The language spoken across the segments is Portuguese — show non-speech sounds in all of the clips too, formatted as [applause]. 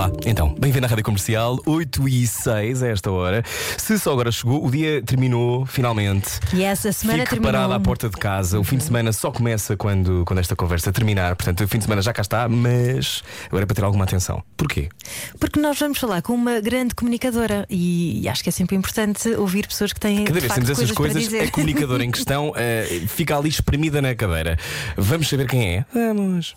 Olá, então, bem-vindo à Rádio Comercial, 8 e 6 a esta hora. Se só agora chegou, o dia terminou finalmente. E essa semana Fique terminou. parado à porta de casa. O fim de semana só começa quando, quando esta conversa terminar. Portanto, o fim de semana já cá está, mas agora é para ter alguma atenção. Porquê? Porque nós vamos falar com uma grande comunicadora e acho que é sempre importante ouvir pessoas que têm. Cada vez temos essas coisas, coisas, a comunicadora em questão eh, fica ali espremida na cadeira. Vamos saber quem é? Vamos.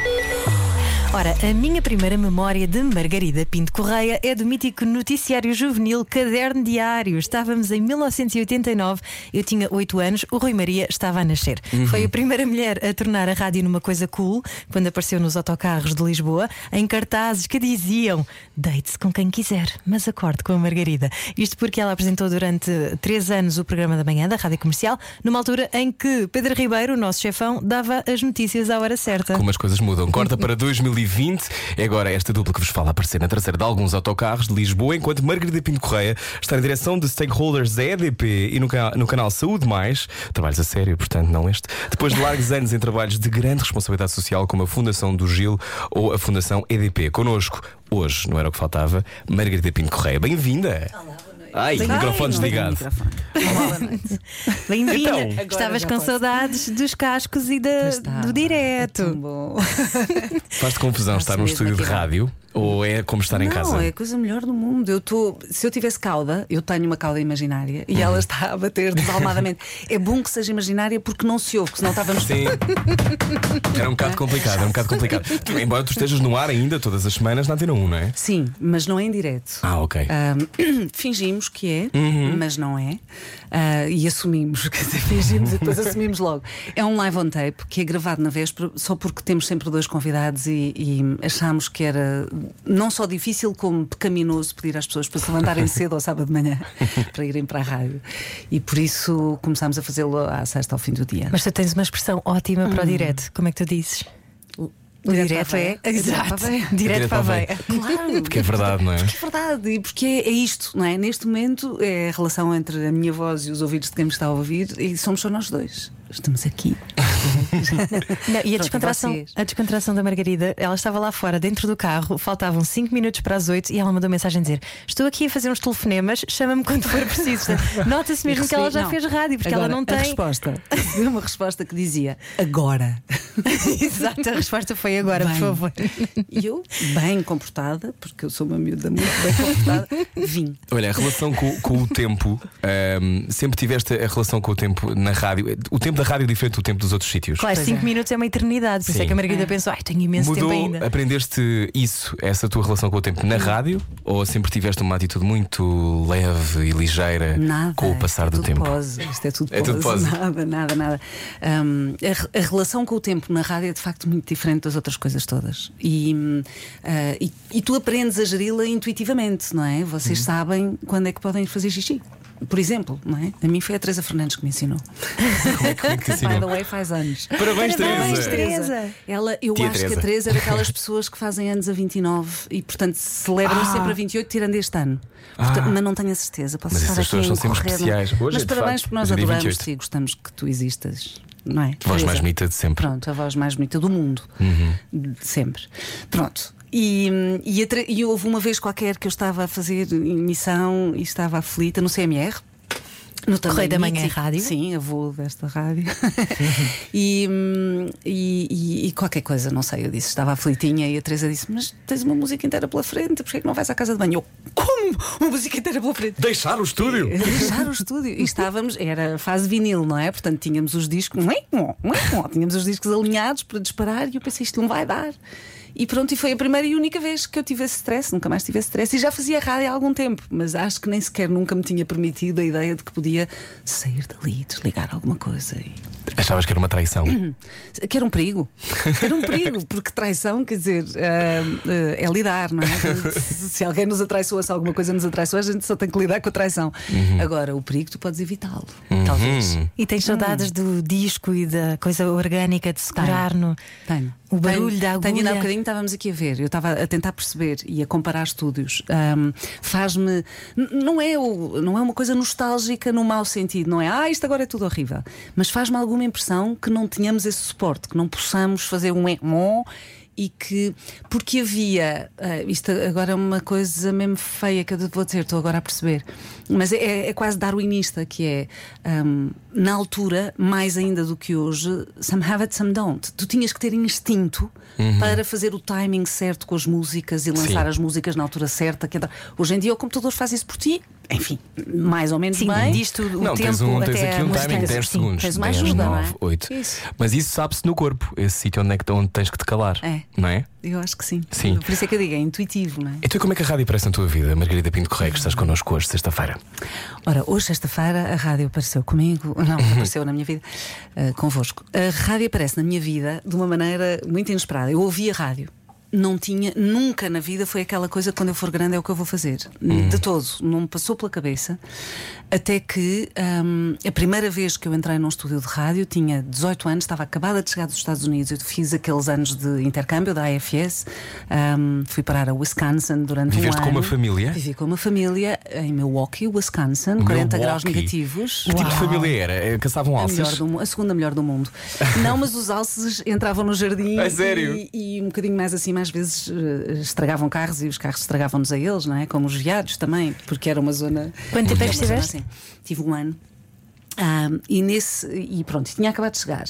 Ora, a minha primeira memória de Margarida Pinto Correia é do mítico noticiário juvenil Caderno Diário. Estávamos em 1989, eu tinha 8 anos, o Rui Maria estava a nascer. Foi a primeira mulher a tornar a rádio numa coisa cool, quando apareceu nos autocarros de Lisboa, em cartazes que diziam: deite-se com quem quiser, mas acorde com a Margarida. Isto porque ela apresentou durante 3 anos o programa da manhã da Rádio Comercial, numa altura em que Pedro Ribeiro, o nosso chefão, dava as notícias à hora certa. Como as coisas mudam. Corta para [laughs] 2020. É agora esta dupla que vos fala aparecer na traseira de alguns autocarros de Lisboa, enquanto Margarida Pinto Correia está na direção de stakeholders da EDP e no, no canal Saúde Mais. Trabalhos a sério, portanto, não este. Depois de largos [laughs] anos em trabalhos de grande responsabilidade social, como a Fundação do Gil ou a Fundação EDP. Connosco, hoje, não era o que faltava, Margarida Pinto Correia. Bem-vinda! Ai, o microfone desligado. [laughs] Bem-vinda. Então. Estavas com posso. saudades dos cascos e da- do É direto. bom. [laughs] Faz-te confusão estar num estúdio de rádio ou é como estar em não, casa? é a coisa melhor do mundo. Eu tô, se eu tivesse cauda, eu tenho uma cauda imaginária e Uhum. ela [laughs] está a bater desalmadamente. é bom que seja imaginária porque não se ouve, porque senão estávamos. Sim. [laughs] Era um bocado complicado, era um bocado complicado. Tu, embora tu estejas no ar ainda todas as semanas na Antena 1, não é? Sim, mas não é em direto. Ah, ok. Ahm, [clears throat] fingimos que é, Uhum. mas não é. Ah, e assumimos, [laughs] quer dizer, fingimos e depois assumimos logo. É um live on tape que é gravado na véspera, só porque temos sempre dois convidados e, e achámos que era não só difícil como pecaminoso pedir às pessoas para se levantarem [laughs] cedo ao sábado de manhã [laughs] para irem para a rádio. E por isso começámos a fazê-lo à sexta ao fim do dia. Mas tu tens uma expressão ótima para o direto. Como é que tu dizes? O Direto direto para a é. veia. Direto para a veia. Direto para a veia. Claro, [laughs] Porque é verdade, não é? É verdade, e porque é, é isto, não é? Neste momento é a relação entre a minha voz e os ouvidos de quem me está a ouvir e somos só nós dois. Estamos aqui. [laughs] Não, e a descontração, a descontração da Margarida, ela estava lá fora, dentro do carro, faltavam 5 minutos para as 8 e ela mandou mensagem a dizer: Estou aqui a fazer uns telefonemas, chama-me quando for preciso. [laughs] Nota-se mesmo que ela já Não. fez rádio, porque Agora, ela não A tem. resposta. Recebi uma resposta que dizia agora. [laughs] Exato, a resposta foi agora, por Bem. favor. E eu, bem comportada, porque eu sou uma miúda muito bem comportada, vim. Olha, a relação com, com o tempo, ahm, sempre tiveste a relação com o tempo na rádio. O tempo da rádio é diferente do tempo dos outros sítios. Claro, Pois 5 é. minutos é uma eternidade, por isso é que a Margarida pensou: Ai, tenho imenso Mudou, tempo ainda. aprendeste isso, essa tua relação com o tempo na rádio? Ou sempre tiveste uma atitude muito leve e ligeira Nada. com o passar isto é do tempo? Pose. Isto é tudo É tudo pose. pose. [laughs] Nada, nada, nada. Hum, a, a relação com o tempo na rádio é de facto muito diferente das outras coisas todas. E, ah, e, e tu aprendes a geri-la intuitivamente, não é? Vocês Uhum. sabem quando é que podem fazer xixi. Por exemplo, não é? A mim foi a Teresa Fernandes que me ensinou. Como é que, é que By the way, faz anos. Parabéns, Parabéns, Teresa! Teresa. Ela, eu Tia acho que Teresa. a Teresa é daquelas pessoas que fazem anos a 29 e, portanto, celebram sempre a 28, tirando este ano. Portanto, Ah. mas não tenho a certeza. Posso Mas estar essas aqui pessoas a são sempre especiais. não? Hoje mas é parabéns facto, porque nós hoje dia adoramos 28. e gostamos que tu existas. Não é? Voz Teresa? mais bonita de sempre. Pronto, a voz mais bonita do mundo. De sempre. Pronto. E, e, e houve uma vez qualquer que eu estava a fazer emissão e estava aflita no CMR. No Correio da Manhã Rádio? Sim, avô desta rádio. [laughs] e, e- e qualquer coisa, não sei, eu disse, estava aflitinha e a Teresa disse: Mas tens uma música inteira pela frente, porquê é que não vais à casa de banho? Eu, como? Uma música inteira pela frente? Deixar o estúdio! [laughs] Deixar o estúdio. E estávamos, era fase vinil, não é? Portanto, tínhamos os discos, tínhamos os discos alinhados para disparar e eu pensei, isto não vai dar. E pronto, e foi a primeira e única vez que eu tive esse stress, nunca mais tive esse stress. E já fazia rádio há algum tempo, mas acho que nem sequer nunca me tinha permitido a ideia de que podia sair dali, desligar alguma coisa. E... Achavas que era uma traição? Que era um perigo. Era um perigo, [laughs] porque traição, quer dizer, ah, é lidar, não é? Se, se alguém nos atraiçoa, se alguma coisa nos atraiçoa, a gente só tem que lidar com a traição. Agora, o perigo tu podes evitá-lo, talvez. E tens saudades do disco e da coisa orgânica de segurar no. Tenho. O barulho Tenho- da Tenho ainda há agulha. bocadinho estávamos aqui a ver, eu estava a tentar perceber e a comparar estúdios. Ahm, Faz-me. Não é, o- não é uma coisa nostálgica no mau sentido, não é? Ah, isto agora é tudo horrível. Mas faz-me alguma impressão que não tenhamos esse suporte, que não possamos fazer um emo e que. Porque havia. ah, isto agora é uma coisa mesmo feia que eu vou dizer, estou agora a perceber. Mas é, é quase darwinista, que é. ahm, na altura, mais ainda do que hoje, some have it, some don't. Tu tinhas que ter instinto para fazer o timing certo com as músicas e lançar Sim. as músicas na altura certa. é Hoje em dia o computador faz isso por ti, enfim, mais ou menos Sim, bem. diz-te o, o não, tempo tens, um, tens até aqui um timing de 10 Sim. segundos. tens uma 10, ajuda, não é? 9, 8. Isso. Mas isso sabe-se no corpo, esse sítio onde é que onde tens que te calar. É. Não é? Eu acho que sim. Sim. Por isso é que eu digo, é intuitivo, não é? Então, como é que a rádio aparece na tua vida, Margarida Pinto Correia, que estás connosco hoje, sexta-feira? Ora, hoje, sexta-feira, a rádio apareceu comigo, [laughs] não, apareceu na minha vida, eh, convosco. A rádio aparece na minha vida de uma maneira muito inesperada. Eu ouvi a rádio. Não tinha, nunca na vida foi aquela coisa quando eu for grande é o que eu vou fazer. De todo, não me passou pela cabeça. Até que hum, a primeira vez que eu entrei num estúdio de rádio tinha 18 anos, estava acabada de chegar dos Estados Unidos. Eu fiz aqueles anos de intercâmbio da AFS, hum, fui parar a Wisconsin durante Viveste um com ano. uma família? Vivi com uma família em Milwaukee, Wisconsin, 40 graus Milwaukee. negativos. Que tipo de família era? Eh, Caçavam A, melhor alças? do a segunda melhor do mundo. [laughs] Não, mas os alces entravam no jardim A sério? E, e um bocadinho mais mais vezes eh, estragavam carros e os carros estragavam-nos a eles, não é? Como os viados também, porque era uma zona. Quanto tempo é que estiveste? assim. Tive um ano. Ah, e nesse e pronto, tinha acabado de chegar.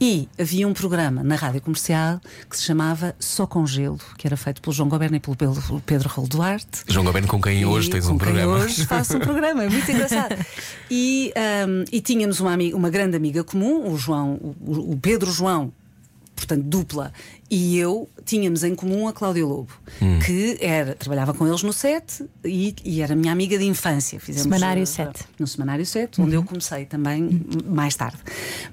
E havia um programa na rádio comercial que se chamava Só com Gelo, que era feito pelo João Goberno e pelo Pedro, Pedro Raul Duarte. João Goberno, com quem hoje E tens com um quem programa. Hoje faço um programa, é muito [laughs] engraçado. E, ahm, e tínhamos uma, amiga, uma grande amiga comum, o João, o, o Pedro João, portanto, dupla, e eu tínhamos em comum a Cláudia Lobo, Hum. que era, trabalhava com eles no set e, e era minha amiga de infância. Fizemos, Semanário eh, 7. No Semanário 7, onde eu comecei também m- mais tarde.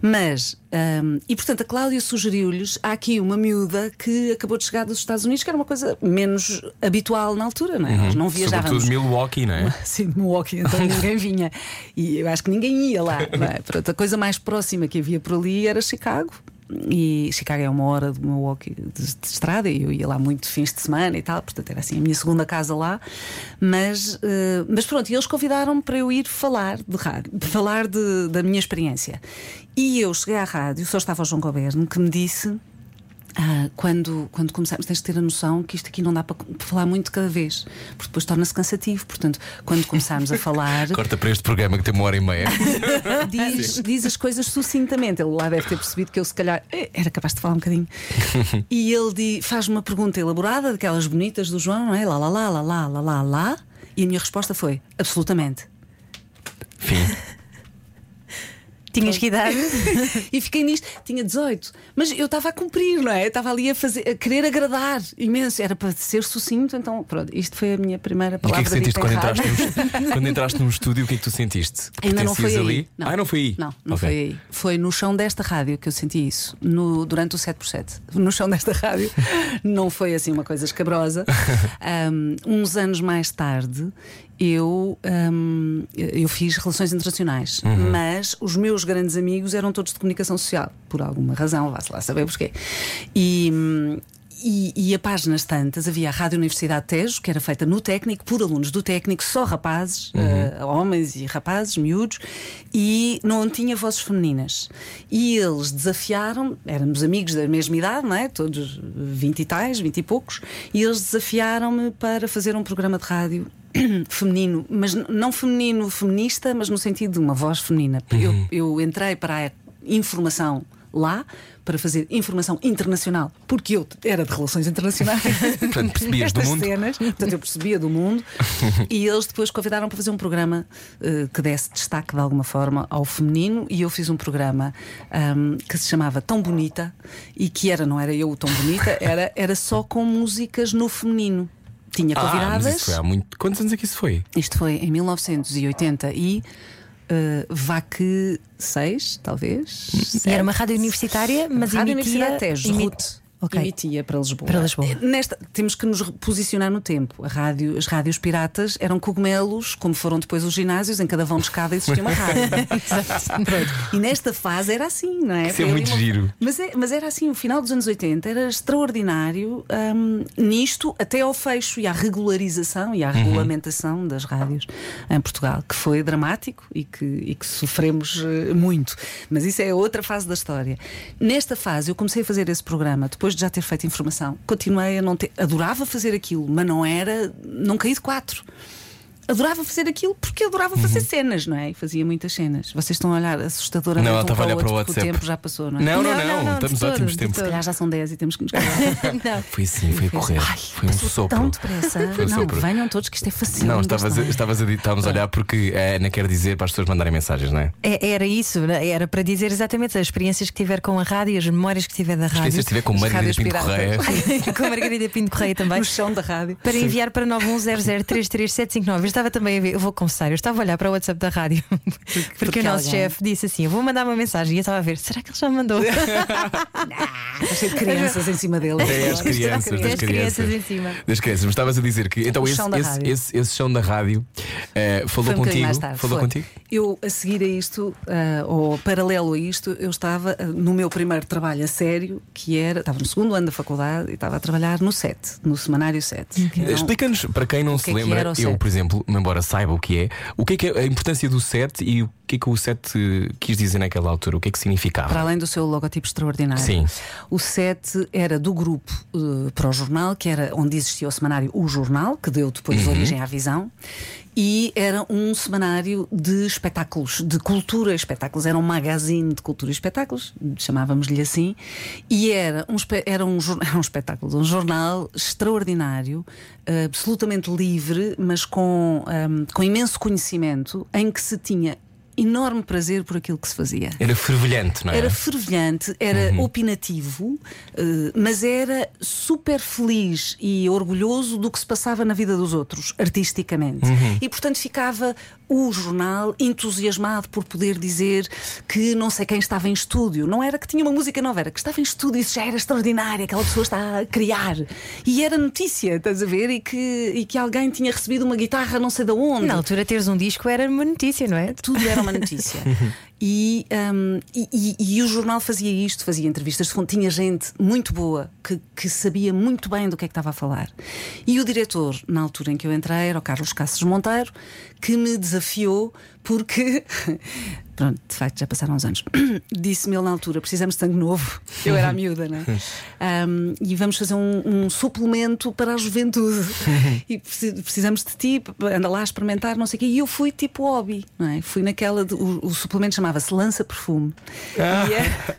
Mas, ahm, e portanto, a Cláudia sugeriu-lhes: há aqui uma miúda que acabou de chegar dos Estados Unidos, que era uma coisa menos habitual na altura, não é? Nós não viajávamos. Sobretudo Milwaukee, não é? Sim, de Milwaukee, então [laughs] ninguém vinha. E eu acho que ninguém ia lá. não é? Pronto, a coisa mais próxima que havia por ali era Chicago. E Chicago é uma hora de Milwaukee de, de estrada e eu ia lá muito fins de semana e tal, portanto era assim a minha segunda casa lá. Mas, eh, mas pronto, eles convidaram-me para eu ir falar de rádio, [laughs] falar de- da minha experiência. E eu cheguei à rádio, só estava o João Goberno, que me disse. Ah, quando, quando começamos, tens de ter a noção que isto aqui não dá para falar muito cada vez, porque depois torna-se cansativo. Portanto, quando começarmos a falar, [laughs] Corta para este programa que tem uma hora e meia. [laughs] diz, diz as coisas sucintamente. Ele lá deve ter percebido que eu, se calhar, eh, era capaz de falar um bocadinho. [laughs] E ele faz uma pergunta elaborada, daquelas bonitas do João, não é? Lá, lá, lá, lá, lá, lá, lá, lá. E a minha resposta foi: absolutamente. Fim. Tinhas que idade? [laughs] E fiquei nisto, tinha 18, mas eu estava a cumprir, não é? Estava ali a, fazer, a querer agradar imenso, era para ser sucinto, então pronto, isto foi a minha primeira E o que é palavra. que sentiste quando entraste, num, [laughs] quando entraste num estúdio? O que é que tu sentiste? Ainda não foi Pertencias aí. ali? Ah, não foi aí? Não, não Ok. foi aí. Foi no chão desta rádio que eu senti isso, no, durante o 7x7. No chão desta rádio. [laughs] não foi assim uma coisa escabrosa. Um, uns anos mais tarde. Eu, um, eu fiz relações internacionais, Uhum. mas os meus grandes amigos eram todos de comunicação social, por alguma razão, vá-se lá saber porquê. E, hum, e, e a páginas tantas havia a Rádio Universidade de Tejo, que era feita no técnico, por alunos do técnico, só rapazes, eh, homens e rapazes, miúdos, e não tinha vozes femininas. E eles desafiaram, éramos amigos da mesma idade, não é? Todos 20 e tais, 20 e poucos, e eles desafiaram-me para fazer um programa de rádio. [clears throat] feminino, mas não feminino feminista, mas no sentido de uma voz feminina. Eu, eu entrei para a informação lá para fazer informação internacional, porque eu era de relações internacionais. [laughs] Portanto, percebias do mundo. cenas, portanto, eu percebia do mundo. [laughs] e eles depois convidaram para fazer um programa eh, que desse destaque de alguma forma ao feminino. E eu fiz um programa ahm, que se chamava Tão Bonita e que era, não era eu o Tão Bonita, [laughs] era, era só com músicas no feminino. Tinha Ah, mas convidadas. isso foi há muito. Quantos anos é que isso foi? Isto foi em 1980 e uh, que seis, talvez. Era uma rádio universitária, mas rádio emitia. Universidade Tejo, emi- RUT. Ok. Emitia para Lisboa. Para Lisboa. Eh, Nesta, temos que nos posicionar no tempo. A rádio, as rádios piratas eram cogumelos, como foram depois os ginásios, em cada vão de escada existia uma rádio. [laughs] E nesta fase era assim, não é? Isso é muito giro. Mas, é- mas era assim, o final dos anos 80 era extraordinário hum, nisto, até ao fecho e à regularização e à Uhum. regulamentação das rádios em Portugal, que foi dramático e que, e que sofremos eh, muito. Mas isso é outra fase da história. Nesta fase, eu comecei a fazer esse programa depois de já ter feito informação. Continuei a não ter. Adorava fazer aquilo, mas não era. Não caí de quatro. Adorava fazer aquilo porque adorava fazer cenas, não é? E fazia muitas cenas. Vocês estão a olhar assustadoramente Não, ela estava a para olhar o para o WhatsApp. o tempo já passou, não é? Não, não, Não, não, não, não, estamos todo, ótimos tempos. Se calhar já são 10 e temos que nos calar. [laughs] Foi assim, foi a correr. Ai, Foi um sopro. tão depressa. Foi um não, sopro. venham todos que isto é fácil. Não, estavas a, estavas a, estávamos a olhar porque a Ana quer dizer para as pessoas mandarem mensagens, não é? É- Era isso, né? era para dizer exatamente as experiências que tiver com a rádio, as memórias que tiver da rádio. Experiências que tiver com As Margarida Pinto. Correia. [laughs] com a Margarida Pinto Correia também. No chão da rádio. Para enviar para 910033759. Eu estava também a ver, eu vou confessar, eu estava a olhar para o WhatsApp da rádio [laughs] porque, porque o nosso alguém- chefe disse assim: Eu vou mandar uma mensagem e eu estava a ver, será que ele já mandou? [laughs] De crianças em cima dele. É as crianças, das crianças. crianças em cima. Das crianças. Mas estavas a dizer que então O esse, chão da esse, rádio. esse, esse chão da rádio eh, falou um contigo? tarde. Falou foi. contigo? Eu, a seguir a isto, ah, ou paralelo a isto, eu estava ah, no meu primeiro trabalho a sério, que era. Estava no segundo ano da faculdade e estava a trabalhar no SET, no semanário 7. que era um- Explica-nos, para quem não se que é que lembra, eu, por exemplo, embora saiba o que é, o que é, que é a importância do set e o que é que o set eh, quis dizer naquela altura? O que é que significava? Para além do seu logotipo extraordinário. Sim. O set era do grupo eh, para o jornal, que era onde existia o semanário O Jornal, que deu depois Uhum. origem à visão. E era um semanário de espetáculos, de cultura e espetáculos. Era um magazine de cultura e espetáculos, chamávamos-lhe assim. E era um, era um, [laughs] era um espetáculo, um jornal extraordinário, eh, absolutamente livre, mas com, ehm, com imenso conhecimento, em que se tinha enorme prazer por aquilo que se fazia. Era fervilhante, não é? Era fervilhante, era opinativo, eh, mas era super feliz e orgulhoso do que se passava na vida dos outros, artisticamente. E portanto ficava o jornal entusiasmado por poder dizer que não sei quem estava em estúdio. Não era que tinha uma música nova, era que estava em estúdio, isso já era extraordinário, aquela pessoa está a criar. E era notícia, estás a ver? E que, e que alguém tinha recebido uma guitarra não sei de onde. Na altura, teres um disco era uma notícia, não é? Tudo era uma notícia. E, hum, e, e- o jornal fazia isto, fazia entrevistas. Tinha gente muito boa que, que sabia muito bem do que é que estava a falar. E o diretor, na altura em que eu entrei, era o Carlos Cassos Monteiro, que me desafiou porque. [laughs] Pronto, de facto, já passaram uns anos. [clears throat] Disse-me ele na altura: precisamos de sangue novo. [laughs] Eu era a miúda, não é? [laughs] Hum, e vamos fazer um, um suplemento para a juventude. [laughs] e preci- precisamos de ti, anda lá a experimentar, não sei o quê. E eu fui tipo hobby, não é? Fui naquela. de- o, o suplemento chamava-se Lança Perfume. E era,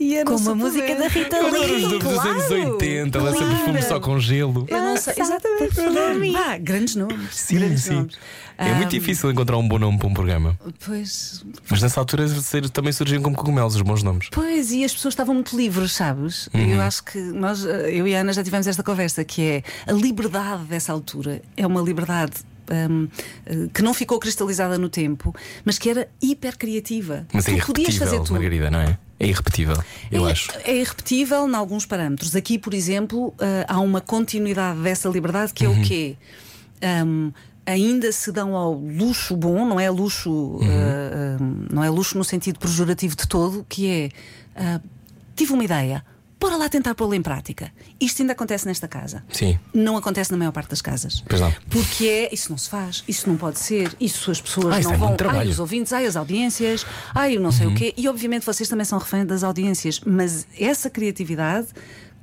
e era Com um uma música da. Rita Lee. os duplos dos anos claro, 80, lança claro. perfume só com gelo. Eu não sei, Lança exatamente. Perfume. Ah, grandes nomes. Sim, grandes sim. nomes. É muito Ah, difícil encontrar um bom nome para um programa. Pois, Mas nessa altura também surgiam como cogumelos os bons nomes. Pois, e as pessoas estavam muito livres, sabes? Uhum. Eu acho que nós, eh, eu e a Ana já tivemos esta conversa, que é a liberdade dessa altura é uma liberdade. hum, eh, que não ficou cristalizada no tempo, mas que era hiper criativa. Mas é tu podias fazer irrepetível, tudo. Margarida, não é? É irrepetível, eu é, acho. é irrepetível em alguns parâmetros. Aqui, por exemplo, ah, há uma continuidade dessa liberdade que é Uhum. o quê? Ahm, ainda se dão ao luxo bom, não é luxo, Uhum. ah, ah, não é luxo no sentido pejorativo de todo, que é ah, tive uma ideia. Bora lá tentar pô-la em prática. Isto ainda acontece nesta casa. Sim. Não acontece na maior parte das casas. Pois não. Porque é, isso não se faz, isso não pode ser, isso as pessoas Ah, não é vão. Uhum. Ai, os ouvintes, ai, as audiências, ai, eu não sei o quê. E obviamente vocês também são refém das audiências, mas essa criatividade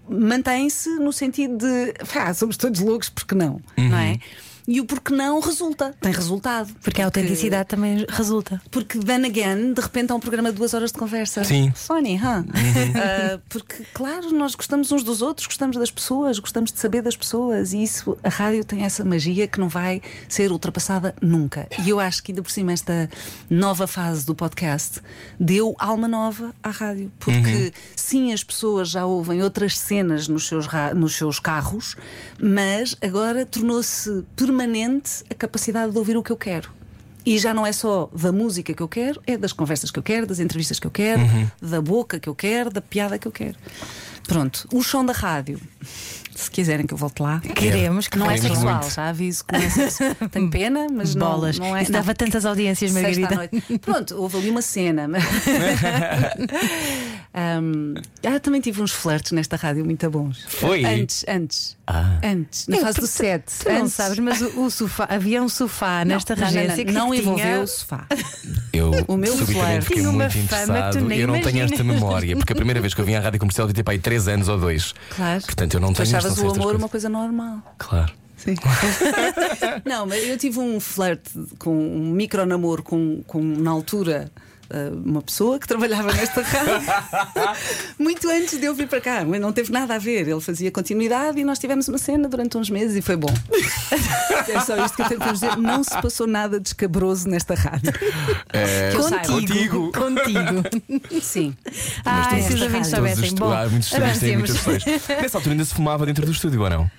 mantém-se no sentido de pá, somos todos loucos, porque não? Não é? Uhum. E o porque não resulta, tem resultado. Porque a autenticidade também resulta. Porque then again, de repente há um programa de duas horas de conversa. Sim. Funny, huh? Ah, porque, claro, nós gostamos uns dos outros, gostamos das pessoas, gostamos de saber das pessoas e isso, a rádio tem essa magia que não vai ser ultrapassada nunca. E eu acho que ainda por cima esta nova fase do podcast deu alma nova à rádio. Porque sim, as pessoas já ouvem outras cenas nos seus, ra- nos seus carros, mas agora tornou-se permanente a capacidade de ouvir o que eu quero. E já não é só da música que eu quero, é das conversas que eu quero, das entrevistas que eu quero, da boca que eu quero, da piada que eu quero. Pronto, o som da rádio. Se quiserem que eu volte lá. Queremos que Não é volte. sexual, muito. já aviso que não é sexual. Tenho pena, mas não- Bolas. não, é. Dava tantas audiências, Margarida. noite. Pronto, houve ali uma cena. mas- [laughs] Ahm, ah, também tive uns flertes nesta rádio muito bons. Foi? Antes, antes. Ah. Antes, na fase do set. Tu não antes. sabes, mas o, o sofá, havia um sofá Não, nesta não, regência não, que não tinha- envolveu o sofá. Eu O meu flerte fiquei tinha muito interessado. Eu não tenho imaginas. esta memória, porque a primeira vez que eu vim à rádio comercial devia ter para aí 3 anos ou 2. Claro. Portanto, eu não Tu tenho achavas o amor coisas. uma coisa normal. Claro. Sim. [laughs] não, mas eu tive um flerte com um micro namoro com, com na altura. Ah, Uma pessoa que trabalhava nesta rádio [laughs] muito antes de eu vir para cá, mas não teve nada a ver. Ele fazia continuidade e nós tivemos uma cena durante uns meses e foi bom. [laughs] é só isto que eu tenho para dizer. Não se passou nada descabroso nesta rádio. É, saiba. Contigo. Contigo. [laughs] Sim. Ai, todos se os ouvintes soubessem. Bom, há muitos estúdios têm muitas. Nessa altura ainda se fumava dentro do estúdio ou não?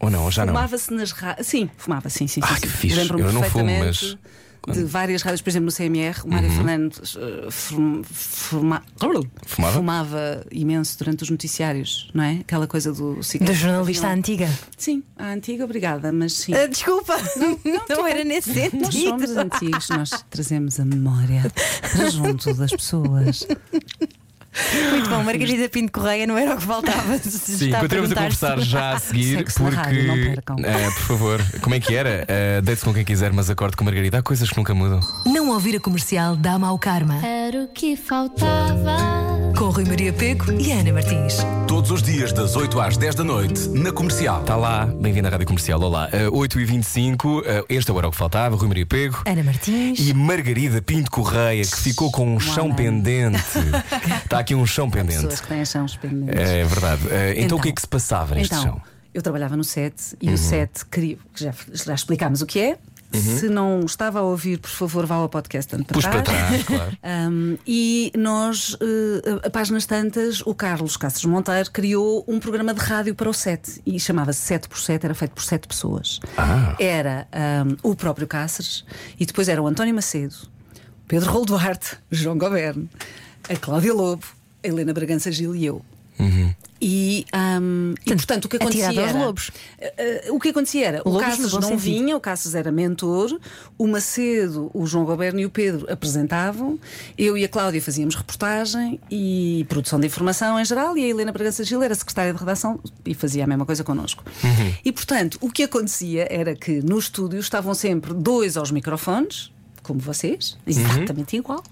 Ou não, já não? Fumava-se nas rádios. Sim, fumava, sim, sim. Ah, sim, que sim. fixe. Eu não fumo, mas-. De várias rádios, por exemplo, no CMR, o Mário Fernandes eh, fum- fuma- Fumava? fumava imenso durante os noticiários, não é? Aquela coisa do cigarro. Da jornalista um- antiga. Sim, a antiga, obrigada, mas sim. Ah, desculpa, não, [laughs] era nesse Nós sentido. somos antigos, nós trazemos a memória [laughs] para junto das pessoas. Muito bom, Margarida Pinto Correia não era o que faltava. Sim, continuamos a conversar já a seguir, porque. rádio, não percam. eh, por favor, como é que era? Eh, Deite-se com quem quiser, mas acorde com Margarida. Há coisas que nunca mudam. Não ouvir a comercial dá mau karma. Era o que faltava. Com Rui Maria Peco e Ana Martins. Todos os dias, das 8 às 10 da noite, na comercial. Está lá, bem-vindo à Rádio Comercial. Olá, uh, 8h25, uh, este é o Era o que Faltava, Rui Maria Pego. Ana Martins. E Margarida Pinto Correia, que ficou com um chão pendente. Está [laughs] aqui um chão pendente. Pessoas que têm chãos pendentes. É verdade. Uh, então, Então, o que é que se passava neste então, chão? Eu trabalhava no set e Uhum. o set queria. que Já, já explicámos o que é. Se não estava a ouvir, por favor, vá ao podcast ando para Pus para trás. trás, claro. [laughs] Um, e nós, eh, a páginas tantas, o Carlos Castros Monteiro criou um programa de rádio para o set e chamava-se 7 por 7, era feito por sete pessoas. Ah. Era um, o próprio Cáceres e depois era o António Macedo, Pedro Rol Duarte, João Goberno, a Cláudia Lobo, a Helena Bragança Gil e eu. E, um, e, portanto o que acontecia era, lobos. o que acontecia era o Lobos Cáceres bom não sentido. vinha, o Cáceres era mentor, o Macedo, o João Goberno e o Pedro apresentavam, eu e a Cláudia fazíamos reportagem e produção de informação em geral, e a Helena Bragança Gil era secretária de redação e fazia a mesma coisa connosco. E portanto, o que acontecia era que no estúdio estavam sempre dois aos microfones. Como vocês, exatamente igual.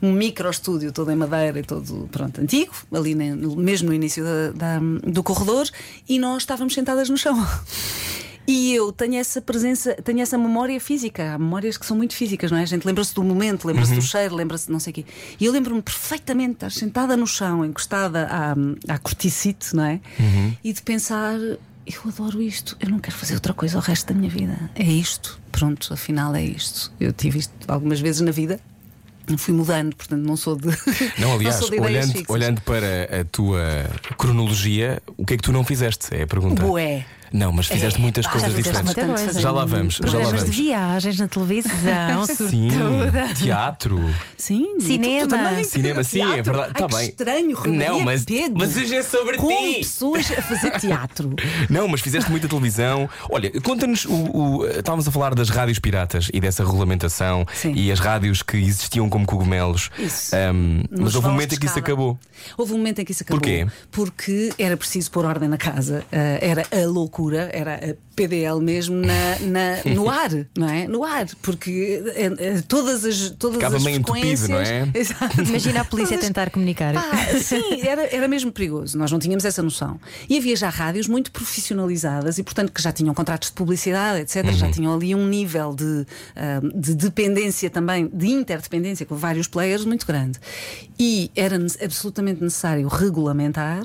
Um micro estúdio todo em madeira e todo pronto, antigo, ali no- mesmo no início da- da- do corredor, e nós estávamos sentadas no chão. [laughs] E eu tenho essa presença, tenho essa memória física. Há memórias que são muito físicas, não é? A gente lembra-se do momento, lembra-se do cheiro, lembra-se de não sei o quê. E eu lembro-me perfeitamente de estar sentada no chão, encostada à, à corticite, não é? E de pensar. Eu adoro isto, eu não quero fazer outra coisa o resto da minha vida. É isto, pronto, afinal é isto. Eu tive isto algumas vezes na vida, fui mudando, portanto não sou de. [laughs] Não, aliás, [laughs] sou de olhando, fixas. olhando para a tua cronologia, o que é que tu não fizeste? É a pergunta. Bué. Não, mas fizeste É, muitas pá, coisas já fizeste diferentes. bastante coisa. Já lá vamos, já lá Programas de vamos. viagens na televisão, [laughs] Sim, sobretudo. teatro. Sim, Cinema. tu- tu também. Cinema, sim, é verdade. Ai, Tá que bem. estranho, Não, mas- Pego. mas hoje é sobre Com ti. pessoas a fazer teatro. [laughs] Não, mas fizeste muita televisão. Olha, conta-nos o, o- Estávamos a falar das rádios piratas e dessa regulamentação Sim. e as rádios que existiam como cogumelos. Isso. Ahm, mas Nos houve um momento em que isso acabou. Houve um momento em que isso acabou. Porquê? Porque era preciso pôr ordem na casa. Ah, era a loucura, era a PDL mesmo na, na- no [laughs] ar, não é? No ar. Porque eh, eh, todas as, todas Ficava as meio entupido, não é? [laughs] Exato. Imagina a polícia Todas- tentar comunicar. Pá, sim, era, era mesmo perigoso. Nós não tínhamos essa noção. E havia já rádios muito profissionalizadas e, portanto, que já tinham contratos de publicidade, etc. Já tinham ali um nível de, ah, de dependência também, de interdependência com vários players muito grande. E era absolutamente necessário regulamentar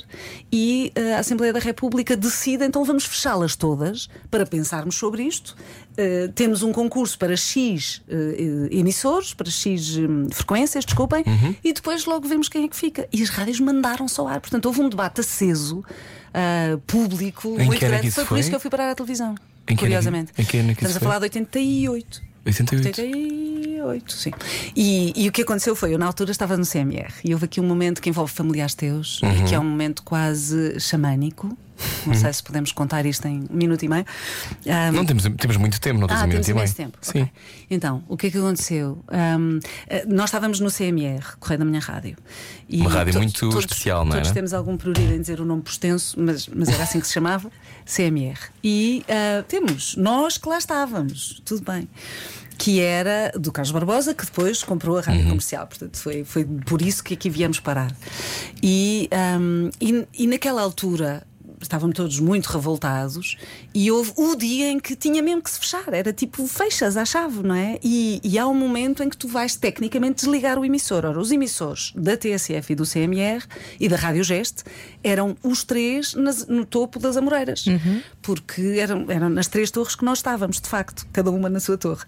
e ah, a Assembleia da República decide, então vamos fechá-las todas para pensarmos sobre isto. Uh, temos um concurso para X uh, emissores, para X hum, frequências, desculpem, e depois logo vemos quem é que fica. E as rádios mandaram-se ao ar. Portanto, houve um debate aceso, uh, público, Em muito é grande. isso Foi por foi? isso que eu fui parar à televisão. Em é que- curiosamente. em que é Estamos a foi? falar de 88. 88. 88, sim. E, e o que aconteceu foi, eu na altura estava no CMR e houve aqui um momento que envolve familiares teus, Uhum. que é um momento quase xamânico. Não sei se podemos contar isto em um minuto e meio. Ah, Não temos, temos muito tempo, não temos ah, um minuto temos e meio. tempo. Sim. Ok. Então, o que é que aconteceu? Ahm, eh, nós estávamos no CMR, Correio da Minha Rádio. E Uma rádio todos- muito todos- especial, não é, Todos era? temos algum prurido em dizer o nome por extenso, mas, mas era assim que se chamava: [laughs] CMR. E ah, temos, nós que lá estávamos, tudo bem. Que era do Carlos Barbosa, que depois comprou a Uhum. rádio comercial. Portanto, foi, foi por isso que aqui viemos parar. E, ahm, e, e naquela altura estavam todos muito revoltados e houve o dia em que tinha mesmo que se fechar, era tipo fechas à chave, não é? E, e há um momento em que tu vais tecnicamente desligar o emissor. Ora, os emissores da TSF e do CMR e da Rádio Geste eram os três nas- no topo das Amoreiras, porque eram, eram nas três torres que nós estávamos, de facto, cada uma na sua torre.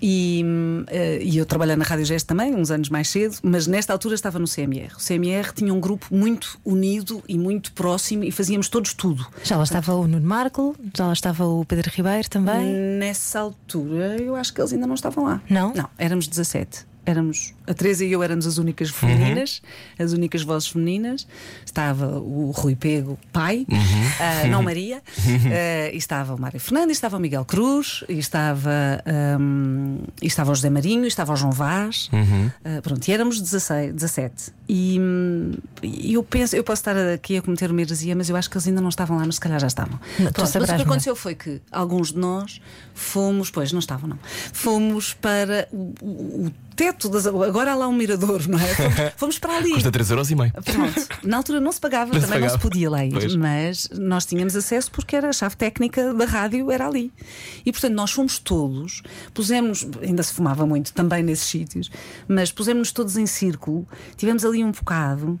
E, eh, e eu trabalhei na Rádio Gesto também, uns anos mais cedo, mas nesta altura estava no CMR. O CMR tinha um grupo muito unido e muito próximo e fazíamos todos tudo. Já lá estava o Nuno Marco, já lá estava o Pedro Ribeiro também. Nessa altura, eu acho que eles ainda não estavam lá. Não? Não, éramos 17. Éramos, a Teresa e eu éramos as únicas femininas, as únicas vozes femininas. Estava o Rui Pego, pai, ah, não Maria, [laughs] e estava o Mário Fernandes, estava o Miguel Cruz, e estava, e estava o José Marinho, e estava o João Vaz. Ah, pronto, e éramos 16, 17. E, hum, eu penso, eu posso estar aqui a cometer uma heresia, mas eu acho que eles ainda não estavam lá, mas se calhar já estavam. Não, Pronto, mas o que aconteceu foi que alguns de nós fomos, pois não estavam, não, fomos para o- o teto das. Agora há lá um mirador, não é? [laughs] Fomos, fomos para ali. Custa 3 euros e meio. Pronto. Na altura não se pagava, Não se também não se pagava. podia lá ir, Pois. mas nós tínhamos acesso porque era a chave técnica da rádio, era ali. E portanto nós fomos todos, pusemos, ainda se fumava muito também nesses sítios, mas pusemos-nos todos em círculo, tivemos ali um bocado.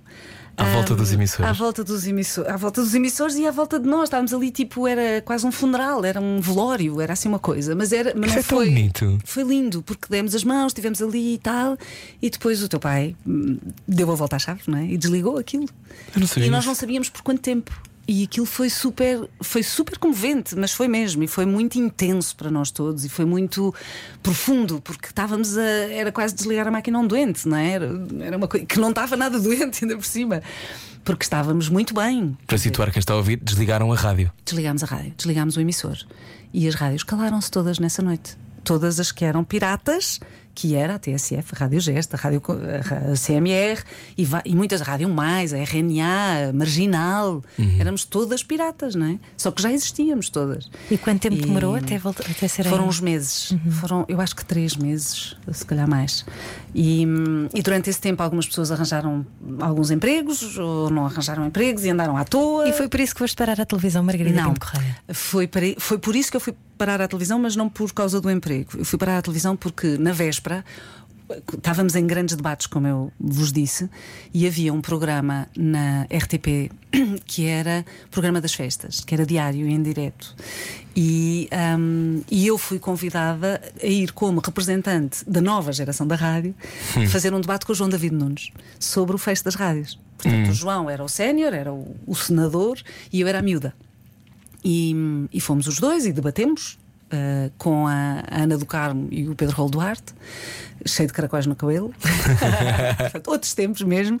À volta dos emissores. À volta dos, emissor, à volta dos emissores e à volta de nós. Estávamos ali, tipo, era quase um funeral, era um velório, era assim uma coisa. Mas, era, mas não é foi. bonito. Foi lindo, porque demos as mãos, estivemos ali e tal, e depois o teu pai hum, deu a volta à chave, não é? E desligou aquilo. Eu não sabia E nós não sabíamos por quanto tempo. E aquilo foi super, foi super comovente, mas foi mesmo, e foi muito intenso para nós todos, e foi muito profundo, porque estávamos a. Era quase desligar a máquina a um doente, não é? Era, era uma coisa que não estava nada [laughs] doente, ainda por cima, porque estávamos muito bem. Para situar quem está a ouvir, desligaram a rádio. Desligámos a rádio, desligámos o emissor. E as rádios calaram-se todas nessa noite. Todas as que eram piratas, que era a TSF, a Rádio Gesta, a, Rádio, a a CMR e, e muitas, a Rádio Mais, a RNA, a Marginal. Éramos todas piratas, não é? Só que já existíamos todas. E quanto tempo E demorou até, voltar, até ser Foram aí? uns meses, foram, eu acho que três meses, se calhar mais. E, e durante esse tempo algumas pessoas arranjaram alguns empregos ou não arranjaram empregos e andaram à toa. E foi por isso que foste parar à televisão, Margarida Não, foi, para, foi por isso que eu fui parar à televisão, mas não por causa do emprego. Eu fui parar à televisão porque na véspera estávamos em grandes debates, como eu vos disse, e havia um programa na RTP [clears throat] que era programa das festas, que era diário e em direto. E, hum, e eu fui convidada a ir como representante da nova geração da rádio fazer um debate com o João David Nunes sobre o fecho das rádios. Portanto, o João era o sénior, era o, o senador e eu era a miúda. E, e fomos os dois e debatemos uh, com a Ana do Carmo e o Pedro Rolo Duarte, cheio de caracóis no cabelo, [laughs] outros tempos mesmo.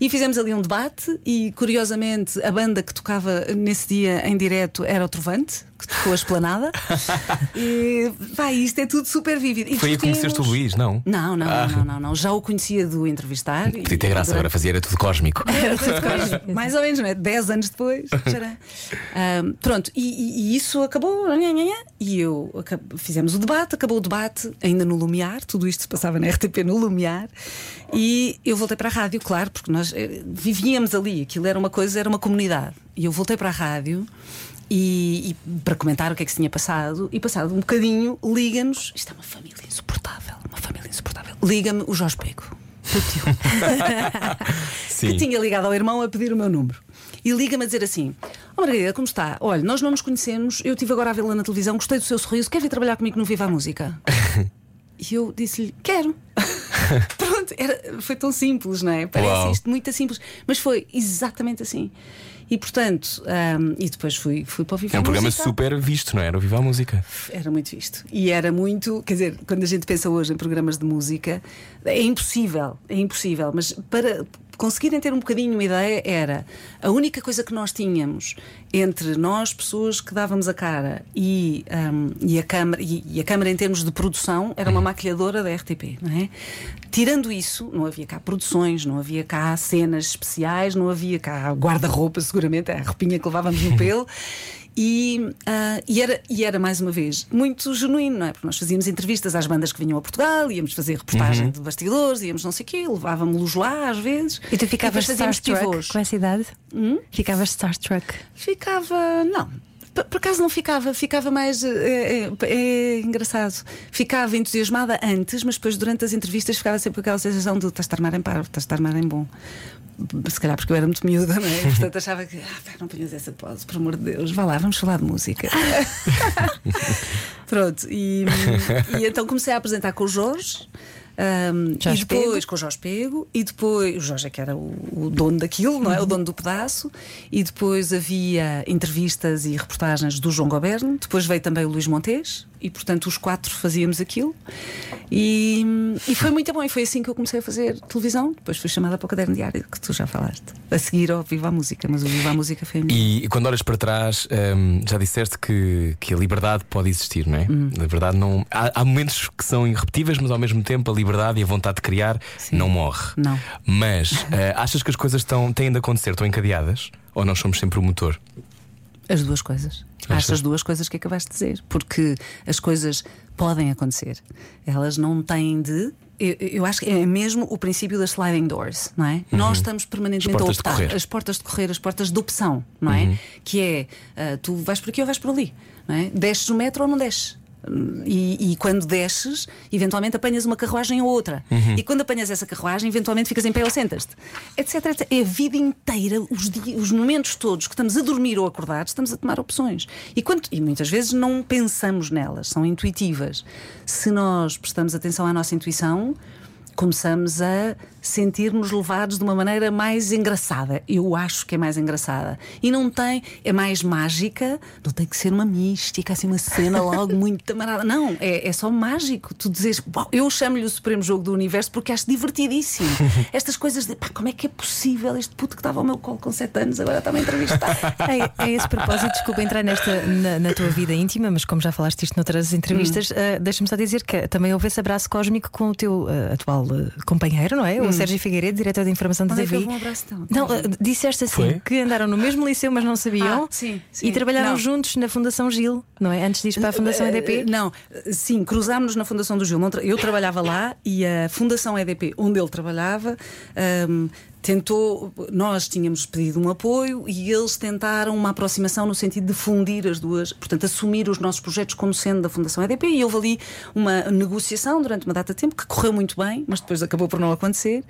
E fizemos ali um debate. E curiosamente, a banda que tocava nesse dia em direto era o Trovante, que tocou a esplanada. [laughs] e vai, isto é tudo super vívido. E Foi aí que conheceste o Luís, não? Não, não, Ah. não, não, não. Já o conhecia do entrevistar. Podia ter graça, agora fazia, era tudo cósmico. mais ou menos, não é? 10 anos depois. Ahm, pronto, e, e- isso acabou. E eu fizemos o debate, acabou o debate, ainda no Lumiar, tudo isto se passava na [laughs] RTP no Lumiar. E eu voltei para a rádio, claro, porque nós eh, vivíamos ali, aquilo era uma coisa, era uma comunidade. E eu voltei para a rádio. E, e para comentar o que é que se tinha passado, e passado um bocadinho, liga-nos. Isto é uma família insuportável, uma família insuportável. Liga-me o Jorge Pego, tio. [laughs] Sim. que tinha ligado ao irmão a pedir o meu número. E liga-me a dizer assim: Ó Margarida, como está? Olha, nós não nos conhecemos, eu estive agora a vê-la na televisão, gostei do seu sorriso, quer vir trabalhar comigo no Viva a Música? [laughs] e eu disse-lhe: Quero. [laughs] Pronto, era, foi tão simples, não é? Parece Uau. isto muito simples, mas foi exatamente assim. E portanto, ahm, e depois fui, fui para o Viva É um programa Música. super visto, não é? Era o Viva a Música. Era muito visto. E era muito, quer dizer, quando a gente pensa hoje em programas de música, é impossível, é impossível, mas para conseguirem ter um bocadinho uma ideia, era a única coisa que nós tínhamos entre nós, pessoas que dávamos a cara, e, hum, e, a, câmara, e, e a câmara em termos de produção, era uma maquilhadora da RTP, não é? Tirando isso, não havia cá produções, não havia cá cenas especiais, não havia cá guarda-roupa, seguramente, a roupinha que levávamos no pelo. [laughs] E, ah, e, era, e era, mais uma vez, muito genuíno, não é? Porque nós fazíamos entrevistas às bandas que vinham a Portugal, íamos fazer reportagem de bastidores, íamos não sei o quê, levávamos-los lá às vezes. E tu ficavas fazíamos Starstruck pivôs. com essa idade? Ficavas Starstruck. Ficava. Não. Por acaso não ficava, ficava mais. É, é- é engraçado. Ficava entusiasmada antes, mas depois durante as entrevistas ficava sempre com aquela sensação de estás a armar em parvo, estás a armar em bom. Se calhar porque eu era muito miúda, não é? [laughs] Portanto achava que ah, pá, não ponhas essa pose, por amor de Deus, vá lá, vamos falar de música. [laughs] Pronto, e, e então comecei a apresentar com o Jorge. Ahm, Jorge e depois Pego. com o Jorge Pego, e depois o Jorge é que era o, o dono daquilo, não é? O dono do pedaço, e depois havia entrevistas e reportagens do João Goberno, depois veio também o Luís Montes, e portanto os quatro fazíamos aquilo, e, e foi muito bom. E foi assim que eu comecei a fazer televisão. Depois fui chamada para o caderno diário, que tu já falaste, a seguir ao Viva a Música, mas o Viva a Música foi a minha. E, e quando olhas para trás, hum, já disseste que, que a liberdade pode existir, não é? Hum. A liberdade não. Há, há momentos que são irrepetíveis, mas ao mesmo tempo a liberdade e a vontade de criar não morre. Não. Mas eh, achas que as coisas estão, têm de acontecer, estão encadeadas? Ou nós somos sempre o motor? As duas coisas. Achas? Acho as duas coisas que acabaste de dizer. Porque as coisas podem acontecer. Elas não têm de. Eu, eu acho que é mesmo o princípio das sliding doors, não é? Nós estamos permanentemente Uhum. A optar. As portas de correr, as portas de opção, não é? Que é ah, tu vais por aqui ou vais por ali, não é? Desces o metro ou não desces. E, e quando desces, eventualmente apanhas uma carruagem ou outra. E quando apanhas essa carruagem, eventualmente ficas em pé ou sentas-te. Etc, etc. É a vida inteira, os, di- os momentos todos que estamos a dormir ou acordados, estamos a tomar opções. E, quando, e muitas vezes não pensamos nelas, são intuitivas. Se nós prestamos atenção à nossa intuição, começamos a sentir-nos levados de uma maneira mais engraçada. Eu acho que é mais engraçada. E não tem, é mais mágica, não tem que ser uma mística, assim, uma cena [laughs] logo muito tamarada. Não, é, é só mágico. Tu dizes, "Uau, eu chamo-lhe o Supremo Jogo do Universo porque acho divertidíssimo. [laughs] Estas coisas de, pá, como é que é possível este puto que estava ao meu colo com 7 anos agora está-me a entrevistar? [laughs] É, a esse propósito, desculpa entrar nesta na, na tua vida íntima, mas como já falaste isto noutras entrevistas, ah, deixa-me só dizer que também houve esse abraço cósmico com o teu ah, atual ah, companheiro, não é? O Sérgio Figueiredo, diretor de informação da Onde é que TV. um abraço tão Não, ah, disseste assim Foi? que andaram no mesmo liceu, mas não sabiam. Ah, sim, sim. E trabalharam Não. juntos na Fundação Gil, não é? Antes de ir para a Fundação Eh, EDP. Não, sim, cruzámos-nos na Fundação do Gil. Eu trabalhava lá e a Fundação EDP, onde ele trabalhava, ahm, tentou. Nós tínhamos pedido um apoio e eles tentaram uma aproximação no sentido de fundir as duas, portanto, assumir os nossos projetos como sendo da Fundação EDP. E houve ali uma negociação durante uma data de tempo que correu muito bem, mas depois acabou por não acontecer.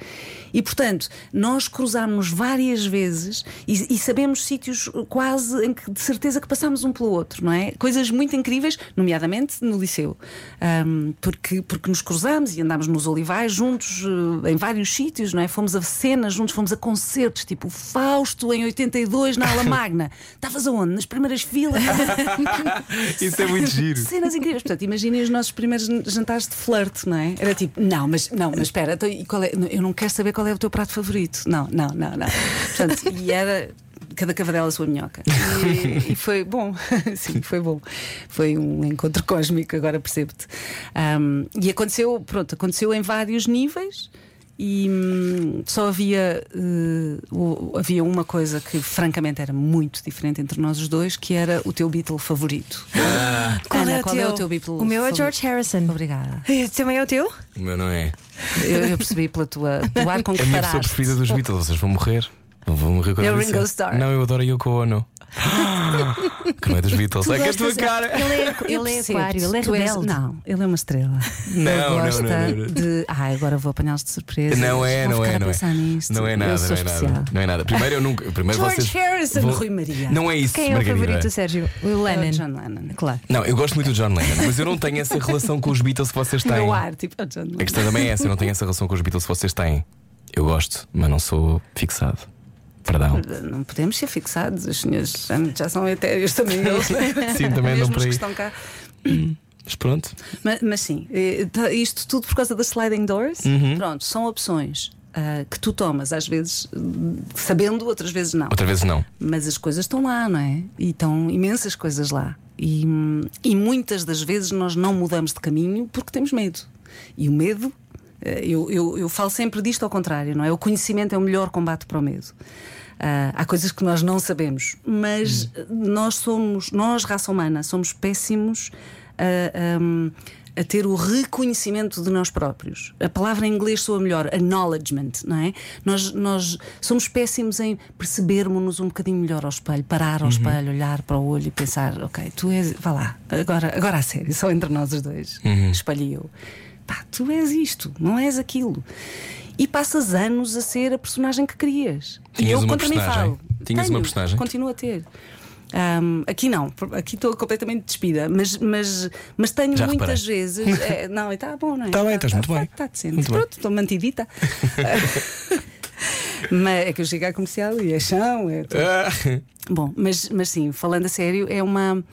E, portanto, nós cruzámos várias vezes e, e sabemos sítios quase em que de certeza que passámos um pelo outro, não é? Coisas muito incríveis, nomeadamente no liceu, Ahm, porque, porque nos cruzámos e andámos nos olivais juntos eh, em vários sítios, não é? Fomos a cenas juntos, fomos a concertos, tipo Fausto em 82 na Ala [laughs] Magna. Estavas aonde? Nas primeiras filas. [laughs] Isso é muito giro. Cenas incríveis. Portanto, imaginem os nossos primeiros jantares de flerte, não é? Era tipo, não, mas, não, mas espera, então, e qual é? eu não quero saber qual é o teu prato favorito. Não, não, não, não. Portanto, e era. Cada cavadela a sua minhoca. E, e foi bom, [laughs] sim, foi bom. Foi um encontro cósmico, agora percebo-te. Ahm, e aconteceu, pronto, aconteceu em vários níveis. E hum, só havia, eh, o- havia uma coisa que francamente era muito diferente entre nós os dois, que era o teu Beatle favorito. Qual, Ana, é, o qual teu? é o teu Beatle? O meu é favorito? George Harrison. Obrigada. Esse também é o teu? O meu não é. Eu, eu percebi pela tua, do ar com É que a minha pessoa preferida dos Beatles. Vocês vão morrer. Não vão morrer quando É o eu Ringo. Starr. Não, eu adoro a Yoko Ono. [laughs] que não é dos Beatles. É que a tua cara. Ele é, [laughs] ele é aquário, ele é rebelde. Não, ele é uma estrela. Não, ele não, gosta não, não, não. de. Ai, agora vou apanhá-los de surpresa. Não é, não é, a não é. nisto. Não é nada, não é nada. Não é nada. Primeiro eu nunca. Primeiro George vocês. Harrison, Rui Maria. Não é isso, Quem é o favorito, Sérgio? O Lennon. É o John Lennon. Claro. Não, eu gosto muito do John Lennon, mas eu não tenho essa relação com os Beatles que vocês [laughs] têm. No ar, tipo, oh, John Lennon. A questão também é essa, eu não tenho essa relação com os Beatles que vocês têm. Eu gosto, mas não sou fixado. Perdão. Não podemos ser fixados, as senhoras já, são etéreos também eles. Sim, também Mesmo por os aí. que estão cá. Mas pronto. Mas, mas sim, eh, isto tudo por causa das sliding doors. Uhum. Pronto, são opções ah, que tu tomas, às vezes sabendo, outras vezes não. Outra vez não. Mas as coisas estão lá, não é? E estão imensas coisas lá. E, e muitas das vezes nós não mudamos de caminho porque temos medo. E o medo, eh, eu, eu, eu falo sempre disto ao contrário, não é? O conhecimento é o melhor combate para o medo. Ah, há coisas que nós não sabemos, mas nós somos, nós, raça humana, somos péssimos a, hum, a ter o reconhecimento de nós próprios. A palavra em inglês soa melhor, acknowledgement, não é? Nós, nós somos péssimos em percebermos-nos um bocadinho melhor ao espelho, parar ao espelho, olhar para o olho e pensar: ok, tu és, vá lá, agora, agora a sério, só entre nós os dois, espelho e eu. Pá, tu és isto, não és aquilo. E passas anos a ser a personagem que querias. e Tinhas eu uma contra mim falo. Tinhas uma Tenho, personagem? Continuo a ter. Ahm, aqui não, aqui estou completamente despida, mas, mas, mas tenho Já muitas reparei. vezes. é, [laughs] não, e está bom, não é? Tá bem, estás muito bem. Está decente. Muito. Pronto, estou mantidita. [laughs] mas é que eu chego à comercial e é chão. É tudo. Ah. Bom, mas, mas sim, falando a sério, é uma.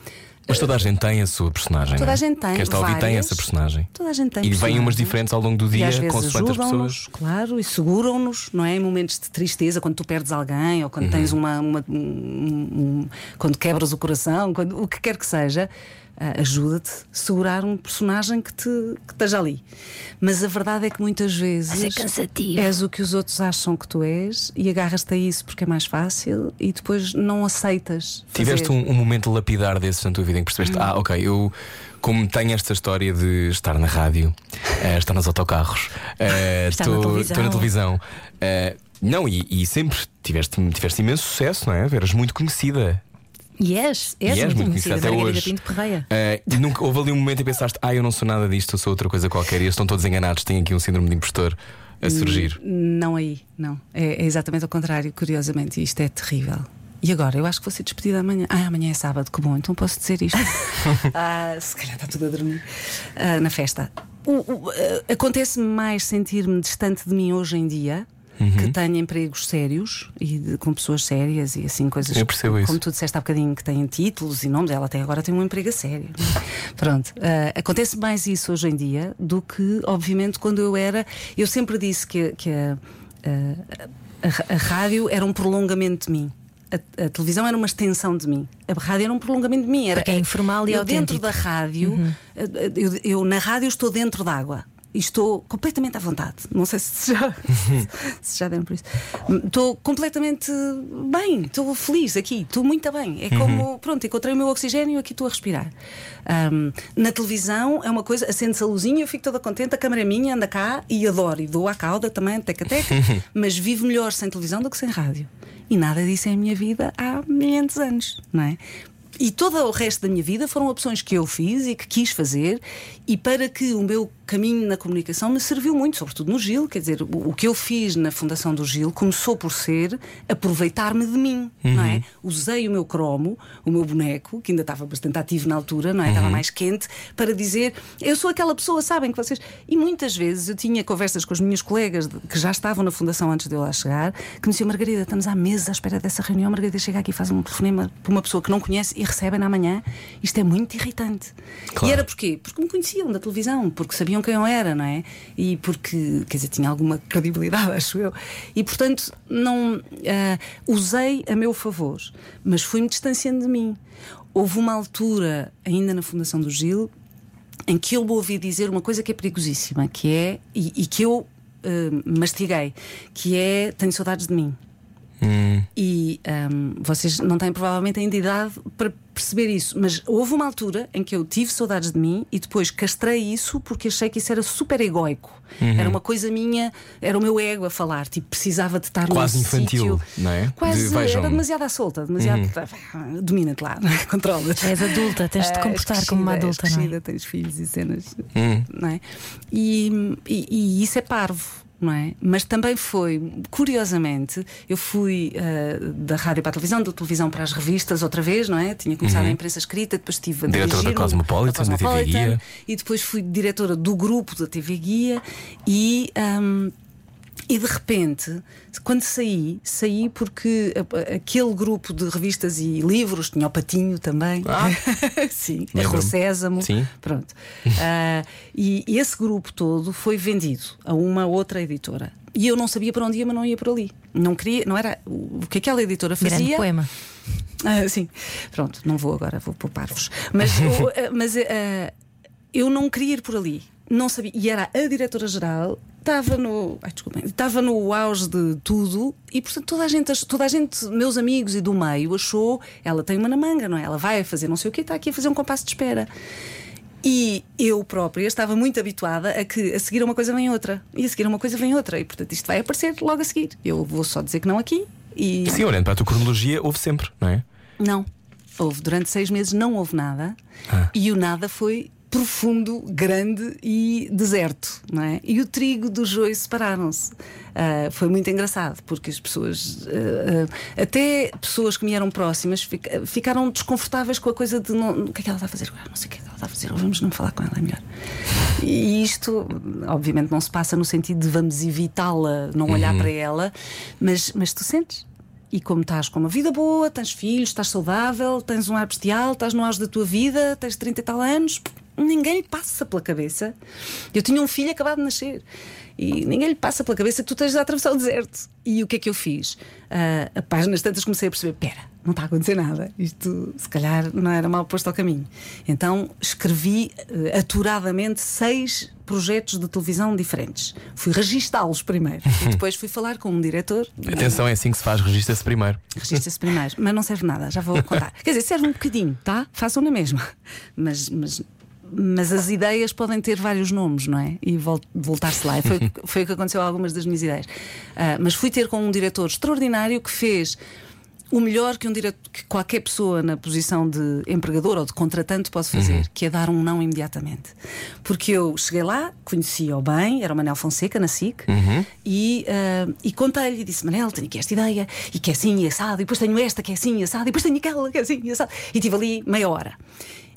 Mas toda a gente tem a sua personagem. Toda não é? a gente tem. Quem está a ouvir tem várias. essa personagem. Toda a gente tem. E vêm umas diferentes ao longo do E dia, às vezes consoante as pessoas. ajudam-nos, claro, e seguram-nos, não é? Em momentos de tristeza, quando tu perdes alguém, ou quando Uhum. tens uma. uma- um- um- quando quebras o coração, quando, o que quer que seja, ajuda-te a segurar um personagem que, te, que esteja ali. Mas a verdade é que muitas vezes. Mas é cansativo. És o que os outros acham que tu és e agarras-te a isso porque é mais fácil e depois não aceitas. Tiveste fazer. um, um momento lapidar desses na tua vida em que percebeste, ah, ok, eu. Como tenho esta história de estar na rádio, eh, estar nos autocarros, eh, [laughs] Estar na estou televisão. estou na televisão. eh, não, e, e sempre tiveste, tiveste imenso sucesso, não é? Eras muito conhecida. Yes, E és muito conhecida, até Margarida hoje. Pinto Correia. E nunca houve ali um momento em que pensaste, ah, eu não sou nada disto, eu sou outra coisa qualquer, e eles estão todos enganados, têm aqui um síndrome de impostor a surgir. Não aí, não. É, é exatamente o contrário, curiosamente. e Isto é terrível. E agora? Eu acho que vou ser despedida amanhã. Ah, amanhã é sábado, que bom, então posso dizer isto. [laughs] Ah, se calhar está tudo a dormir. Ah, na festa. O- ah, Acontece-me mais sentir-me distante de mim hoje em dia. Uhum. Que tenho empregos sérios e de- com pessoas sérias e assim coisas Eu percebo como isso. tu disseste há bocadinho que têm títulos e nomes, ela até agora tem um emprego a sério. é? [laughs] Pronto, ah, acontece mais isso hoje em dia do que, obviamente, quando eu era. Eu sempre disse que, que a, a- a- a rádio era um prolongamento de mim. A, a televisão era uma extensão de mim. A rádio era um prolongamento de mim. Era, Porque é informal e eu dentro autêntico. da rádio, eu, eu na rádio estou dentro d'água. E estou completamente à vontade. Não sei se já, [laughs] se já deram por isso. Estou completamente bem, estou feliz aqui, estou muito bem. É como, pronto, encontrei o meu oxigênio e aqui estou a respirar. Ahm, na televisão é uma coisa, acende-se a luzinha, eu fico toda contente, a câmera é minha, anda cá e adoro. E dou à cauda também, teca-teca. [laughs] mas vivo melhor sem televisão do que sem rádio. E nada disso é a minha vida há 500 anos, não é? E todo o resto da minha vida foram opções que eu fiz e que quis fazer, e para que o meu caminho na comunicação me serviu muito, sobretudo no Gil. Quer dizer, o, que eu fiz na Fundação do Gil começou por ser aproveitar-me de mim, não é? Usei o meu cromo, o meu boneco, que ainda estava bastante ativo na altura, não é? Estava mais quente, para dizer: eu sou aquela pessoa, sabem que vocês. E muitas vezes eu tinha conversas com as minhas colegas que já estavam na Fundação antes de eu lá chegar, que me diziam: Margarida, estamos à mesa à espera dessa reunião. Margarida chega aqui, faz um telefonema para uma pessoa que não conhece e recebem amanhã. Isto é muito irritante. Claro. E era porquê? Porque me conheciam da televisão, porque sabiam quem eu era, não é? E porque, quer dizer, tinha alguma credibilidade, [laughs] acho eu. E portanto, não ah, usei a meu favor, mas fui-me distanciando de mim. Houve uma altura, ainda na Fundação do Gil, em que eu ouvi dizer uma coisa que é perigosíssima, que é, e, e que eu ah, mastiguei, que é tenho saudades de mim. E ahm, vocês não têm provavelmente ainda idade para perceber isso, mas houve uma altura em que eu tive saudades de mim e depois castrei isso porque achei que isso era super egoico. Era uma coisa minha, era o meu ego a falar, tipo, precisava de estar Quase infantil, sítio- não é? Quase, De, era demasiado à solta, demasiado. [laughs] Domina-te lá, [laughs] controla-te. És adulta, tens de te Ah, comportar és como uma crescida, adulta, não é? crescida, tens filhos e cenas, não é? E, e- e isso é parvo. Não é? Mas também foi, curiosamente, eu fui ah, da rádio para a televisão, da televisão para as revistas outra vez, não é? Tinha começado a imprensa escrita, depois estive a Diretora da dirigir no- Cosmopolitan, da TV Guia. e depois fui diretora do grupo da TV Guia e. ahm, E de repente, quando saí, saí porque aquele grupo de revistas e livros tinha o Patinho também. [laughs] Sim, a. Rua Sésamo. Sim. Pronto. Ah, e, e esse grupo todo foi vendido a uma outra editora. E eu não sabia para onde ia, mas não ia por ali. Não queria, não era o que aquela editora Grande fazia. poema. [laughs] Ah, sim, pronto, não vou agora, vou poupar-vos. Mas, [laughs] ah, mas ah, eu não queria ir por ali, não sabia. E era a diretora-geral, estava no. Ai, desculpem, estava no auge de tudo e, portanto, toda a, gente, toda a gente, meus amigos e do meio, achou. Ela tem uma na manga, não é? Ela vai fazer não sei o que, está aqui a fazer um compasso de espera. E eu própria estava muito habituada a que a seguir uma coisa vem outra, e a seguir uma coisa vem outra, e portanto isto vai aparecer logo a seguir. Eu vou só dizer que não aqui e. Sim, olhando para a tua cronologia, houve sempre, não é? Não. Houve. Durante seis meses não houve nada. Ah. E o nada foi profundo, grande e deserto, não é? E o trigo do joio separaram-se. Ah, foi muito engraçado, porque as pessoas, ah, ah, até pessoas que me eram próximas, fica- ficaram desconfortáveis com a coisa de não, o que é que ela está a fazer agora? Não sei o que é que ela está a fazer, vamos não falar com ela, é melhor. E isto, obviamente, não se passa no sentido de vamos evitá-la, não olhar para ela, mas, mas tu sentes. E como estás com uma vida boa, tens filhos, estás saudável, tens um ar bestial, estás no auge da tua vida, tens 30 e tal anos, ninguém lhe passa pela cabeça. Eu tinha um filho acabado de nascer e ninguém lhe passa pela cabeça que tu tens de atravessar o deserto. E o que é que eu fiz? Ah, a páginas tantas comecei a perceber: pera, não está a acontecer nada. Isto se calhar não era mal posto ao caminho. Então escrevi eh, aturadamente seis projetos de televisão diferentes. Fui registá-los primeiro e depois fui falar com um diretor. Atenção, é assim que se faz, registra-se primeiro. Registra-se primeiro, mas não serve nada, já vou contar. [laughs] Quer dizer, serve um bocadinho, tá? Façam na mesma. Mas, mas, mas as ideias podem ter vários nomes, não é? E vol- voltar-se lá. E foi, o que- foi o que aconteceu a algumas das minhas ideias. Ah, mas fui ter com um diretor extraordinário que fez. O melhor que, um diretor, que qualquer pessoa na posição de empregador ou de contratante pode fazer, que é dar um não imediatamente. Porque eu cheguei lá, conhecia-o bem, era o Manel Fonseca na SIC, e, ah, e contei-lhe disse: Manel, tenho aqui esta ideia, e que é assim e assado, e depois tenho esta que é assim e assado, e depois tenho aquela que é assim e assado. E tive ali meia hora.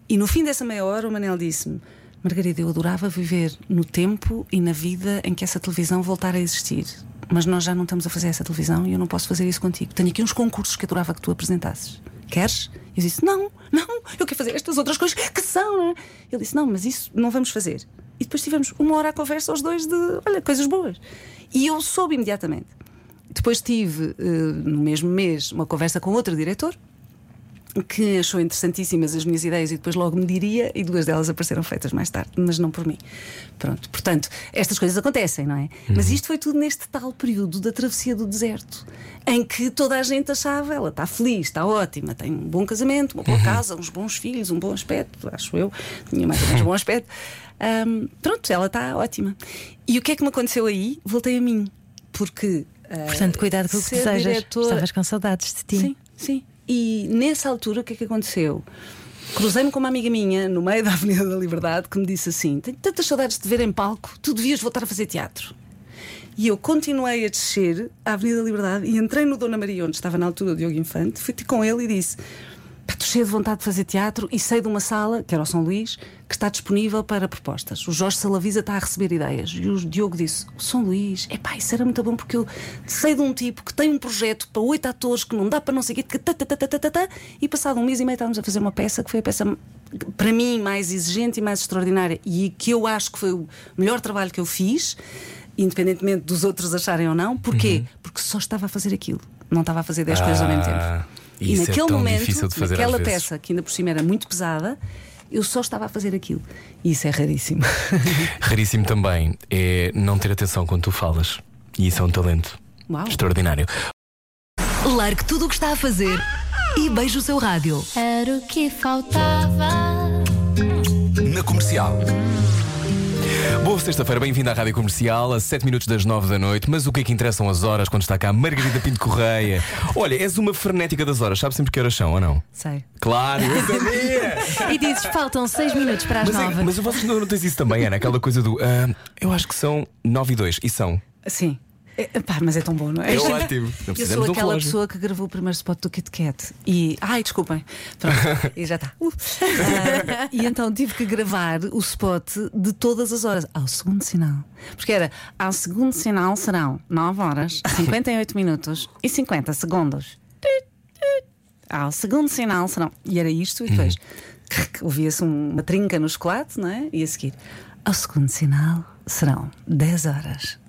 E no fim dessa meia hora, o Manel disse-me: Margarida, eu adorava viver no tempo e na vida em que essa televisão voltar a existir. Mas nós já não estamos a fazer essa televisão e eu não posso fazer isso contigo. Tenho aqui uns concursos que adorava que tu apresentasses. Queres? Eu disse: Não, não, eu quero fazer estas outras coisas que são. é?" Ele disse: Não, mas isso não vamos fazer. E depois tivemos uma hora à conversa, os dois, de olha, coisas boas. E eu soube imediatamente. Depois tive, eh, no mesmo mês, uma conversa com outro diretor que achou interessantíssimas as minhas ideias e depois logo me diria, e duas delas apareceram feitas mais tarde, mas não por mim. Pronto, portanto, estas coisas acontecem, não é? Mas isto foi tudo neste tal período da travessia do deserto, em que toda a gente achava, ela está feliz, está ótima, tem um bom casamento, uma boa casa, uns bons filhos, um bom aspecto, acho eu, tinha mais ou menos bom aspecto. Ahm, pronto, ela está ótima. E o que é que me aconteceu aí? Voltei a mim, porque. ah, Portanto, cuidado com o que desejas. diretora- Estavas com saudades de ti. Sim, sim. E nessa altura, o que é que aconteceu? Cruzei-me com uma amiga minha no meio da Avenida da Liberdade que me disse assim: Tenho tantas saudades de te ver em palco, tu devias voltar a fazer teatro. E eu continuei a descer à Avenida da Liberdade e entrei no Dona Maria, onde estava na altura o Diogo Infante, fui com ele e disse: "Pá, Estou cheio de vontade de fazer teatro e sei de uma sala, que era o São Luís, que está disponível para propostas. O Jorge Salavisa está a receber ideias. E o Diogo disse: O São Luís, é pá, isso era muito bom porque eu sei de um tipo que tem um projeto para oito atores que não dá para não quê, que tá, tá, tá, tá, tá, tá, tá, e passado um mês e meio estávamos a fazer uma peça que foi a peça para mim mais exigente e mais extraordinária e que eu acho que foi o melhor trabalho que eu fiz, independentemente dos outros acharem ou não. Porquê? Porque só estava a fazer aquilo, não estava a fazer dez coisas ao mesmo tempo. E isso é naquele tão momento, difícil de fazer às naquela peça que ainda por cima era muito pesada, eu só estava a fazer aquilo. E isso é raríssimo. [laughs] Raríssimo também é não ter atenção quando tu falas. E isso é um talento Uau. extraordinário. Largue tudo o que está a fazer e beije o seu rádio. Era o que faltava. Na comercial. Boa sexta-feira, bem-vindo à Rádio Comercial, a 7 minutos das 9 da noite. Mas o que é que interessam as horas quando está cá Margarida Pinto Correia? [laughs] Olha, és uma frenética das horas, sabe sempre que horas são ou não? Sei. Claro, eu [laughs] sabia! E dizes: faltam seis minutos para as mas, é, nove. mas vocês não, não tens isso também, Ana? Aquela coisa do. ah, eu acho que são 9 e 2, e são. Sim. É, pá, mas é tão bom, não é? É ótimo. Não Eu sou aquela relógio. pessoa que gravou o primeiro spot do Kit Kat e. Ai, desculpem. Pronto, [laughs] e já está. Uh. Ah, e então tive que gravar o spot de todas as horas, ao segundo sinal. Porque era ao segundo sinal serão 9 horas, 58 minutos e 50 segundos. Ao segundo sinal serão. E era isto, e depois ouvia-se uma trinca no chocolate, não é? E a seguir. Ao segundo sinal serão 10 horas.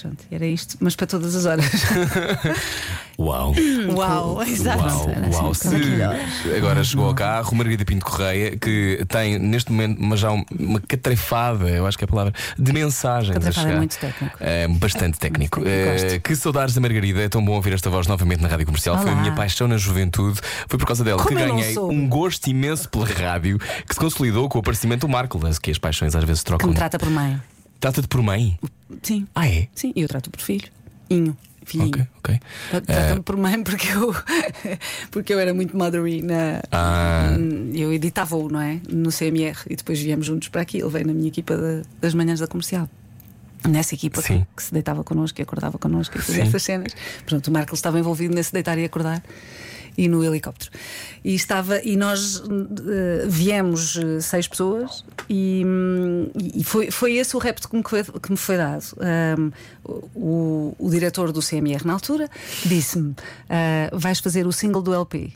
Pronto, era isto, mas para todas as horas. [laughs] Uau! Uau, exato. Uau, assim, uau. como Se agora chegou ao carro, Margarida Pinto Correia, que tem neste momento mas já um- uma catrefada, eu acho que é a palavra, de mensagens. a Catrefada é muito técnico. É, bastante técnico. Gosto. que saudades da Margarida, é tão bom ouvir esta voz novamente na rádio comercial. Foi a Olá. minha paixão na juventude. Foi por causa dela Como que ganhei um gosto imenso pela rádio, que se consolidou com o aparecimento do Marco, que as paixões às vezes Que trocam. me trata por mãe. Trata-te por mãe. Sim. Ah, é? Sim, eu trato por filho. Inho. Filhinho. Ok, ok. Trata-me por mãe porque eu, [laughs] porque eu era muito mothery na. Ah. Eu editava-o, não é? No CMR e depois viemos juntos para aqui. Ele veio na minha equipa da- das manhãs da comercial. Nessa equipa que, que se deitava connosco e acordava connosco e fazia Sim. essas cenas. Pronto, o Marco estava envolvido nesse deitar e acordar e no helicóptero. E estava e nós eh, viemos eh, seis pessoas e, e foi, foi esse o repto que me foi, que me foi dado. Um, o, o diretor do CMR na altura disse-me: ah, vais fazer o single do LP.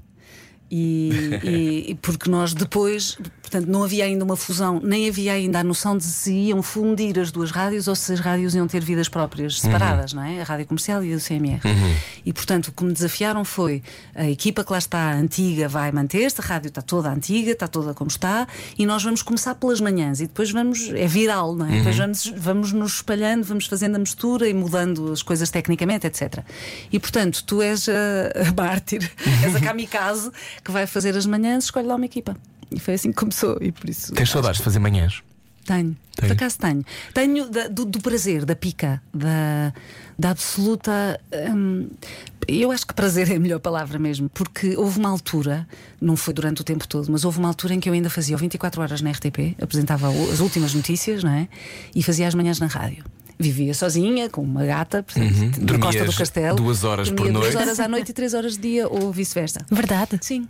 E- e porque nós depois, portanto, não havia ainda uma fusão, nem havia ainda a noção de se iam fundir as duas rádios ou se as rádios iam ter vidas próprias separadas, não é? A rádio comercial e a CMR. E portanto, o que me desafiaram foi a equipa que lá está, antiga, vai manter-se, a rádio está toda antiga, está toda como está, e nós vamos começar pelas manhãs e depois vamos, é viral, não é? Depois vamos, vamos nos espalhando, vamos fazendo a mistura e mudando as coisas tecnicamente, etc. E portanto, tu és a, a mártir, [laughs] és a kamikaze que vai fazer as manhãs, escolhe lá uma equipa. E foi assim que começou, e por isso. Tens saudades de fazer manhãs? Tenho, por Tem? acaso tenho. Tenho da- do, do prazer, da pica, da, da absoluta. hum, eu acho que prazer é a melhor palavra mesmo, porque houve uma altura, não foi durante o tempo todo, mas houve uma altura em que eu ainda fazia o 24 horas na RTP, apresentava as últimas notícias, não é? E fazia as manhãs na rádio. Vivia sozinha, com uma gata, portanto, na Costa Uhum. Do Castelo. duas horas por noite? Duas horas à noite e três horas de dia, ou vice-versa. Verdade. Sim.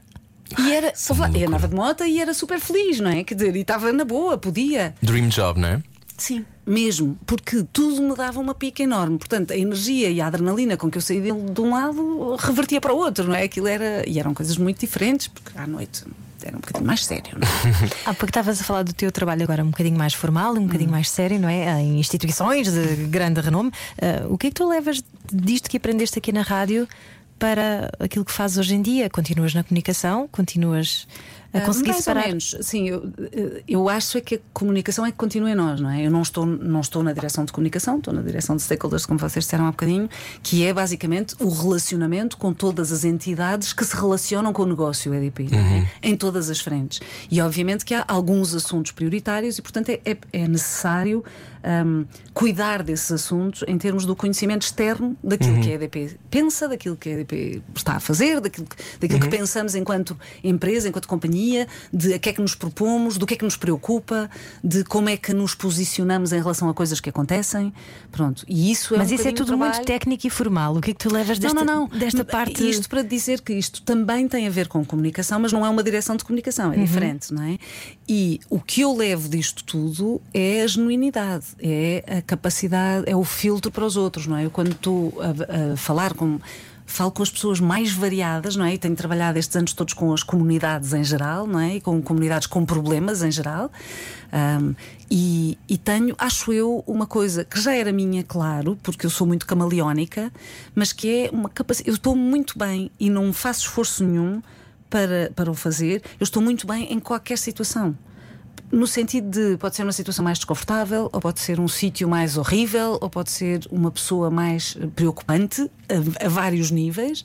E era, é e loucura. andava de moto e era super feliz, não é? Quer dizer, e estava na boa, podia. Dream job, não é? Sim, mesmo, porque tudo me dava uma pica enorme. Portanto, a energia e a adrenalina com que eu saí dele de um lado revertia para o outro, não é? Aquilo era. E eram coisas muito diferentes, porque à noite era um bocadinho mais sério, não é? [laughs] Ah, porque estavas a falar do teu trabalho agora um bocadinho mais formal, um bocadinho mais sério, não é? Em instituições de grande renome. Ah, o que é que tu levas disto que aprendeste aqui na rádio para aquilo que fazes hoje em dia? Continuas na comunicação? Continuas a Ah, conseguir mais separar? ou menos, sim, eu, eu acho é que a comunicação é que continua em nós, não é? Eu não estou, não estou na direção de comunicação, estou na direção de stakeholders, como vocês disseram há bocadinho, que é basicamente o relacionamento com todas as entidades que se relacionam com o negócio EDP, não é? em todas as frentes. E obviamente que há alguns assuntos prioritários e, portanto, é, é- é necessário hum, cuidar desses assuntos em termos do conhecimento externo daquilo que a EDP pensa, daquilo que a EDP está a fazer, daquilo, que, daquilo que pensamos enquanto empresa, enquanto companhia, de a que é que nos propomos, do que é que nos preocupa, de como é que nos posicionamos em relação a coisas que acontecem. Pronto, e isso é Mas um isso é tudo muito técnico e formal. O que é que tu levas desta, não, não, não. desta parte? Isto para dizer que isto também tem a ver com comunicação, mas não é uma direção de comunicação, é Uhum. diferente, não é? E o que eu levo disto tudo é a genuinidade, é a capacidade, é o filtro para os outros, não é? Eu quando estou a, a falar com. Falo com as pessoas mais variadas, não é? E tenho trabalhado estes anos todos com as comunidades em geral, não é? E com comunidades com problemas em geral. Ahm, e, e tenho, acho eu, uma coisa que já era minha, claro, porque eu sou muito camaleónica, mas que é uma capacidade. Eu estou muito bem e não faço esforço nenhum para, para o fazer, eu estou muito bem em qualquer situação. No sentido de pode ser uma situação mais desconfortável, ou pode ser um sítio mais horrível, ou pode ser uma pessoa mais eh, preocupante, a, a vários níveis.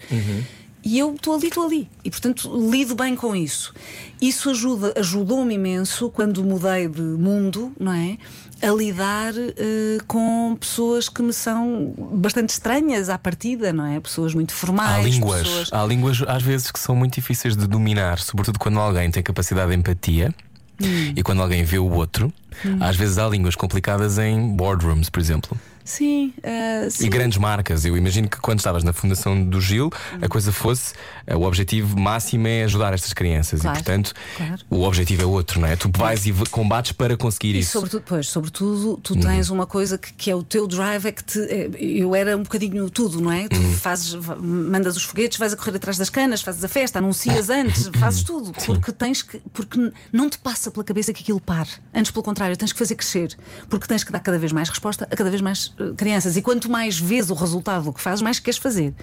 E eu estou ali, estou ali. E portanto lido bem com isso. Isso ajuda, ajudou-me imenso quando mudei de mundo, não é? A lidar eh, com pessoas que me são bastante estranhas à partida, não é? Pessoas muito formais. Há línguas, pessoas- há línguas às vezes que são muito difíceis de dominar, sobretudo quando alguém tem capacidade de empatia Hum. e quando alguém vê o outro. Às vezes há línguas complicadas em boardrooms, por exemplo. Sim, ah, sim. E grandes marcas. Eu imagino que quando estavas na fundação do Gil, a coisa fosse eh, o objetivo máximo é ajudar estas crianças. Claro, e portanto, claro. o objetivo é outro, não é? Tu vais e combates para conseguir E isso. sobretudo, pois, sobretudo, Uhum. tu tens uma coisa que, que é o teu drive, é que te. é, eu era um bocadinho tudo, não é? Tu Uhum. fazes, mandas os foguetes, vais a correr atrás das canas, fazes a festa, anuncias [laughs] antes, fazes tudo. Porque tens que. Porque não te passa pela cabeça que aquilo pare. Antes, pelo contrário, tens que fazer crescer. Porque tens que dar cada vez mais resposta a cada vez mais crianças. E quanto mais vês o resultado do que fazes, mais queres fazer.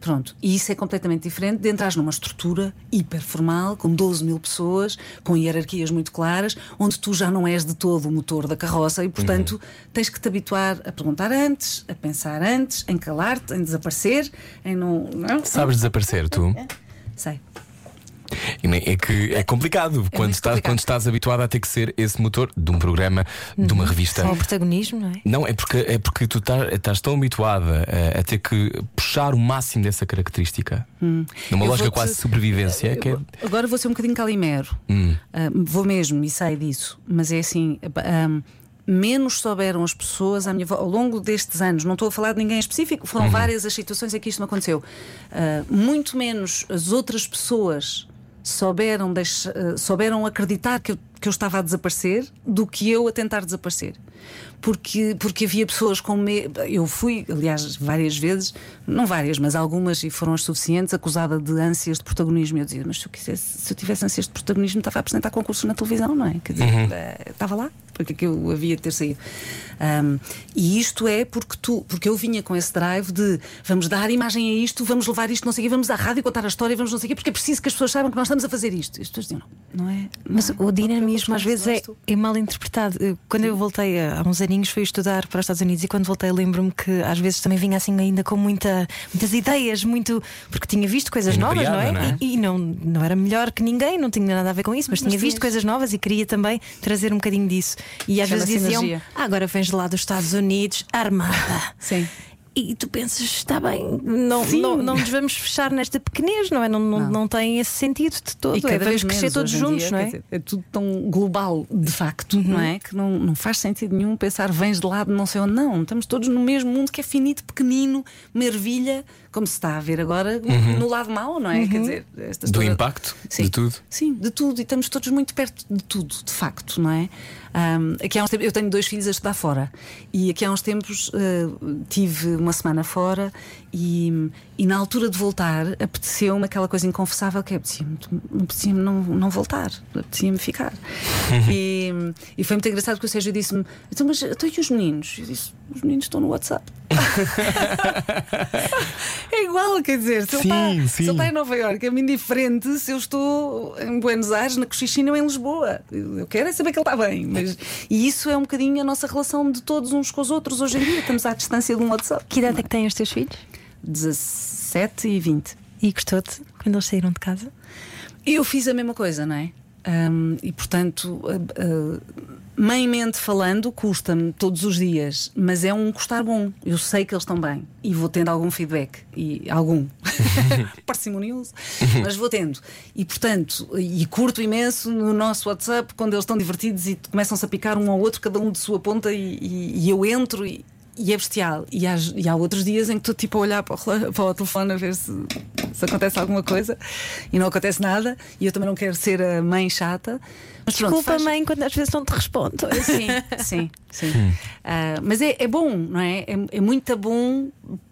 Pronto. E isso é completamente diferente de entrar numa estrutura hiper formal, com 12 mil pessoas, com hierarquias muito claras, onde tu já não és de todo o motor da carroça e, portanto, tens que te habituar a perguntar antes, a pensar antes, em calar-te, em desaparecer, em não. não? Sabes desaparecer, tu? Sei. É que é complicado quando, muito estás, complicado. quando estás habituado a ter que ser esse motor de um programa, de uma revista. Só o protagonismo, não é? Não, é porque, é porque tu estás, estás tão habituada a, a ter que puxar o máximo dessa característica. Numa Hum. Eu lógica quase de sobrevivência. que é- Agora vou ser um bocadinho calimero. Ah, vou mesmo e sei disso. Mas é assim. ah, menos souberam as pessoas à minha volta ao longo destes anos, não estou a falar de ninguém em específico, foram várias as situações em que isto me aconteceu. Ah, muito menos as outras pessoas souberam, deixa- ah, souberam acreditar que eu, que eu estava a desaparecer do que eu a tentar desaparecer. Porque, porque havia pessoas com medo. Eu fui, aliás, várias vezes, não várias, mas algumas, e foram as suficientes, acusada de ânsias de protagonismo. E eu dizia, mas se eu, quisesse, se eu tivesse ânsias de protagonismo, estava a apresentar concursos na televisão, não é? Quer dizer, eh, estava lá, porque é que eu havia de ter saído. Ahm, e isto é porque tu, porque eu vinha com esse drive de vamos dar imagem a isto, vamos levar isto, não sei o quê, vamos à rádio contar a história, vamos não sei o quê, porque é preciso que as pessoas saibam que nós estamos a fazer isto. E as pessoas diziam, não, não é? Mas não é, o dinamismo é, às vezes é, é mal interpretado. Quando eu voltei há uns aninhos fui estudar para os Estados Unidos e quando voltei lembro-me que às vezes também vinha assim ainda com muita, muitas ideias, muito porque tinha visto coisas novas, não é? Não é? E, e não, não era melhor que ninguém, não tinha nada a ver com isso, mas, tinha visto tinhas. coisas novas e queria também trazer um bocadinho disso. E às vezes diziam: ah, agora vens lá dos Estados Unidos, armada. Sim. E tu pensas, está bem, não, Sim. não, não nos vamos fechar nesta pequenez, não é? Não, não, não. tem esse sentido de todo. E cada é, vez crescer todos juntos, dia, não é? dizer, é tudo tão global, de facto, não é? Que não, não faz sentido nenhum pensar vens de lado, não sei onde. Não, estamos todos no mesmo mundo que é finito, pequenino, uma ervilha, como se está a ver agora no lado mau, não é? Quer dizer, esta Do impacto Sim. de tudo. Sim, de tudo. E estamos todos muito perto de tudo, de facto, não é? Ahm, aqui há uns tempos, eu tenho dois filhos a estudar fora e aqui há uns tempos eh, tive uma semana fora e, e na altura de voltar apeteceu-me aquela coisa inconfessável que é apetecia-me apetecia não, não voltar, apetecia-me ficar. e, e foi muito engraçado porque o Sérgio disse-me: então, mas então, e os meninos? Eu disse: os meninos estão no WhatsApp. [laughs] é igual, quer dizer, se ele, Sim, está, ele está em Nova Iorque, é-me indiferente se eu estou em Buenos Aires, na Cochichina ou em Lisboa. Eu quero é saber que ele está bem. Mas, e isso é um bocadinho a nossa relação de todos uns com os outros hoje em dia. Estamos à distância de um WhatsApp. Que idade é que têm os teus filhos? 17 e 20. E gostou-te quando eles saíram de casa? Eu fiz a mesma coisa, não é? Hum, e portanto, uh, uh, falando, custa-me todos os dias, mas é um custar bom. Eu sei que eles estão bem e vou tendo algum feedback e algum [laughs] parcimonioso, mas vou tendo. E portanto, e curto imenso no nosso WhatsApp quando eles estão divertidos e começam-se a picar um ao outro, cada um de sua ponta, e, e- e eu entro e. E é bestial. E há, e há outros dias em que estou tipo a olhar para o, [laughs] para o telefone a ver se, se acontece alguma coisa e não acontece nada. E eu também não quero ser a mãe chata. Mas pronto, Desculpa, faz- mãe, quando às vezes não te respondo. [laughs] Sim, sim, sim. Ah, mas é, é bom, não é? é? É muito bom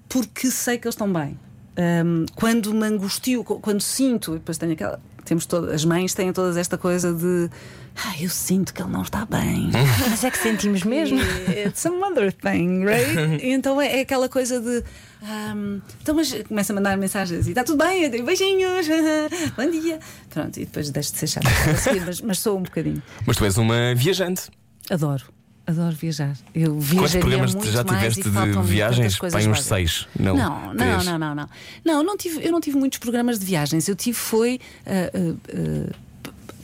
porque sei que eles estão bem. Ahm, quando me angustio, quando sinto, e depois tenho aquela. Temos todas, as mães têm todas esta coisa de. Ah, eu sinto que ele não está bem. [laughs] Mas é que sentimos mesmo. It's a mother thing, right? [laughs] Então é, é aquela coisa de. ahm, então, mas começa a mandar mensagens e está tudo bem, eu digo beijinhos, [laughs] bom dia. Pronto, e depois deixo de ser chata seguir, mas, mas sou um bocadinho. Mas tu és uma viajante. Adoro. Adoro viajar. Eu Quantos programas muito já tiveste de viagens? Bem, uns seis. Não, Não, não, não, não, não. Não, não tive, eu não tive muitos programas de viagens. Eu tive foi ah, ah, ah,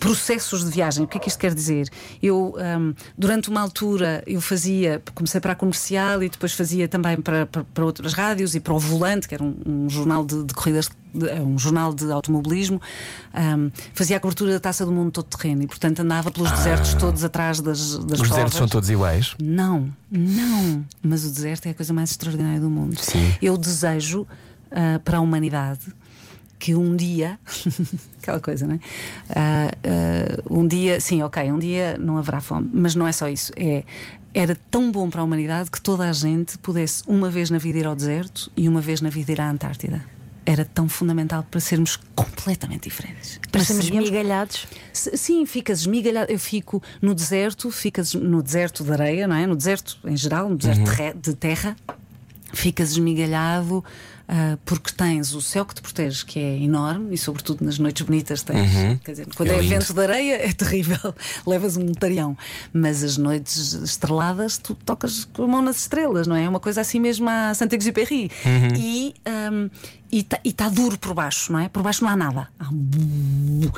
processos de viagem. O que é que isto quer dizer? Eu, um, durante uma altura, eu fazia, comecei para a comercial e depois fazia também para, para, para outras rádios e para o Volante, que era um, um jornal de, de corridas, de, um jornal de automobilismo. Um, fazia a cobertura da taça do mundo todo terreno e, portanto, andava pelos desertos todos atrás das, das Os desertos são todos iguais. Não, não. Mas o deserto é a coisa mais extraordinária do mundo. Sim. Eu desejo ah, para a humanidade que um dia, [laughs] aquela coisa, não é? Ah, ah, um dia, sim, ok, um dia não haverá fome, mas não é só isso. É, era tão bom para a humanidade que toda a gente pudesse uma vez na vida ir ao deserto e uma vez na vida ir à Antártida. Era tão fundamental para sermos completamente diferentes. Para Mas sermos seríamos- migalhados. S- Sim, ficas esmigalhado. Eu fico no deserto, ficas no deserto de areia, não é? No deserto em geral, no deserto de re- de terra, ficas esmigalhado ah, porque tens o céu que te protege, que é enorme, e sobretudo nas noites bonitas tens. Quer dizer, quando É é, vento de areia é terrível, [laughs] levas um tarião. Mas as noites estreladas, tu tocas com a mão nas estrelas, não é? É uma coisa assim mesmo à Saint-Exupéry. E está duro por baixo, não é? Por baixo não há nada. Um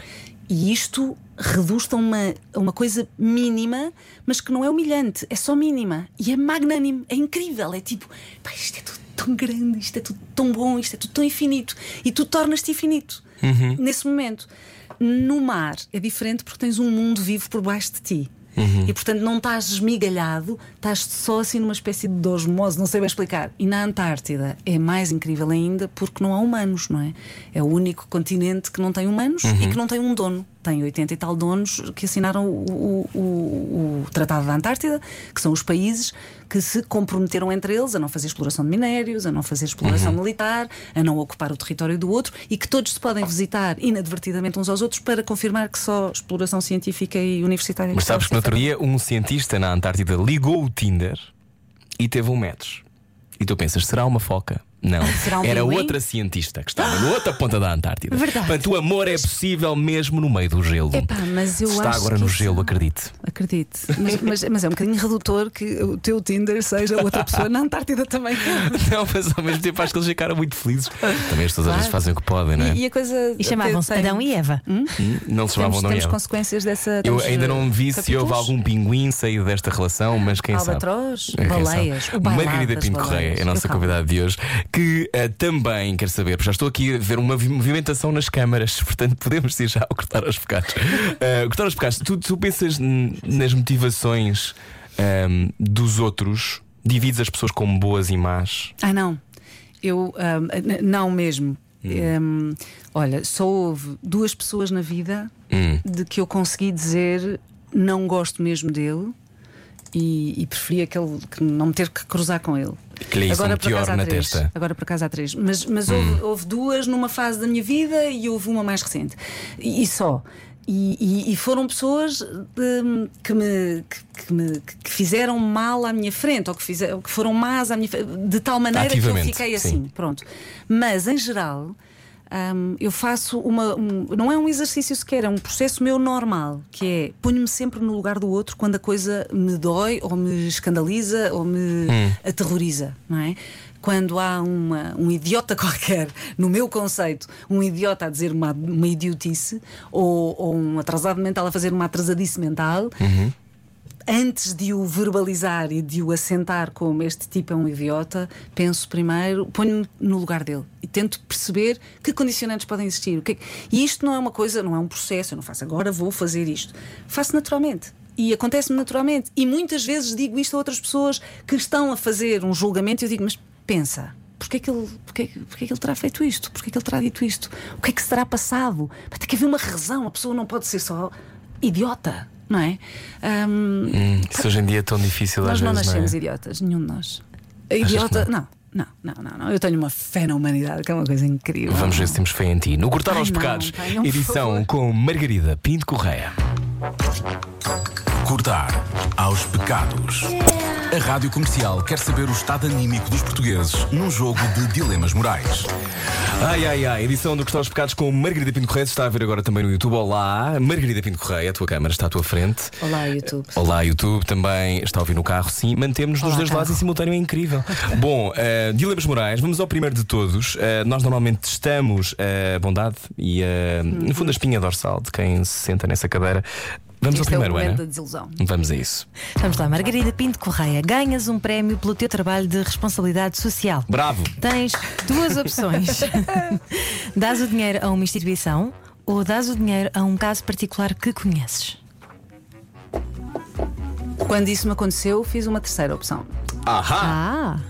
e isto reduz-te a uma, a uma coisa mínima, mas que não é humilhante, é só mínima. E é magnânime, é incrível. É tipo, pá, isto é tudo tão grande, isto é tudo tão bom, isto é tudo tão infinito. E tu tornas-te infinito nesse momento. No mar é diferente porque tens um mundo vivo por baixo de ti. E portanto não estás esmigalhado, estás só assim numa espécie de osmose, não sei bem explicar. E na Antártida é mais incrível ainda porque não há humanos, não é? É o único continente que não tem humanos e que não tem um dono. Tem 80 e tal donos que assinaram o, o- o- o Tratado da Antártida, que são os países que se comprometeram entre eles a não fazer exploração de minérios, a não fazer exploração militar, a não ocupar o território do outro e que todos se podem visitar inadvertidamente uns aos outros para confirmar que só exploração científica e universitária. Mas sabes que no outro dia um cientista na Antártida ligou o Tinder e teve um match. E tu pensas, será uma foca? Não. [laughs] Será um Era pinguim? outra cientista que estava na outra ponta da Antártida. Verdade. Portanto, o amor é possível mesmo no meio do gelo. Epá, mas eu Se está acho agora que no isso- gelo, acredite. Acredite. Mas, mas- mas é um bocadinho redutor que o teu Tinder seja outra pessoa na Antártida também. [laughs] Não, mas ao mesmo tempo acho que eles ficaram muito felizes. Também as pessoas às vezes Claro. fazem o que podem, não é? E, e a coisa. E chamavam-se Adão e Eva. Hum? Não se chamavam Temos, não temos Eva. consequências dessa. Eu ainda não vi eh, se houve capítulos. algum pinguim saído desta relação, mas quem Albatroz, sabe? Quem baleias, sabe? o bailado Margarida Pinto Correia é a nossa convidada de hoje, que eh, também quer saber, porque já estou aqui a ver uma vi- movimentação nas câmaras, [laughs] portanto podemos ir já ao cortar aos pecados. Eh, cortar aos pecados, tu, tu pensas nas motivações ehm, dos outros, divides as pessoas como boas e más. Ah, não. Eu. ahm, n- não mesmo. Hum. Ahm, olha, só houve duas pessoas na vida Hum. de que eu consegui dizer não gosto mesmo dele e, e preferia que, ele, que não me ter que cruzar com ele. Que lhe um acaso, meteoro há na três. testa. Hum. Agora por acaso há três. Mas, mas houve, houve duas numa fase da minha vida e houve uma mais recente. E, e só. E, e- e foram pessoas hum, que, me, que, me que fizeram mal à minha frente ou que, fizeram, que foram más à minha frente, de tal maneira que eu fiquei sim. assim. Pronto. Mas em geral. Hum, eu faço uma. um- não é um exercício sequer, é um processo meu normal, que é ponho-me sempre no lugar do outro quando a coisa me dói, ou me escandaliza, ou me aterroriza, não é? Quando há uma- um idiota [laughs] qualquer, no meu conceito, um idiota a dizer uma, uma idiotice, ou, ou um atrasado mental a fazer uma atrasadice mental, antes de o verbalizar e de o assentar como este tipo é um idiota, penso primeiro, ponho-me no lugar dele e tento perceber que condicionantes podem existir. É E isto não é uma coisa, não é um processo, eu não faço agora, vou fazer isto. Faço naturalmente. E acontece-me naturalmente. E muitas vezes digo isto a outras pessoas que estão a fazer um julgamento e eu digo, mas pensa. Porquê que, ele, porquê que ele terá feito isto? Porquê que ele terá dito isto? O que é que se terá passado? Ter que haver uma razão. A pessoa não pode ser só idiota, não é? Ahm, Hum, isso hoje em dia é tão difícil nós às não vezes. nascemos não é? idiotas, nenhum de nós. Idiota, não. Não, não, não, não. Eu tenho uma fé na humanidade, que é uma coisa incrível. Vamos ver se temos fé em ti. No Cortar aos não, Pecados, não, edição com Margarida Pinto Correia. Cortar aos pecados. A Rádio Comercial quer saber o estado anímico dos portugueses num jogo de dilemas morais. Ai, ai, ai, edição do Costó aos Pecados com Margarida Pinto Correia. Está a ver agora também no YouTube. Olá, Margarida Pinto Correia, a tua câmara está à tua frente. Olá, YouTube. Olá, YouTube, também está a ouvir no carro, sim. Mantemos-nos dos Olá, dois lados em simultâneo, é incrível. Bom, uh, dilemas morais, vamos ao primeiro de todos. Uh, nós normalmente testamos a bondade e, uh, no fundo, a espinha dorsal de quem se senta nessa cadeira. Vamos Este ao primeiro, é o momento Ana. da desilusão. Vamos a isso. Vamos lá, Margarida Pinto Correia. Ganhas um prémio pelo teu trabalho de responsabilidade social. Bravo! Tens duas opções: [laughs] dás o dinheiro a uma instituição ou dás o dinheiro a um caso particular que conheces. Quando isso me aconteceu, fiz uma terceira opção. Ahá! Ah,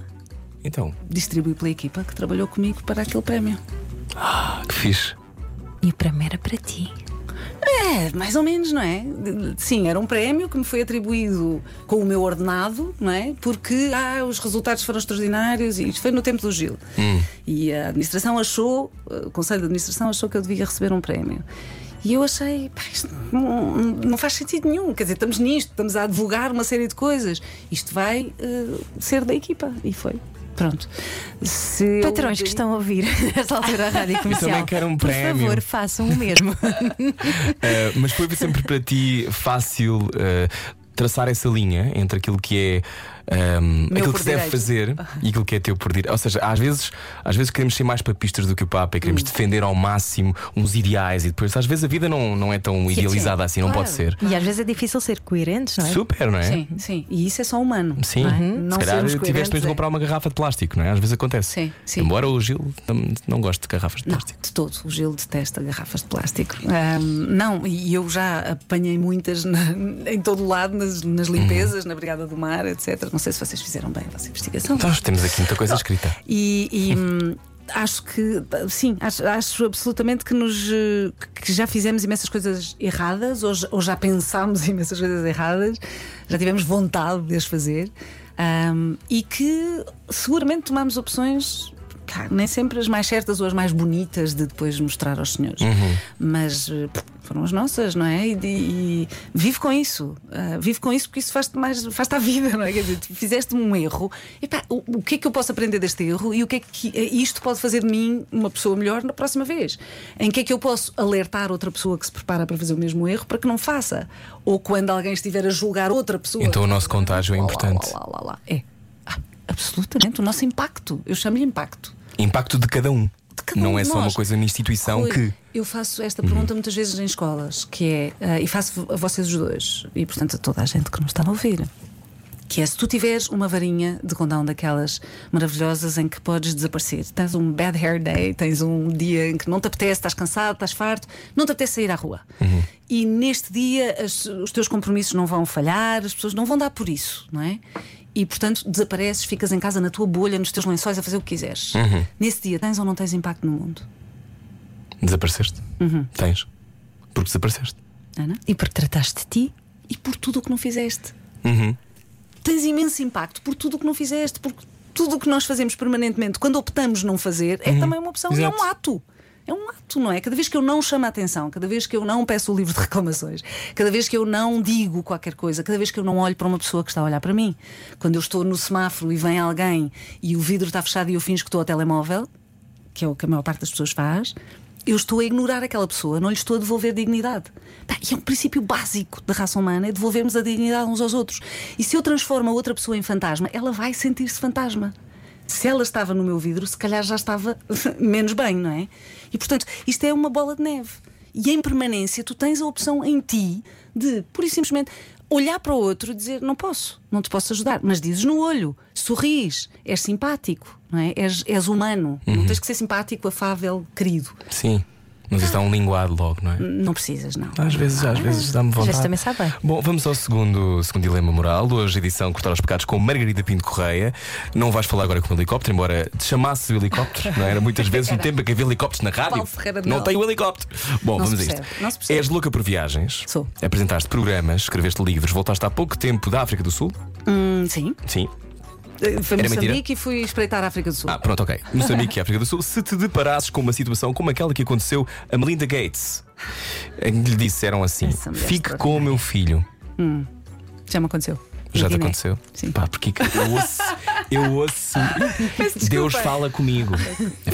Então, Distribuí pela equipa que trabalhou comigo para aquele prémio. que fixe. e o prémio era para ti. É, mais ou menos, não é? Sim, era um prémio que me foi atribuído com o meu ordenado, não é? Porque ah, os resultados foram extraordinários e isto foi no tempo do Gil. E a administração achou, o Conselho de Administração achou que eu devia receber um prémio. E eu achei, pá, isto não, não faz sentido nenhum. Quer dizer, estamos nisto, estamos a advogar uma série de coisas. Isto vai eh, ser da equipa. E foi. Pronto. Se eu- Patrões que estão a ouvir [laughs] nesta altura a rádio comercial. também quero um prémio. Por favor, façam o mesmo. Uh, [laughs] [laughs] mas foi sempre para ti fácil uh, traçar essa linha entre aquilo que é. Um, aquilo que se deve fazer e aquilo que é teu por direito. Ou seja, às vezes, às vezes queremos ser mais papistas do que o Papa e Hum. queremos defender ao máximo uns ideais e depois às vezes a vida não, não é tão idealizada assim, não claro. pode ser. e às vezes é difícil ser coerentes, não é? Super, não é? Sim, sim. E isso é só humano. Sim, não é? se Não calhar sermos tiveste mesmo de é- comprar uma garrafa de plástico, não é? Às vezes acontece. Sim, sim. Embora o Gil não, não goste de garrafas de Não, plástico. de todo. O Gil detesta garrafas de plástico. Ahm, não, e eu já apanhei muitas na- em todo o lado, nas, nas Uhum. limpezas, na Brigada do Mar, etc. Não sei se vocês fizeram bem a vossa investigação. Nós temos aqui muita coisa escrita. E. e, hum, Acho que, sim, acho, acho absolutamente que, nos, que já fizemos imensas coisas erradas, ou já, ou já pensámos [laughs] imensas coisas erradas, já tivemos vontade de as fazer, ahm, e que seguramente tomamos opções, pá, nem sempre as mais certas ou as mais bonitas de depois mostrar aos senhores, mas eh, foram as nossas, não é? E, e vive com isso, ah, vive com isso porque isso faz-te mais, faz-te a vida, não é? Quer dizer, fizeste um erro, e pá, o, o que é que eu posso aprender deste erro e o que é que isto pode fazer de mim uma pessoa melhor na próxima vez? Em que é que eu posso alertar outra pessoa que se prepara para fazer o mesmo erro para que não faça? Ou quando alguém estiver a julgar outra pessoa. Então o nosso contágio é importante. Lá, lá, lá, lá. É. Absolutamente, o nosso impacto. Eu chamo-lhe impacto. Impacto de cada um. cada não um é de só uma nós. coisa na instituição Rui, que. Eu faço esta pergunta muitas vezes em escolas, que é, ah, e faço a vocês os dois, e portanto a toda a gente que nos está a ouvir. Que é se tu tiveres uma varinha de condão daquelas maravilhosas em que podes desaparecer, tens um bad hair day, tens um dia em que não te apetece, estás cansado, estás farto, não te apetece sair à rua. E neste dia as- os teus compromissos não vão falhar, as pessoas não vão dar por isso, não é? E portanto desapareces, ficas em casa na tua bolha, nos teus lençóis a fazer o que quiseres. Nesse dia tens ou não tens impacto no mundo? Desapareceste. Uhum. Tens. Porque desapareceste. Ana? E porque trataste de ti, e por tudo o que não fizeste. Uhum. Tens imenso impacto por tudo o que não fizeste, porque tudo o que nós fazemos permanentemente, quando optamos não fazer, é também uma opção e é Uhum. Exato. um ato. É um ato, não é? Cada vez que eu não chamo a atenção, cada vez que eu não peço o livro de reclamações, cada vez que eu não digo qualquer coisa, cada vez que eu não olho para uma pessoa que está a olhar para mim, quando eu estou no semáforo e vem alguém e o vidro está fechado e eu finjo que estou ao telemóvel, que é o que a maior parte das pessoas faz, eu estou a ignorar aquela pessoa, não lhe estou a devolver dignidade. E é um princípio básico da raça humana, é devolvermos a dignidade uns aos outros. E se eu transformo a outra pessoa em fantasma, ela vai sentir-se fantasma. Se ela estava no meu vidro, se calhar já estava [laughs] menos bem, não é? E portanto, isto é uma bola de neve. E em permanência, tu tens a opção em ti de, pura e simplesmente, olhar para o outro e dizer: Não posso, não te posso ajudar. Mas dizes no olho, sorris, és simpático, não é? És, és humano. Não tens que ser simpático, afável, querido. Sim. Mas isto é um linguado logo, não é? Não precisas, não. Às vezes, às vezes dá-me vontade. vezes também sabe bem. Bom, vamos ao segundo, segundo dilema moral. Hoje, edição Cortar os Pecados com Margarida Pinto Correia. Não vais falar agora com o helicóptero, embora te chamasse o helicóptero, não era? Muitas vezes no [laughs] tempo em que havia helicópteros na rádio. Ferreira não tem o helicóptero. Bom, Não vamos a isto. não se percebe. És louca por viagens. Sou. Apresentaste programas, escreveste livros, voltaste há pouco tempo da África do Sul. Hum, sim. Sim. Foi Era Moçambique mentira? e fui espreitar a África do Sul. Ah, pronto, ok. [laughs] Moçambique e África do Sul, se te deparasses com uma situação como aquela que aconteceu a Melinda Gates, em que lhe disseram assim: fique com o meu filho. Já me aconteceu. Já te aconteceu? Sim. Pá, porque que eu ouço, eu ouço [laughs] Deus fala comigo.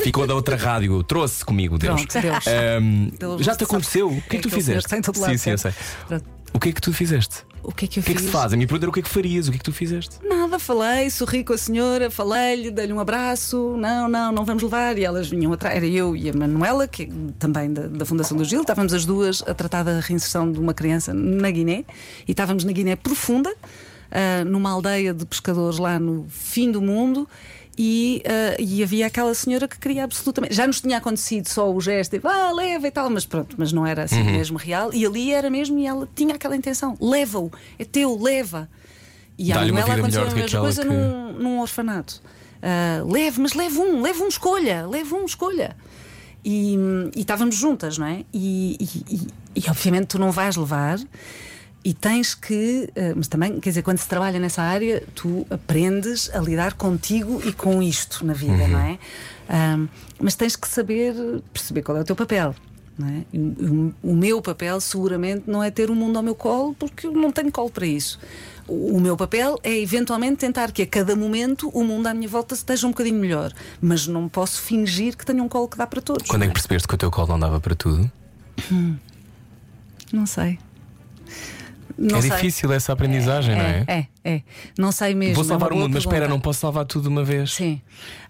Ficou da outra rádio, trouxe comigo Deus. Pronto, Deus. Ahm, Deus já te aconteceu? O que é que tu fizeste? sim, sim, eu sei. Pronto. O que é que tu fizeste? O que é que eu O que é que fiz? se faz? A minha pergunta era o que é que farias? O que é que tu fizeste? Nada, falei, sorri com a senhora, falei-lhe, dei-lhe um abraço. Não, não, não vamos levar. E elas vinham atrás. Era eu e a Manuela, que é também da, da Fundação do Gil. Estávamos as duas a tratar da reinserção de uma criança na Guiné. E estávamos na Guiné profunda, ah, numa aldeia de pescadores lá no fim do mundo. E, ah, e havia aquela senhora que queria absolutamente. Já nos tinha acontecido só o gesto de ah, leva e tal, mas pronto, mas não era assim mesmo real. E ali era mesmo, e ela tinha aquela intenção: leva-o, é teu, leva. E à Manuela aconteceu a mesma coisa que- num, num orfanato. Ah, leve, mas leve um, leve um, escolha, leve um, escolha. E, e estávamos juntas, não é? E- e- e, obviamente tu não vais levar e tens que, ah, mas também, quer dizer, quando se trabalha nessa área, tu aprendes a lidar contigo e com isto na vida, não é? Ah, mas tens que saber perceber qual é o teu papel. Não é? O, o meu papel seguramente não é ter o mundo ao meu colo, porque eu não tenho colo para isso. O, o meu papel é eventualmente tentar que a cada momento o mundo à minha volta esteja um bocadinho melhor, mas não posso fingir que tenho um colo que dá para todos. Quando é que percebeste que o teu colo não dava para tudo? Não sei. Não é sei. difícil essa aprendizagem, não é? É, é. Não sei mesmo. Vou é salvar o boa mundo, mas espera, não posso salvar tudo de uma vez. Sim.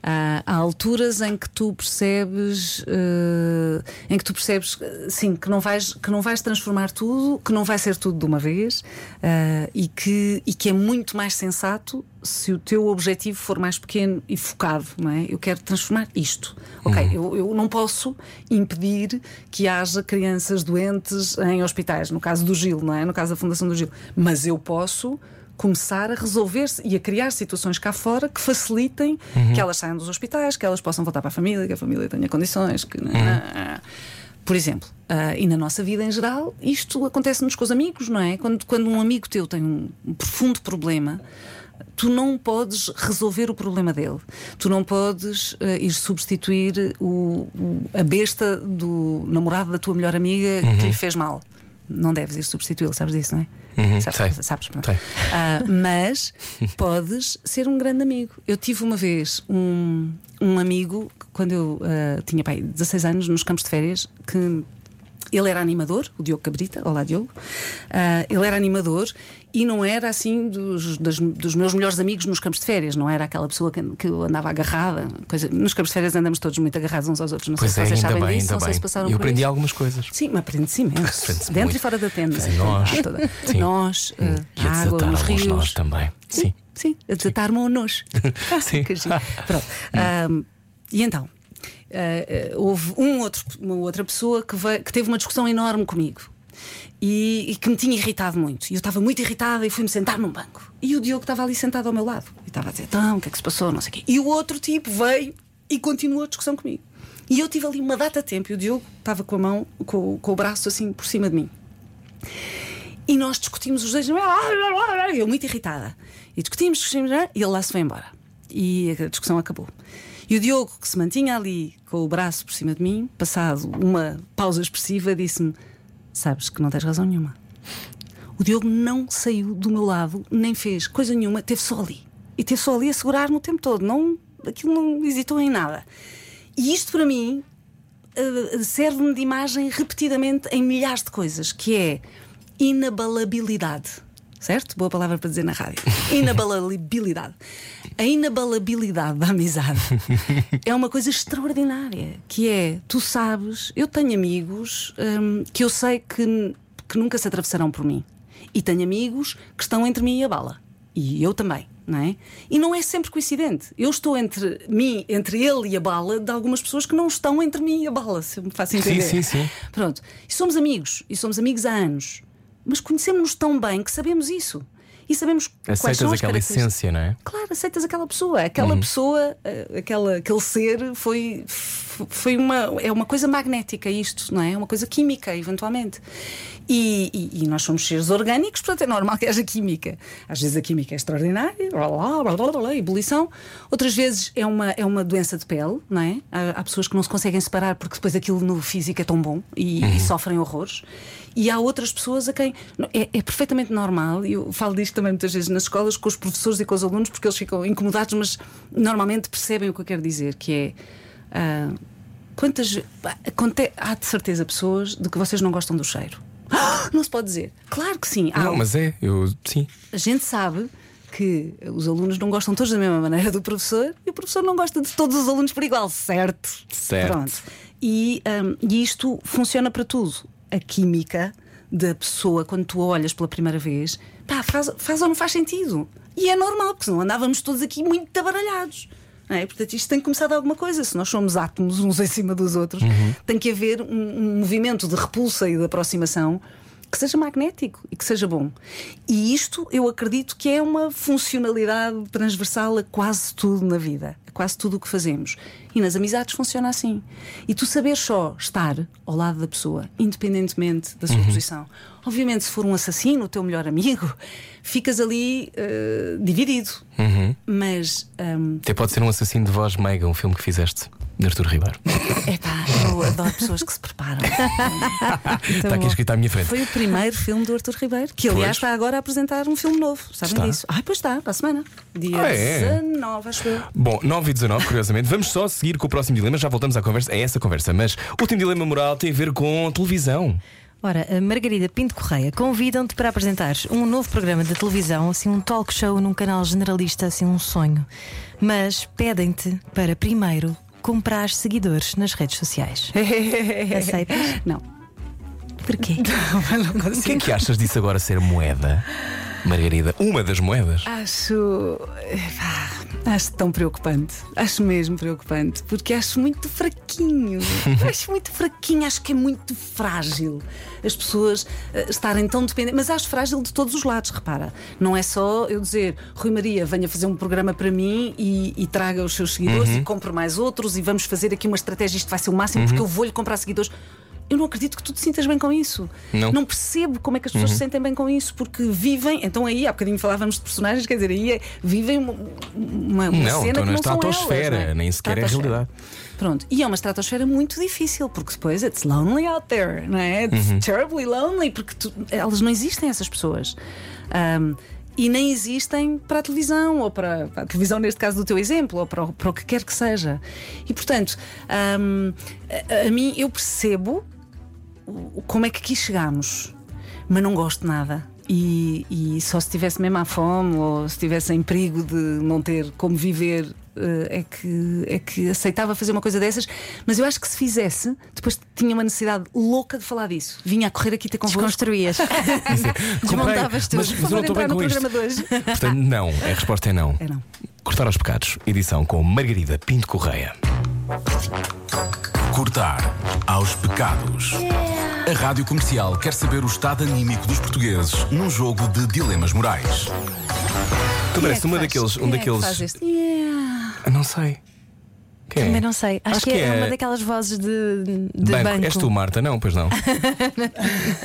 Há, há alturas em que tu percebes, eh, em que tu percebes, eh, sim, que não vais, que não vais transformar tudo, que não vai ser tudo de uma vez eh, e, que, e que é muito mais sensato se o teu objetivo for mais pequeno e focado, não é? Eu quero transformar isto. Ok, eu, eu não posso impedir que haja crianças doentes em hospitais, no caso do Gil, não é? No caso da Fundação do Gil. Mas eu posso começar a resolver-se e a criar situações cá fora que facilitem que elas saiam dos hospitais, que elas possam voltar para a família, que a família tenha condições. Que... Por exemplo, ah, e na nossa vida em geral, isto acontece-nos com os amigos, não é? Quando, quando um amigo teu tem um, um profundo problema. Tu não podes resolver o problema dele. Tu não podes ah, ir substituir o- o- a besta do namorado da tua melhor amiga que lhe fez mal. Não deves ir substituí-lo, sabes disso, não é? Uhum, sabes, sei. sabes, pronto. Sei. Ah, mas [laughs] podes ser um grande amigo. Eu tive uma vez um, um amigo, quando eu ah, tinha pai, 16 anos, nos campos de férias, que ele era animador, o Diogo Cabrita, olá Diogo. Ah, ele era animador e não era assim dos, das- dos meus melhores amigos nos campos de férias, não era aquela pessoa que, que eu andava agarrada. Coisa, nos campos de férias andamos todos muito agarrados uns aos outros. Não Pois sei é, se vocês sabem bem, disso, não sei bem. se passaram Eu aprendi isso. algumas coisas. Sim, mas aprende-se imenso. Dentro muito. e fora da tenda. Fazer nós. Sim. Nós, Hum, eh, a água, alguns rios. nós também. Sim. Sim, a desatar monos. [laughs] Sim. Que giro. Pronto. Ahm, e então, ah, ah, houve um outro, uma outra pessoa que, veio- que teve uma discussão enorme comigo. E, e que me tinha irritado muito. E eu estava muito irritada e fui-me sentar num banco. E o Diogo estava ali sentado ao meu lado. E estava a dizer: então, o que é que se passou? Não sei o quê. E o outro tipo veio e continuou a discussão comigo. E eu tive ali uma data tempo e o Diogo estava com a mão, com, com o braço assim por cima de mim. E nós discutimos os dois, eu muito irritada. E discutimos, discutimos, e ele lá se foi embora. E a discussão acabou. E o Diogo, que se mantinha ali com o braço por cima de mim, passado uma pausa expressiva, disse-me: Sabes que não tens razão nenhuma. O Diogo não saiu do meu lado, nem fez coisa nenhuma, teve só ali. E teve só ali a segurar-me o tempo todo. Não, aquilo não hesitou em nada. E isto para mim uh, serve-me de imagem repetidamente em milhares de coisas, que é inabalabilidade. Certo? Boa palavra para dizer na rádio. [laughs] Inabalabilidade. A inabalabilidade da amizade [laughs] é uma coisa extraordinária. Que é, tu sabes, eu tenho amigos hum, que eu sei que, que nunca se atravessarão por mim. E tenho amigos que estão entre mim e a bala. E eu também, não é? E não é sempre coincidente. Eu estou entre mim, entre ele e a bala, de algumas pessoas que não estão entre mim e a bala, se eu me faço entender. sim, sim. Pronto. E somos amigos, e somos amigos há anos. Mas conhecemos-nos tão bem que sabemos isso. E sabemos quais Aceitas são as aquela essência, não é? Claro, aceitas aquela pessoa. Aquela pessoa, eh, aquela, aquele ser foi, foi uma, é uma coisa magnética isto, não é? É uma coisa química, eventualmente. E, e- e nós somos seres orgânicos, portanto é normal que haja química. Às vezes a química é extraordinária, blá, blá, blá, blá, ebulição. Outras vezes é uma, é uma doença de pele, não é? Há, há pessoas que não se conseguem separar porque depois aquilo no físico é tão bom e, e sofrem horrores. E há outras pessoas a quem é, é perfeitamente normal, e eu falo disto também muitas vezes nas escolas com os professores e com os alunos, porque eles ficam incomodados, mas normalmente percebem o que eu quero dizer, que é. Ah, quantas. pá, aconte- há de certeza pessoas de que vocês não gostam do cheiro. Ah, [gasps] Não se pode dizer. Claro que sim. Há- Não, mas é, eu sim. a gente sabe que os alunos não gostam todos da mesma maneira do professor e o professor não gosta de todos os alunos por igual, certo? Certo. Pronto. E, hum, e isto funciona para tudo. A química da pessoa, quando tu olhas pela primeira vez, pá, faz, faz ou não faz sentido. E é normal, porque senão andávamos todos aqui muito abaralhados. É? Portanto, isto tem que começar de alguma coisa. Se nós somos átomos uns em cima dos outros, tem que haver um, um movimento de repulsa e de aproximação que seja magnético e que seja bom. E isto eu acredito que é uma funcionalidade transversal a quase tudo na vida, a quase tudo o que fazemos. E nas amizades funciona assim. E tu saber só estar ao lado da pessoa, independentemente da sua posição. Obviamente, se for um assassino, o teu melhor amigo, ficas ali eh, dividido. Mas hum, Até pode ser um assassino de voz meiga, um filme que fizeste, de Artur Ribeiro. [laughs] epá, eu adoro pessoas que se preparam. [laughs] Está aqui escrito à minha frente. Foi o primeiro filme do Arthur Ribeiro, que aliás Pois. está agora a apresentar um filme novo. Sabem Está? disso? Ah, pois está, para a semana. Dia Ah, é? 19, acho eu. Bom, 9 e 19, curiosamente, vamos só seguir com o próximo dilema. Já voltamos à conversa, a essa conversa. Mas o último dilema moral tem a ver com televisão. Ora, a Margarida Pinto Correia convidam-te para apresentares um novo programa de televisão, assim um talk show num canal generalista, assim um sonho. Mas pedem-te para primeiro comprar seguidores nas redes sociais. [laughs] Aceitas? Não. Porquê? [laughs] O que é que achas disso agora ser moeda, Margarida? Uma das moedas? Acho. epá, acho tão preocupante. Acho mesmo preocupante. Porque acho muito fraquinho. [laughs] acho muito fraquinho. Acho que é muito frágil as pessoas eh, estarem tão dependentes. Mas acho frágil de todos os lados, repara. Não é só eu dizer, Rui Maria, venha fazer um programa para mim e, e traga os seus seguidores e compre mais outros e vamos fazer aqui uma estratégia. Isto vai ser o máximo porque eu vou-lhe comprar seguidores. Eu não acredito que tu te sintas bem com isso. Não. não percebo como é que as pessoas se sentem bem com isso, porque vivem. Então aí, há bocadinho falávamos de personagens, quer dizer, aí é- vivem uma, uma, uma Não, cena estou que não são estratosfera, elas, não é? nem sequer é a realidade. Pronto, e é uma estratosfera muito difícil, porque depois it's lonely out there, não é? It's Uhum. terribly lonely, porque tu- elas não existem, essas pessoas. Ahm, e nem existem para a televisão, ou para, para a televisão, neste caso do teu exemplo, ou para o, para o que quer que seja. E portanto, ahm, a, a mim, eu percebo como é que aqui chegámos, mas não gosto nada. E, e só se estivesse mesmo à fome ou se estivesse em perigo de não ter como viver. eh, É que, é que aceitava fazer uma coisa dessas, mas eu acho que se fizesse, depois tinha uma necessidade louca de falar disso. Vinha a correr aqui ter convosco. Desconstruías. [laughs] Desmontavas tudo. Mas, mas eu não estou bem com isto. Portanto, não. A resposta é não. É não. Cortar aos pecados. Edição com Margarida Pinto Correia. Cortar aos pecados. A Rádio Comercial quer saber o estado anímico dos portugueses num jogo de dilemas morais. Tu é pareces que uma faz? daqueles. Um Quem é que daqueles. faz este? Yeah. Eu não sei. Quem é? Também não sei. Acho, que, é, uma daquelas vozes de, de banco. banco. És tu, Marta? Não, pois não. [laughs]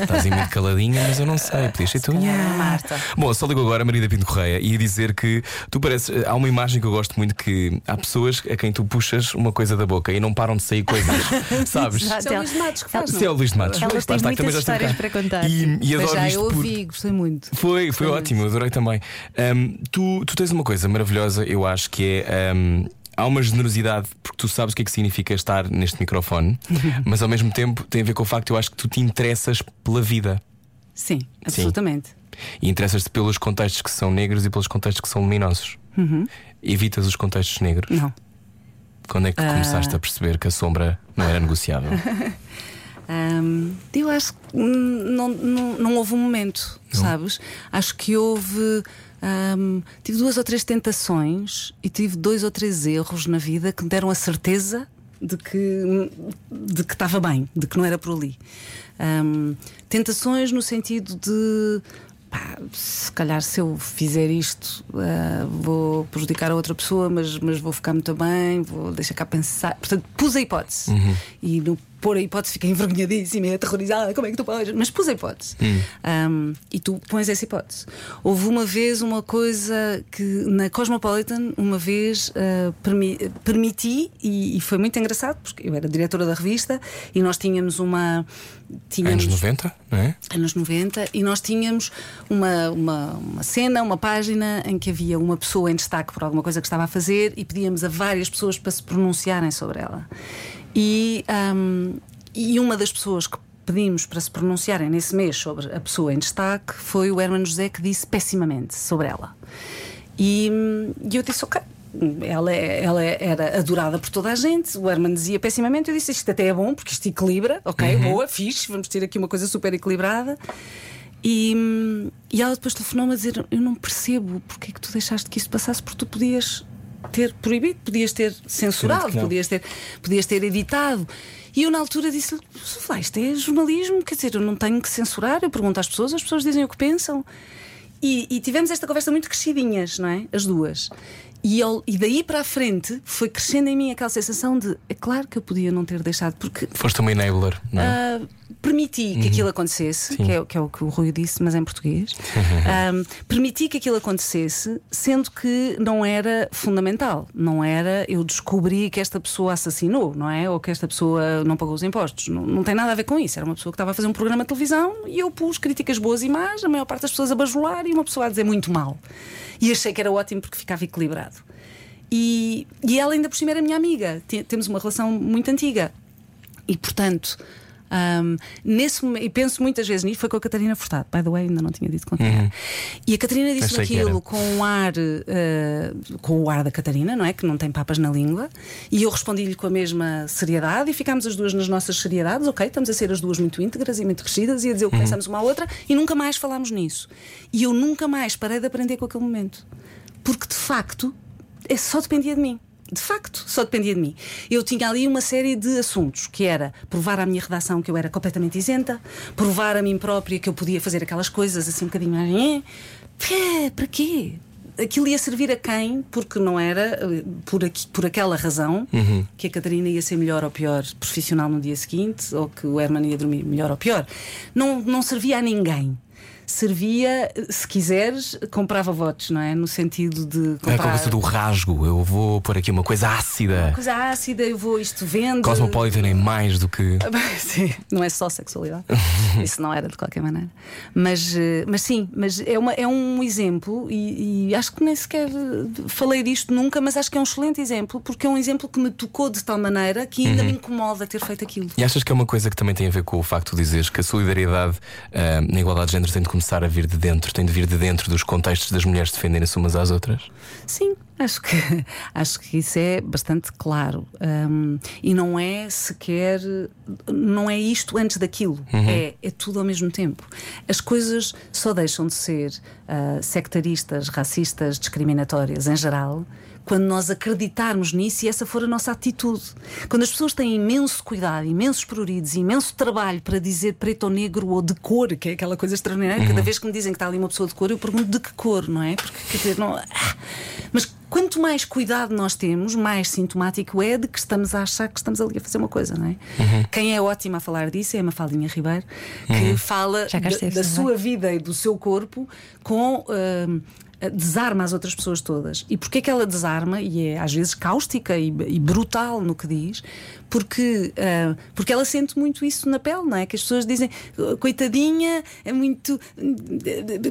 Estás aí muito caladinha, mas eu não sei. Podias ser tu. Marta. Bom, só ligo agora a Marida Pinto Correia e ia dizer que tu pareces. Há uma imagem que eu gosto muito que há pessoas a quem tu puxas uma coisa da boca e não param de sair coisas. [laughs] Sabes? Exato. Isso é o Luís Matos que faz, Se é o Luís de Matos. Ela Pois, tem lá está, muitas histórias para contar. E, e Mas adoro já eu por- ouvi, gostei muito. Foi, foi ótimo, adorei também. Ahm, tu, tu tens uma coisa maravilhosa, eu acho que é. ahm, há uma generosidade, porque tu sabes o que é que significa estar neste microfone, [laughs] mas ao mesmo tempo tem a ver com o facto que eu acho que tu te interessas pela vida. Sim, absolutamente. E interessas-te pelos contextos que são negros e pelos contextos que são luminosos. Evitas os contextos negros. Não. Quando é que tu começaste a perceber que a sombra não era negociável? [laughs] Hum, eu acho que não, não, não houve um momento, sabes? Acho que houve. Hum, tive duas ou três tentações e tive dois ou três erros na vida que me deram a certeza de que de que estava bem, de que não era por ali. Hum, tentações no sentido de pá, se calhar se eu fizer isto uh, vou prejudicar a outra pessoa, mas, mas vou ficar muito bem, vou deixar cá pensar. Portanto, pus a hipótese. Uhum. E no pôr a hipótese fiquei envergonhadíssima e aterrorizada. Como é que tu podes? Mas pus a hipótese. Hum. Um, e tu pões essa hipótese. Houve uma vez uma coisa que na Cosmopolitan, uma vez uh, permi permiti, e, e, foi muito engraçado, porque eu era diretora da revista e nós tínhamos uma. Tínhamos, anos 90, não é? Anos 90, e nós tínhamos uma, uma, uma cena, uma página em que havia uma pessoa em destaque por alguma coisa que estava a fazer e pedíamos a várias pessoas para se pronunciarem sobre ela. E, um, e uma das pessoas que pedimos para se pronunciarem nesse mês sobre a pessoa em destaque foi o Hermano José que disse pessimamente sobre ela. E, e eu disse, ok. Ela, ela era adorada por toda a gente, o Herman dizia pessimamente. Eu disse isto até é bom porque isto equilibra, ok, uhum. boa, fixe, vamos ter aqui uma coisa super equilibrada. E, e ela depois telefonou-me a dizer: Eu não percebo porque é que tu deixaste que isso passasse, porque tu podias ter proibido, podias ter censurado, podias ter, podias ter editado. E eu, na altura, disse-lhe: isto é jornalismo, quer dizer, eu não tenho que censurar, eu pergunto às pessoas, as pessoas dizem o que pensam. E, e tivemos esta conversa muito crescidinhas, não é? As duas. E, eu, e daí para a frente foi crescendo em mim aquela sensação de é claro que eu podia não ter deixado, porque. Foste uma enabler, não é? Uh, permiti uhum. que aquilo acontecesse, que é, que é, o que o Rui disse, mas em português. Uhum. [laughs] Um, permiti que aquilo acontecesse, sendo que não era fundamental. Não era eu descobri que esta pessoa assassinou, não é? Ou que esta pessoa não pagou os impostos. Não, não tem nada a ver com isso. Era uma pessoa que estava a fazer um programa de televisão e eu pus críticas boas e más, a maior parte das pessoas a bajular e uma pessoa a dizer muito mal. E achei que era ótimo porque ficava equilibrado. E, e ela ainda por cima era minha amiga, temos uma relação muito antiga. E portanto, um, nesse e penso muitas vezes nisso, foi com a Catarina Furtado, by the way, ainda não tinha dito com quem uhum. E a Catarina disse aquilo com um ar, uh, com o ar da Catarina, não é? Que não tem papas na língua, e eu respondi-lhe com a mesma seriedade e ficámos as duas nas nossas seriedades, ok, estamos a ser as duas muito íntegras e muito crescidas e a dizer o que uhum. pensamos uma à outra, e nunca mais falámos nisso. E eu nunca mais parei de aprender com aquele momento. Porque de facto, é só dependia de mim de facto, só dependia de mim. Eu tinha ali uma série de assuntos, que era provar à minha redação que eu era completamente isenta, provar a mim própria que eu podia fazer aquelas coisas assim um bocadinho mais. É, para quê? Aquilo ia servir a quem? Porque não era eh, por, aqui, por aquela razão uhum. que a Catarina ia ser melhor ou pior profissional no dia seguinte, ou que o Herman ia dormir melhor ou pior. Não, não servia a ninguém servia, se quiseres, comprava votos, não é? No sentido de. Comprar... É a coisa do rasgo. Eu vou pôr aqui uma coisa ácida. Uma coisa ácida, eu vou, isto vende. Cosmopolitan é mais do que. [laughs] sim, não é só sexualidade. [laughs] Isso não era de qualquer maneira. Mas, eh, mas sim, mas é, uma, é um exemplo e, e acho que nem sequer falei disto nunca, mas acho que é um excelente exemplo, porque é um exemplo que me tocou de tal maneira que ainda uhum. me incomoda ter feito aquilo. E achas que é uma coisa que também tem a ver com o facto de dizeres que a solidariedade uh, na igualdade de género tem de começar a vir de dentro, tem de vir de dentro dos contextos das mulheres defenderem-se umas às outras? Sim, acho que, [laughs] acho que isso é bastante claro. Um, e não é sequer. Não é isto antes daquilo. Uhum. É, é tudo ao mesmo tempo. As coisas só deixam de ser uh, sectaristas, racistas, discriminatórias em geral quando nós acreditarmos nisso e essa for a nossa atitude. Quando as pessoas têm imenso cuidado, imensos pruridos, imenso trabalho para dizer preto ou negro ou de cor, que é aquela coisa extraordinária, uhum. cada vez que me dizem que está ali uma pessoa de cor, eu pergunto de que cor, não é? Porque quer dizer, não. Ah, mas quanto mais cuidado nós temos, mais sintomático é de que estamos a achar que estamos ali a fazer uma coisa, não é? Uhum. Quem é ótima a falar disso é a Mafaldinha Ribeiro, que uhum. fala da, da sua vida e do seu corpo com uh, desarma as outras pessoas todas. E porquê que ela desarma, e é às vezes cáustica e, e brutal no que diz, porque, uh, porque ela sente muito isso na pele, não é? Que as pessoas dizem, coitadinha, é muito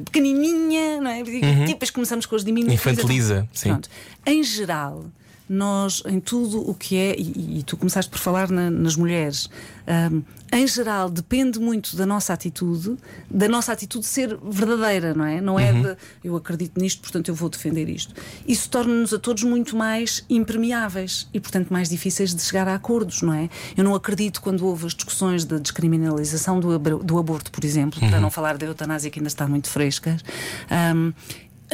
pequenininha, não é? Uhum. E depois começamos com os diminutivos. Infantiliza, sim. Pronto. Em geral, nós, em tudo o que é, e, e tu começaste por falar na, nas mulheres, um, em geral, depende muito da nossa atitude, da nossa atitude ser verdadeira, não é? Não é uhum. de eu acredito nisto, portanto eu vou defender isto. Isso torna-nos a todos muito mais impermeáveis e, portanto, mais difíceis de chegar a acordos, não é? Eu não acredito quando houve as discussões da descriminalização do, do aborto, por exemplo, uhum. para não falar da eutanásia que ainda está muito fresca. Um,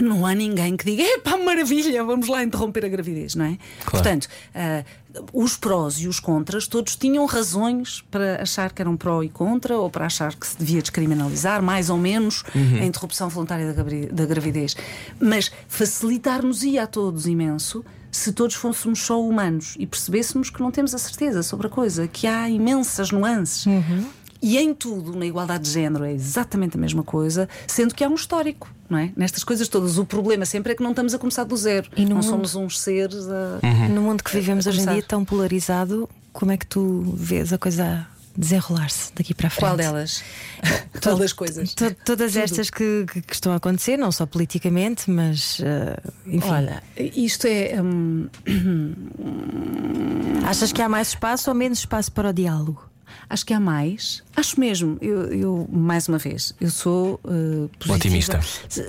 não há ninguém que diga, epá, maravilha, vamos lá interromper a gravidez, não é? Portanto, ah, os prós e os contras, todos tinham razões para achar que eram pró e contra, ou para achar que se devia descriminalizar, mais ou menos, a interrupção voluntária da, da gravidez. Mas facilitar-nos-ia a todos imenso se todos fôssemos só humanos e percebêssemos que não temos a certeza sobre a coisa, que há imensas nuances. E em tudo, na igualdade de género, é exatamente a mesma coisa, sendo que há um histórico, não é? Nestas coisas todas, o problema sempre é que não estamos a começar do zero. E no não mundo- somos uns seres a. No mundo que vivemos A hoje em dia tão polarizado, como é que tu vês a coisa desenrolar-se daqui para a frente? Qual delas? [laughs] Todas as coisas. To- todas estas que, que- estão a acontecer, não só politicamente, mas eh, enfim. Olha, isto é. hum, [coughs] Achas que há mais espaço ou menos espaço para o diálogo? Acho que há mais. Acho mesmo. Eu, eu, mais uma vez, eu sou uh. Otimista.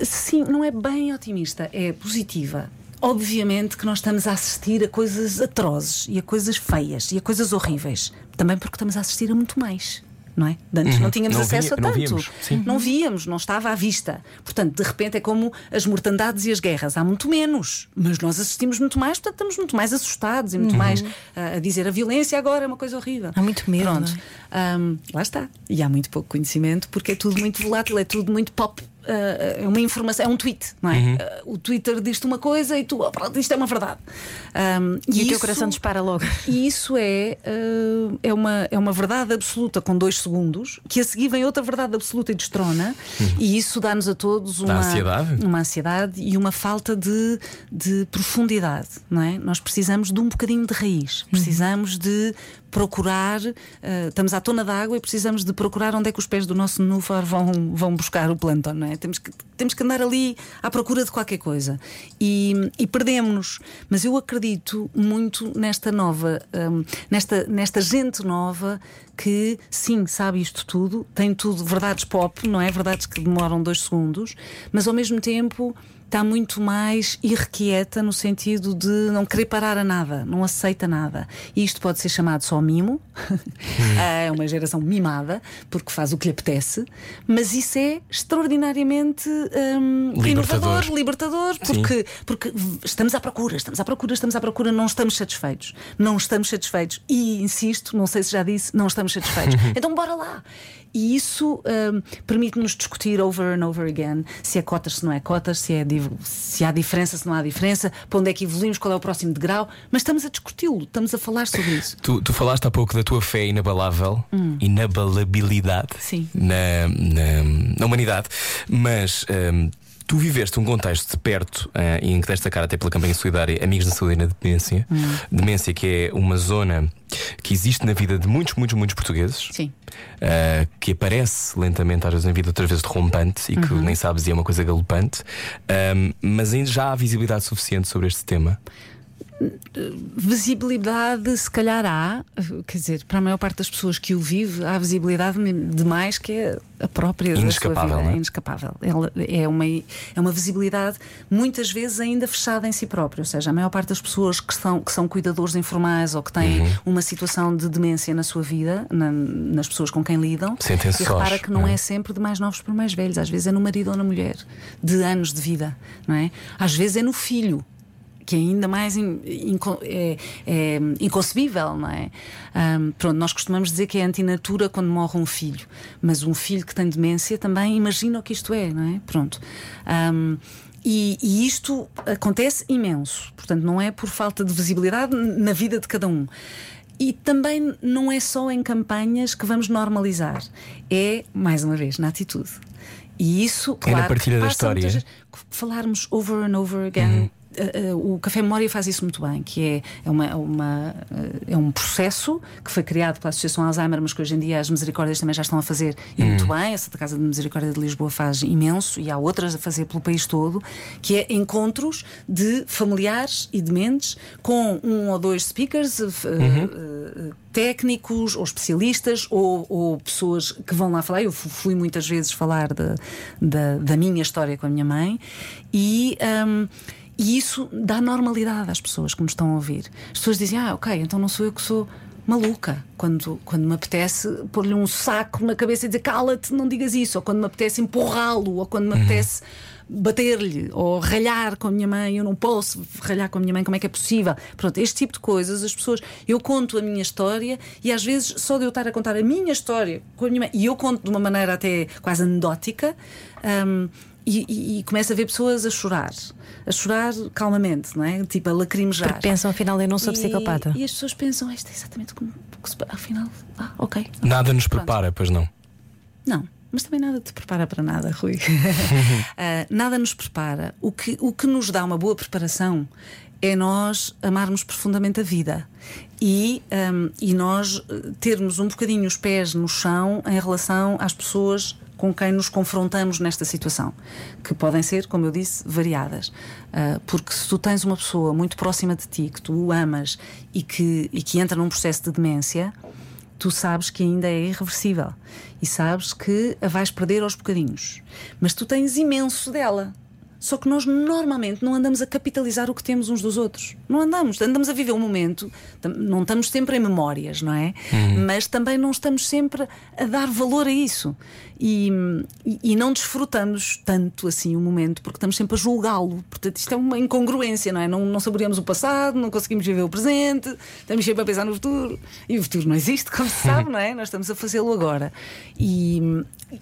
Sim, não é bem otimista, é positiva. Obviamente que nós estamos a assistir a coisas atrozes e a coisas feias e a coisas horríveis. Também porque estamos a assistir a muito mais. Não é? De Antes não tínhamos Não acesso via- a não tanto. víamos, sim. Não víamos, não estava à vista. Portanto, de repente é como as mortandades e as guerras. Há muito menos, mas nós assistimos muito mais, portanto estamos muito mais assustados e muito mais ah, a dizer a violência agora é uma coisa horrível. Há muito medo, Pronto. não Ahm, lá está. E há muito pouco conhecimento porque é tudo muito volátil, é tudo muito pop. É uma informação, é um tweet, não é? Uhum. Ah, o Twitter diz-te uma coisa e tu, oh, pronto, isto é uma verdade. Ahm, E, o teu coração dispara logo. e isso é, ah, é, uma, é uma verdade absoluta com dois segundos, que a seguir vem outra verdade absoluta e destrona, e isso dá-nos a todos Dá uma ansiedade? uma ansiedade e uma falta de, de profundidade, não é? Nós precisamos de um bocadinho de raiz, precisamos de procurar, ah, estamos à tona d'água e precisamos de procurar onde é que os pés do nosso núfar vão, vão buscar o plâncton, não é? Temos que, temos que andar ali à procura de qualquer coisa e, e perdemos-nos. Mas eu acredito muito nesta nova, hum, nesta, nesta gente nova que sim, sabe isto tudo, tem tudo, verdades pop, não é? Verdades que demoram dois segundos, mas ao mesmo tempo está muito mais irrequieta no sentido de não querer parar a nada, não aceita nada. E isto pode ser chamado só mimo, [laughs] é uma geração mimada, porque faz o que lhe apetece, mas isso é extraordinariamente hum, Libertador. inovador, libertador, porque, porque estamos à procura, estamos à procura, estamos à procura, não estamos satisfeitos. Não estamos satisfeitos. E insisto, não sei se já disse, não estamos satisfeitos. [laughs] então bora lá. E isso hum, permite-nos discutir over and over again se é cotas, se não é cotas, se, é, se há diferença, se não há diferença, para onde é que evoluímos, qual é o próximo degrau, mas estamos a discuti-lo, estamos a falar sobre isso. Tu, tu falaste há pouco da tua fé inabalável, inabalabilidade Sim. Na, na, na humanidade, mas hum, tu viveste um contexto de perto eh, em que desta cara até pela campanha solidária Amigos da Saúde e na Demência, demência que é uma zona que existe na vida de muitos, muitos, muitos portugueses. Sim. Uh, que aparece lentamente, às vezes na vida, outras vezes derrompante e que nem sabes e é uma coisa galopante, Um, mas ainda já há visibilidade suficiente sobre este tema. Visibilidade, se calhar há, quer dizer, para a maior parte das pessoas que o vive, há visibilidade demais que é a própria da Inescapável, sua vida. é? É inescapável. Ela é, uma, é uma visibilidade muitas vezes ainda fechada em si própria. Ou seja, a maior parte das pessoas que são, que são cuidadores informais ou que têm Uhum. uma situação de demência na sua vida, na- nas pessoas com quem lidam, e repara que não não é? é sempre de mais novos para mais velhos, às vezes é no marido ou na mulher, de anos de vida, não é? Às vezes é no filho que é ainda mais in- inco- é, é inconcebível, não é? Ahm, pronto, nós costumamos dizer que é antinatura quando morre um filho, mas um filho que tem demência também imagina o que isto é, não é? Pronto. Ahm, e, e isto acontece imenso, portanto, não é por falta de visibilidade na vida de cada um. E também não é só em campanhas que vamos normalizar, é, mais uma vez, na atitude. E isso, É na claro, partilha da história. muitas vezes- falarmos over and over again. Uh, uh, o Café Memória faz isso muito bem, que é, é, uma, uma, uh, é um processo que foi criado pela Associação Alzheimer, mas que hoje em dia as Misericórdias também já estão a fazer e muito bem. Essa da Casa de Misericórdia de Lisboa faz imenso e há outras a fazer pelo país todo, que é encontros de familiares e dementes com um ou dois speakers. uh, uh, técnicos ou especialistas ou, ou pessoas que vão lá falar. Eu fu- fui muitas vezes falar da, da, da minha história com a minha mãe e. hum, e isso dá normalidade às pessoas que me estão a ouvir. As pessoas dizem, ah, ok, então não sou eu que sou maluca quando, quando me apetece pôr-lhe um saco na cabeça e dizer cala-te, não digas isso, ou quando me apetece empurrá-lo, ou quando me apetece bater-lhe ou ralhar com a minha mãe, eu não posso ralhar com a minha mãe, como é que é possível? Pronto, este tipo de coisas, as pessoas, eu conto a minha história e às vezes só de eu estar a contar a minha história com a minha mãe, e eu conto de uma maneira até quase anedótica. hum, e, e, e começo a ver pessoas a chorar, a chorar calmamente, não é? Tipo a lacrimejar. Porque pensam, afinal, eu não sou E- psicopata. E as pessoas pensam, "Ah, isto é exatamente como. se- Afinal, ah, ok. Nada nos Pronto. prepara, pois não. Não, mas também nada te prepara para nada, Rui. Ah, [laughs] nada nos prepara. O que, o que nos dá uma boa preparação é nós amarmos profundamente a vida e, ahm, e nós eh, termos um bocadinho os pés no chão em relação às pessoas com quem nos confrontamos nesta situação, que podem ser, como eu disse, variadas. Ah, porque se tu tens uma pessoa muito próxima de ti, que tu amas e que, e que entra num processo de demência, tu sabes que ainda é irreversível e sabes que a vais perder aos bocadinhos. Mas tu tens imenso dela. Só que nós normalmente não andamos a capitalizar o que temos uns dos outros. Não andamos, andamos a viver o momento, não estamos sempre em memórias, não é? Mas também não estamos sempre a dar valor a isso. E, e- não desfrutamos tanto assim o momento, porque estamos sempre a julgá-lo. Portanto, isto é uma incongruência, não é? Não, não saboreamos o passado, não conseguimos viver o presente, estamos sempre a pensar no futuro. E o futuro não existe, como se sabe, [laughs] não é? Nós estamos a fazê-lo agora. E,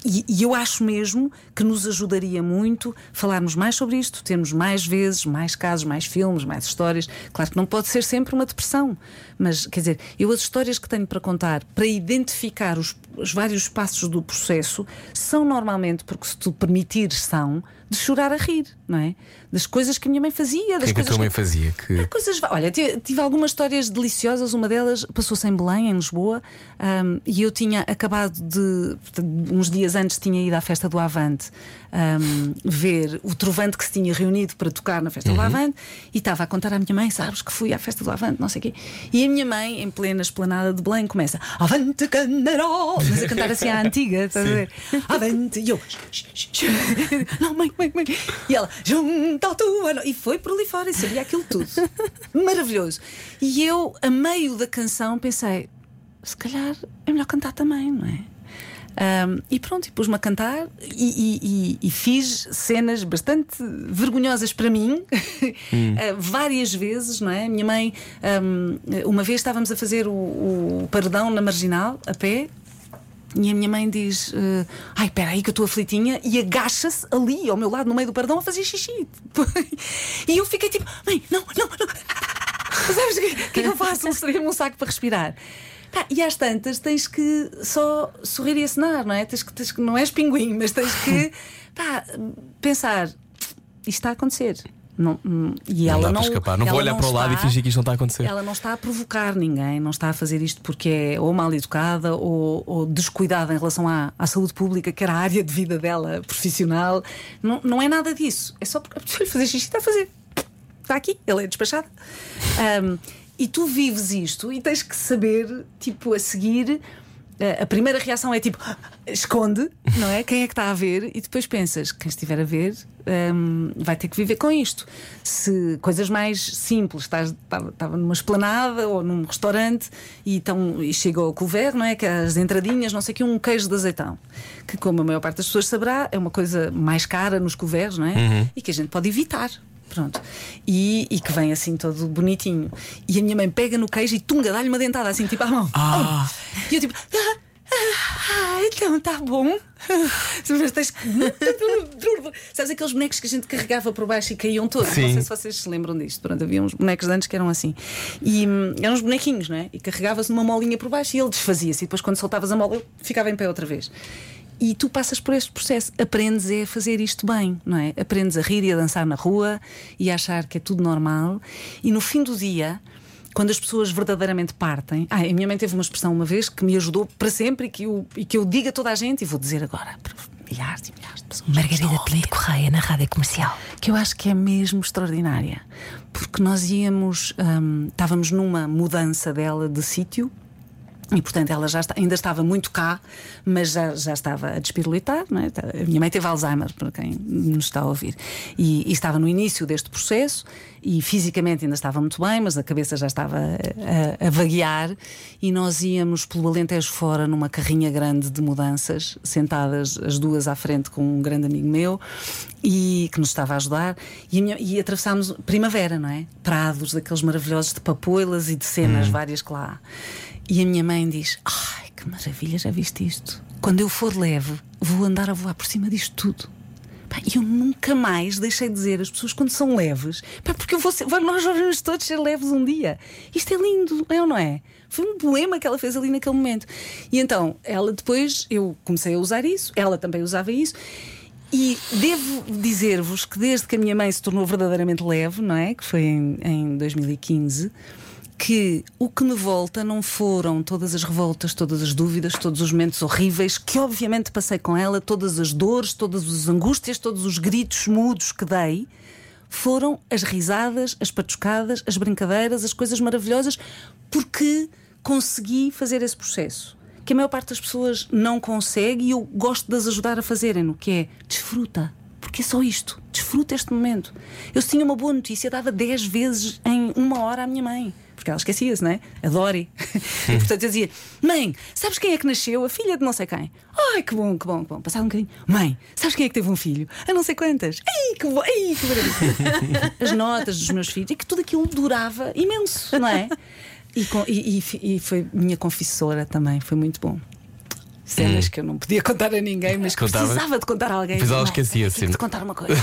e- e eu acho mesmo que nos ajudaria muito falarmos mais sobre isto, termos mais vezes, mais casos, mais filmes, mais histórias. Claro que não pode ser sempre uma depressão, mas quer dizer, eu as histórias que tenho para contar, para identificar os, os vários passos do processo, são normalmente, porque se tu permitires, são de chorar a rir, não é? Das coisas que a minha mãe fazia, das que é que a coisas tua mãe fazia? Que... Coisas, olha, ti- tive algumas histórias deliciosas. Uma delas passou-se em Belém, em Lisboa, ahm, e eu tinha acabado de. Uns dias antes tinha ido à festa do Avante ahm, ver o trovante que se tinha reunido para tocar na festa do Avante e estava a contar à minha mãe: Sabes que fui à festa do Avante, não sei o quê. E a minha mãe, em plena esplanada de Belém, começa: Avante Canaró! Mas a cantar assim à antiga, estás a ver? Avante! E eu. [laughs] Não, mãe, mãe, mãe. E ela: Junta tua. no-" E foi por ali fora e sabia aquilo tudo. [laughs] Maravilhoso. E eu, a meio da canção, pensei: se calhar é melhor cantar também, não é? Ahm, e pronto, e pus-me a cantar e, e- e- e fiz cenas bastante vergonhosas para mim, ah, [laughs] várias vezes, não é? Minha mãe, ahm, uma vez estávamos a fazer o, o paredão na marginal, a pé, e a minha mãe diz: eh, Ai, espera aí que eu estou aflitinha, e agacha-se ali ao meu lado, no meio do perdão, a fazer xixi. [laughs] e eu fiquei tipo: Mãe, não, não, não. [laughs] Sabes o que, é que eu faço? Mostrei-me um saco para respirar. E às tantas tens que só sorrir e acenar, não é? Tens que, tens que, não és pinguim, mas tens que [laughs] pá, pensar: isto está a acontecer. Não, hum, e Não ela não, escapar. Não vou ela olhar não para o lado e está- fingir que isto não está a acontecer. ela não está a provocar ninguém, não está a fazer isto porque é ou mal educada ou, ou descuidada em relação à, à saúde pública, que era a área de vida dela profissional. Não, não é nada disso. É só porque a pessoa lhe fazer xixi está a fazer. Está aqui, ele é despachado. Ahm, e tu vives isto e tens que saber, tipo, a seguir. Eh, A primeira reação é tipo, esconde, não é? Quem é que está a ver? E depois pensas, quem estiver a ver hum, vai ter que viver com isto. Se coisas mais simples, estás- estava numa esplanada ou num restaurante e, então, e chega ao couvert, não é? Que as entradinhas, não sei o que, um queijo de azeitão. Que, como a maior parte das pessoas saberá, é uma coisa mais cara nos couverts, não é? E que a gente pode evitar. Pronto. E, e que vem assim todo bonitinho. E a minha mãe pega no queijo e tunga, dá-lhe uma dentada assim, tipo à mão. Ah. E eu tipo. "Ah, ah, então tá bom. [laughs] Tens Sabes aqueles bonecos que a gente carregava por baixo e caíam todos? Sim. Não sei se vocês se lembram disto. Pronto, havia uns bonecos de antes que eram assim. E hum, eram uns bonequinhos, não é? E carregava-se numa molinha por baixo e ele desfazia-se. E depois, quando soltavas a mola, ele ficava em pé outra vez. E tu passas por este processo, aprendes é a fazer isto bem, não é? Aprendes a rir e a dançar na rua e a achar que é tudo normal. E no fim do dia, quando as pessoas verdadeiramente partem. Ah, a minha mãe teve uma expressão uma vez que me ajudou para sempre e que eu, e que eu digo a toda a gente, e vou dizer agora para milhares e milhares de pessoas. Margarida Pinto Correia na rádio comercial. Que eu acho que é mesmo extraordinária. Porque nós íamos, hum, estávamos numa mudança dela de sítio E portanto ela já está- ainda estava muito cá, mas já, já estava a despirulitar. É? A minha mãe teve Alzheimer, para quem nos está a ouvir. E, e estava no início deste processo e fisicamente ainda estava muito bem, mas a cabeça já estava a, a- a vaguear. E nós íamos pelo Alentejo fora numa carrinha grande de mudanças, sentadas as duas à frente com um grande amigo meu e que nos estava a ajudar. E, a minha- e atravessámos primavera, não é? Prados, daqueles maravilhosos de papoilas e de cenas várias que lá há. E a minha mãe diz: Ai, que maravilha, já viste isto? Quando eu for leve, vou andar a voar por cima disto tudo. E eu nunca mais deixei de dizer as pessoas quando são leves, pá, porque eu vou ser, nós vamos todos ser leves um dia. Isto é lindo, é ou não é? Foi um poema que ela fez ali naquele momento. E então, ela depois, eu comecei a usar isso, ela também usava isso. E devo dizer-vos que desde que a minha mãe se tornou verdadeiramente leve, não é? Que foi em, em 2015, que o que me volta não foram todas as revoltas, todas as dúvidas, todos os momentos horríveis que obviamente passei com ela, todas as dores, todas as angústias, todos os gritos mudos que dei. Foram as risadas, as patuscadas, as brincadeiras, as coisas maravilhosas, porque consegui fazer esse processo que a maior parte das pessoas não consegue e eu gosto de as ajudar a fazerem, no que é desfruta. Porque é só isto, desfruta este momento. Eu tinha uma boa notícia, dava 10 vezes em uma hora à minha mãe. Porque ela esquecia-se, não é? Adore. [laughs] e portanto eu dizia: Mãe, sabes quem é que nasceu? A filha de não sei quem. Ai, que bom, que bom, que bom. Passava um bocadinho. Mãe, sabes quem é que teve um filho? A não sei quantas. Ei, que bom, ei, que maravilha. [laughs] As notas dos meus filhos. E que tudo aquilo durava imenso, não é? E, com- e- e- e foi minha confessora também, foi muito bom. Cenas que eu não podia contar a ninguém, mas que Contava. precisava de contar a alguém. Depois ela Mãe, esquecia-se. tenho de contar uma coisa. [laughs]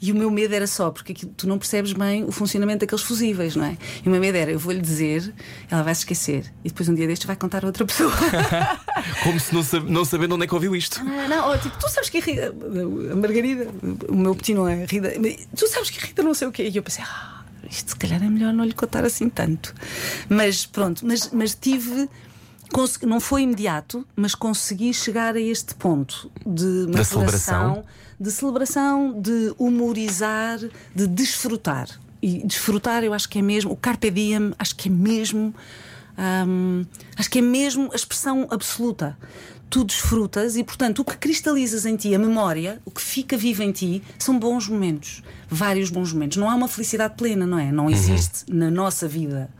E o meu medo era só, porque tu não percebes bem o funcionamento daqueles fusíveis, não é? E o meu medo era, eu vou-lhe dizer, ela vai se esquecer, e depois um dia destes vai contar a outra pessoa. [laughs] Como se não, sab- não sabendo onde é que ouviu isto. Ah, não, ó, tipo, tu sabes que a Rita, a Margarida, o meu petino é Rita, tu sabes que a Rita não sei o quê. E eu pensei, ah, isto se calhar é melhor não lhe contar assim tanto. Mas pronto, mas, mas tive. Consegui- Não foi imediato, mas consegui chegar a este ponto de Da celebração. de celebração, de humorizar, de desfrutar. E desfrutar, eu acho que é mesmo, o Carpe Diem, acho que é mesmo, hum, acho que é mesmo a expressão absoluta. Tu desfrutas e, portanto, o que cristalizas em ti, a memória, o que fica vivo em ti, são bons momentos. Vários bons momentos. Não há uma felicidade plena, não é? Não existe na nossa vida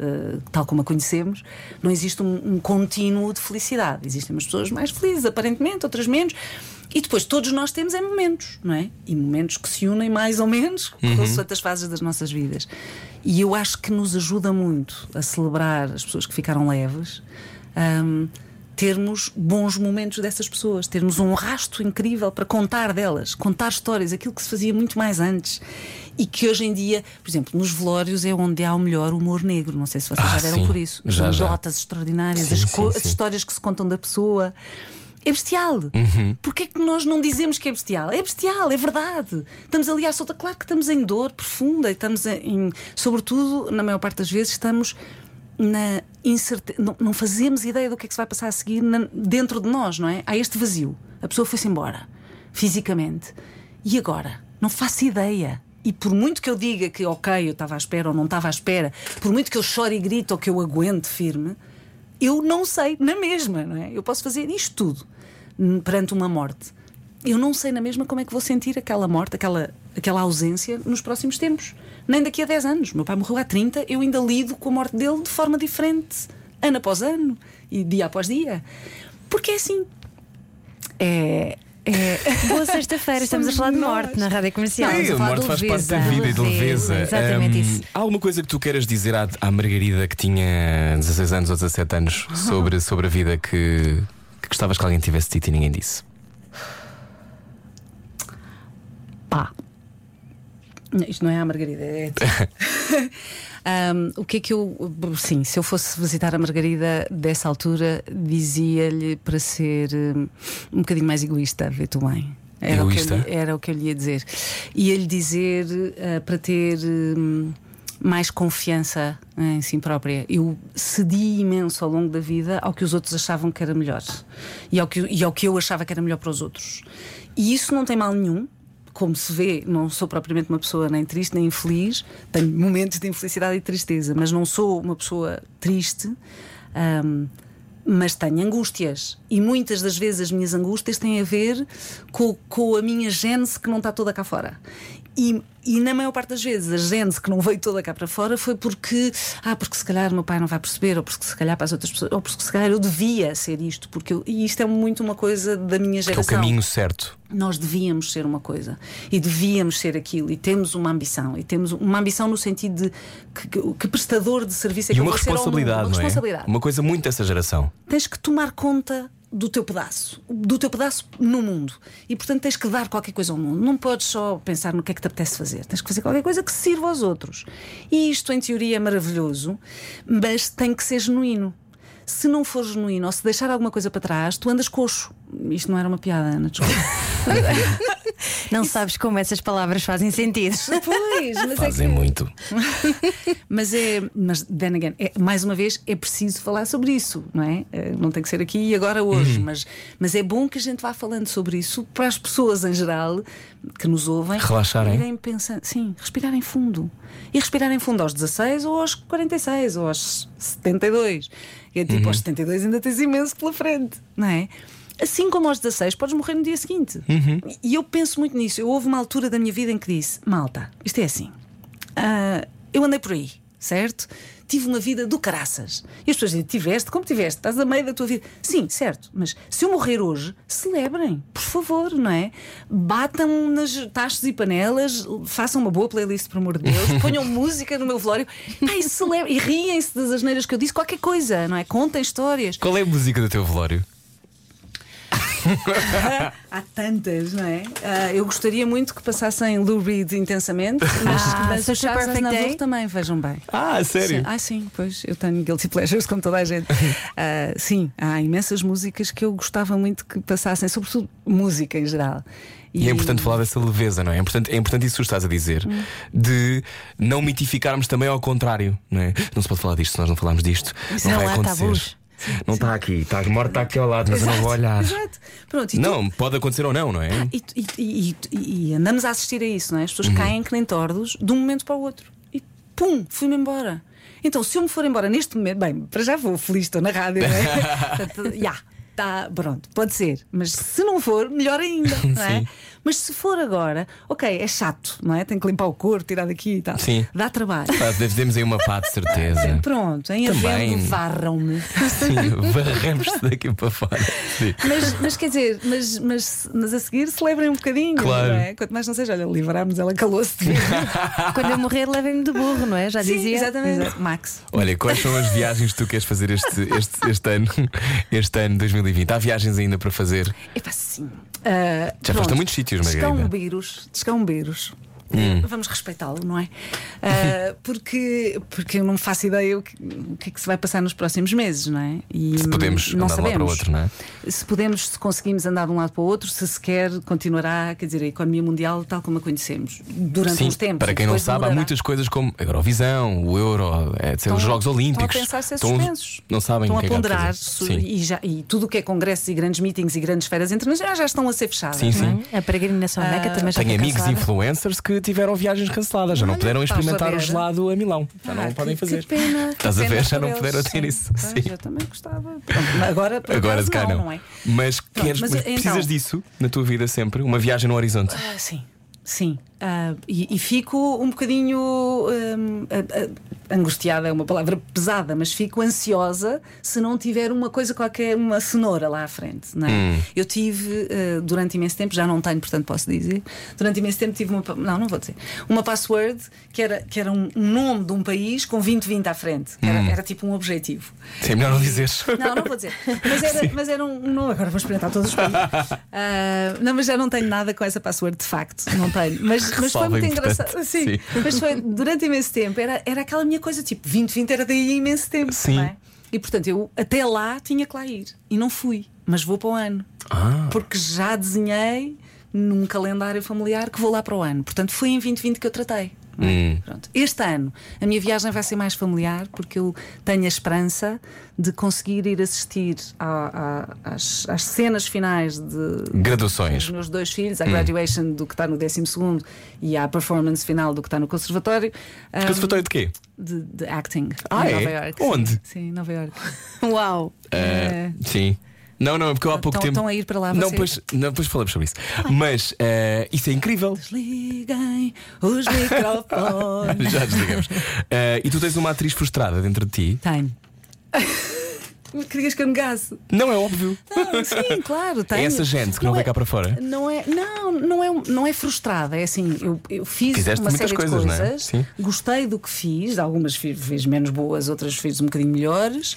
Uh, tal como a conhecemos, não existe um, um contínuo de felicidade. Existem umas pessoas mais felizes, aparentemente, outras menos. E depois todos nós temos é momentos, não é? E momentos que se unem mais ou menos com as outras fases das nossas vidas. E eu acho que nos ajuda muito a celebrar as pessoas que ficaram leves. um, termos bons momentos dessas pessoas, termos um rasto incrível para contar delas, contar histórias, aquilo que se fazia muito mais antes e que hoje em dia, por exemplo, nos velórios é onde há o melhor humor negro. Não sei se vocês Ah, já deram sim. por isso. As anedotas extraordinárias, Sim, as, sim, as histórias que se contam da pessoa. É bestial. Uhum. Porquê é que nós não dizemos que é bestial? É bestial, é verdade. Estamos ali à solta. Claro que estamos em dor profunda e estamos em. Sobretudo, na maior parte das vezes, estamos na incerteza. Não, não fazemos ideia do que é que se vai passar a seguir na- dentro de nós, não é? Há este vazio. A pessoa foi-se embora, fisicamente. E agora? Não faço ideia. E por muito que eu diga que, ok, eu estava à espera ou não estava à espera, por muito que eu chore e grite ou que eu aguente firme, eu não sei na mesma, não é? Eu posso fazer isto tudo perante uma morte. Eu não sei na mesma como é que vou sentir aquela morte, aquela, aquela ausência nos próximos tempos. Nem daqui a 10 anos. Meu pai morreu há 30, eu ainda lido com a morte dele de forma diferente, ano após ano e dia após dia. Porque é assim. É. é... [laughs] Boa sexta-feira, estamos a falar de morte nós. na rádio comercial. Sim, a morte faz parte da vida e de leveza. Exatamente Hum, isso. Há alguma coisa que tu queiras dizer à, à Margarida que tinha 16 anos ou 17 anos sobre, [laughs] sobre a vida que, que gostavas que alguém tivesse dito e ninguém disse? Pá. Isto não é a Margarida, é. [laughs] Ahm, o que é que eu. Sim, se eu fosse visitar a Margarida dessa altura, dizia-lhe para ser hum, um bocadinho mais egoísta, vê tu bem. Era o, que eu, Egoísta? era o que eu lhe ia dizer. Ia-lhe dizer ah, para ter hum, mais confiança em si própria. Eu cedi imenso ao longo da vida ao que os outros achavam que era melhor e ao que, e ao que eu achava que era melhor para os outros. E isso não tem mal nenhum. Como se vê, não sou propriamente uma pessoa nem triste nem infeliz, tenho momentos de infelicidade e tristeza, mas não sou uma pessoa triste. Ahm, mas tenho angústias. E muitas das vezes as minhas angústias têm a ver com, com a minha gênese que não está toda cá fora. E, e na maior parte das vezes a gênese que não veio toda cá para fora foi porque, ah, porque se calhar o meu pai não vai perceber, ou porque se calhar para as outras pessoas, ou porque se calhar eu devia ser isto, porque eu- e isto é muito uma coisa da minha Que é o geração caminho certo. nós devíamos ser uma coisa e devíamos ser aquilo e temos uma ambição e temos uma ambição no sentido de que, que- que prestador de serviço é E que eu uma vou ser ao mundo. responsabilidade, uma não é? responsabilidade. Uma coisa muito dessa geração. Tens que tomar conta do teu pedaço, do teu pedaço no mundo. E portanto tens que dar qualquer coisa ao mundo. Não podes só pensar no que é que te apetece fazer. Tens que fazer qualquer coisa que sirva aos outros. E isto, em teoria, é maravilhoso, mas tem que ser genuíno. Se não for genuíno ou se deixar alguma coisa para trás, tu andas coxo. Isto não era uma piada, Ana, desculpa. [laughs] Não sabes como essas palavras fazem sentido. Pois, mas Fazem é que, muito. [laughs] Mas é, mas then again, é, mais uma vez é preciso falar sobre isso, não é? Eh, Não tem que ser aqui e agora hoje, Uhum. mas, mas é bom que a gente vá falando sobre isso para as pessoas em geral que nos ouvem Relaxarem. irem pensando, sim, respirarem fundo. E respirarem fundo aos 16 ou aos 46 ou aos 72. E é tipo, Uhum. aos 72 ainda tens imenso pela frente, não é? Assim como aos 16, podes morrer no dia seguinte. Uhum. E eu penso muito nisso. Eu houve uma altura da minha vida em que disse: Malta, isto é assim. Ah, eu andei por aí, certo? Tive uma vida do caraças. E as pessoas dizem: Tiveste? Como tiveste? Estás a meio da tua vida. Sim, certo. Mas se eu morrer hoje, celebrem, por favor, não é? Batam nas tachos e panelas, façam uma boa playlist, por amor de Deus, [laughs] ponham música no meu velório e, celebrem, e riem-se das asneiras que eu disse, qualquer coisa, não é? Contem histórias. Qual é a música do teu velório? [laughs] Há tantas, não é? Ah, eu gostaria muito que passassem Lou Reed intensamente, mas, Ah, mas Such o a Charles Aznavour também, vejam bem. Ah, sério? Sim. Ah, sim, pois eu tenho guilty pleasures como toda a gente. [laughs] Ah, sim, há imensas músicas que eu gostava muito que passassem, sobretudo música em geral. E é importante falar dessa leveza, não é? É importante, é importante isso que estás a dizer, Hum. de não mitificarmos também ao contrário, não é? Não se pode falar disto se nós não falarmos disto. não não vai acontecer. tabus. Não está aqui, está, a morte está aqui ao lado, mas eu não vou olhar. Exato. Pronto, tu- Não, pode acontecer ou não, não é? E, e- e- e- e andamos a assistir a isso, não é? As Uhum. pessoas caem que nem tordos de um momento para o outro. E pum, fui-me embora. Então, se eu me for embora neste momento, bem, para já vou feliz, estou na rádio, não é? [laughs] Portanto, já, tá, pronto, pode ser. Mas se não for, melhor ainda, não é? Sim. Mas se for agora, ok, é chato, não é? Tem que limpar o corpo, tirar daqui e tal. Sim. Dá trabalho. Pá, Devemos aí uma pá de certeza. [laughs] Pronto, em Também. havendo, varram-me. Sim, varremos-te daqui para fora. Sim. Mas, mas quer dizer, mas, mas, mas a seguir celebrem um bocadinho, Claro. não é? Quanto mais não seja, olha, livrarmos ela calou-se de [laughs] Quando eu morrer, levem-me de burro, não é? Já Sim, dizia. exatamente. Max. Olha, quais são as viagens que tu queres fazer este, este, este ano, este ano 2020? Há viagens ainda para fazer? Epá, sim. Ah, Já foste pronto. a muitos sítios, Margarida. Descambeiros, descambeiros. Hum. Vamos respeitá-lo, não é? Ah, [laughs] porque, porque eu não faço ideia o que, o que é que se vai passar nos próximos meses, não é? E Se podemos não andar de um lado para o sabemos. outro, não é? Se podemos, se conseguimos andar de um lado para o outro, se sequer continuará, quer dizer, a economia mundial tal como a conhecemos durante Sim, uns tempos. para quem não sabe, há muitas coisas como a Eurovisão, o Euro, é, Estão- os Jogos Olímpicos. Estão a pensar ser Estão- suspensos. Não sabem estão o que a é ponderar Sim. e, já, e tudo o que é congressos e grandes meetings e grandes feiras internacionais já estão a ser fechadas. Sim, não é? sim. A peregrinação à Meca também já Tenho amigos cancelada. influencers que tiveram viagens canceladas, já não Olha, puderam experimentar o gelado a Milão. Já não Ah, o podem que- fazer. Que pena. Estás que a ver? Já não puderam ter Sim. isso. Pois, Sim. Eu também gostava. Pronto, agora, Agora se calhar não, não. é? Mas, Pronto, queres, mas, mas então- precisas disso na tua vida sempre? Uma viagem no horizonte? Ah, sim, sim. Ah, e, e fico um bocadinho a- a- angustiada, é uma palavra pesada, mas fico ansiosa se não tiver uma coisa qualquer, uma cenoura lá à frente. Não é? Hum. Eu tive ah, durante imenso tempo, já não tenho, portanto posso dizer, durante imenso tempo tive uma. Não, não vou dizer. Uma password que era, que era um, nome de um país com 2020 à frente. Era, era tipo um objetivo. Sim, é melhor não dizeres. Não, não vou dizer. Mas era, mas era um. Não, agora vou experimentar todos os países. [laughs] Ah, não, mas já não tenho nada com essa password, de facto. Não tenho. Mas, mas foi muito engraçado. Sim, Sim. Mas foi durante imenso tempo. Era, era aquela minha coisa, tipo, 2020 era daí imenso tempo. Sim. é? E portanto, eu até lá tinha que lá ir. E não fui. Mas vou para o ano. Ah. Porque já desenhei num calendário familiar que vou lá para o ano. Portanto, foi em 2020 que eu tratei. É? Hum. Pronto. Este ano a minha viagem vai ser mais familiar porque eu tenho a esperança de conseguir ir assistir às, às cenas finais de Graduações. dos meus dois filhos, à graduation do que está no 12 e à performance final do que está no conservatório. Um, Conservatório de quê? de, de acting Ah, em é? Nova York. Onde? Sim, Nova York. [laughs] Uau! Ah, Sim. Não, não, porque eu há pouco Estão- tempo. estão a ir para lá Não, pois, não, depois falamos sobre isso. Mas ah, isso é incrível. Desliguem os [laughs] microfones. Já desligamos. Ah, e tu tens uma atriz frustrada dentro de ti? Tenho. [laughs] Querias que eu negasse? Não é óbvio. Não, sim, [laughs] claro, tenho. É essa gente que não vem cá para fora? Não é, não, não é, não é frustrada. É assim, eu, eu fiz Fizeste uma série coisas, de não é? coisas, Sim. gostei do que fiz, algumas fiz, fiz menos boas, outras fiz um bocadinho melhores.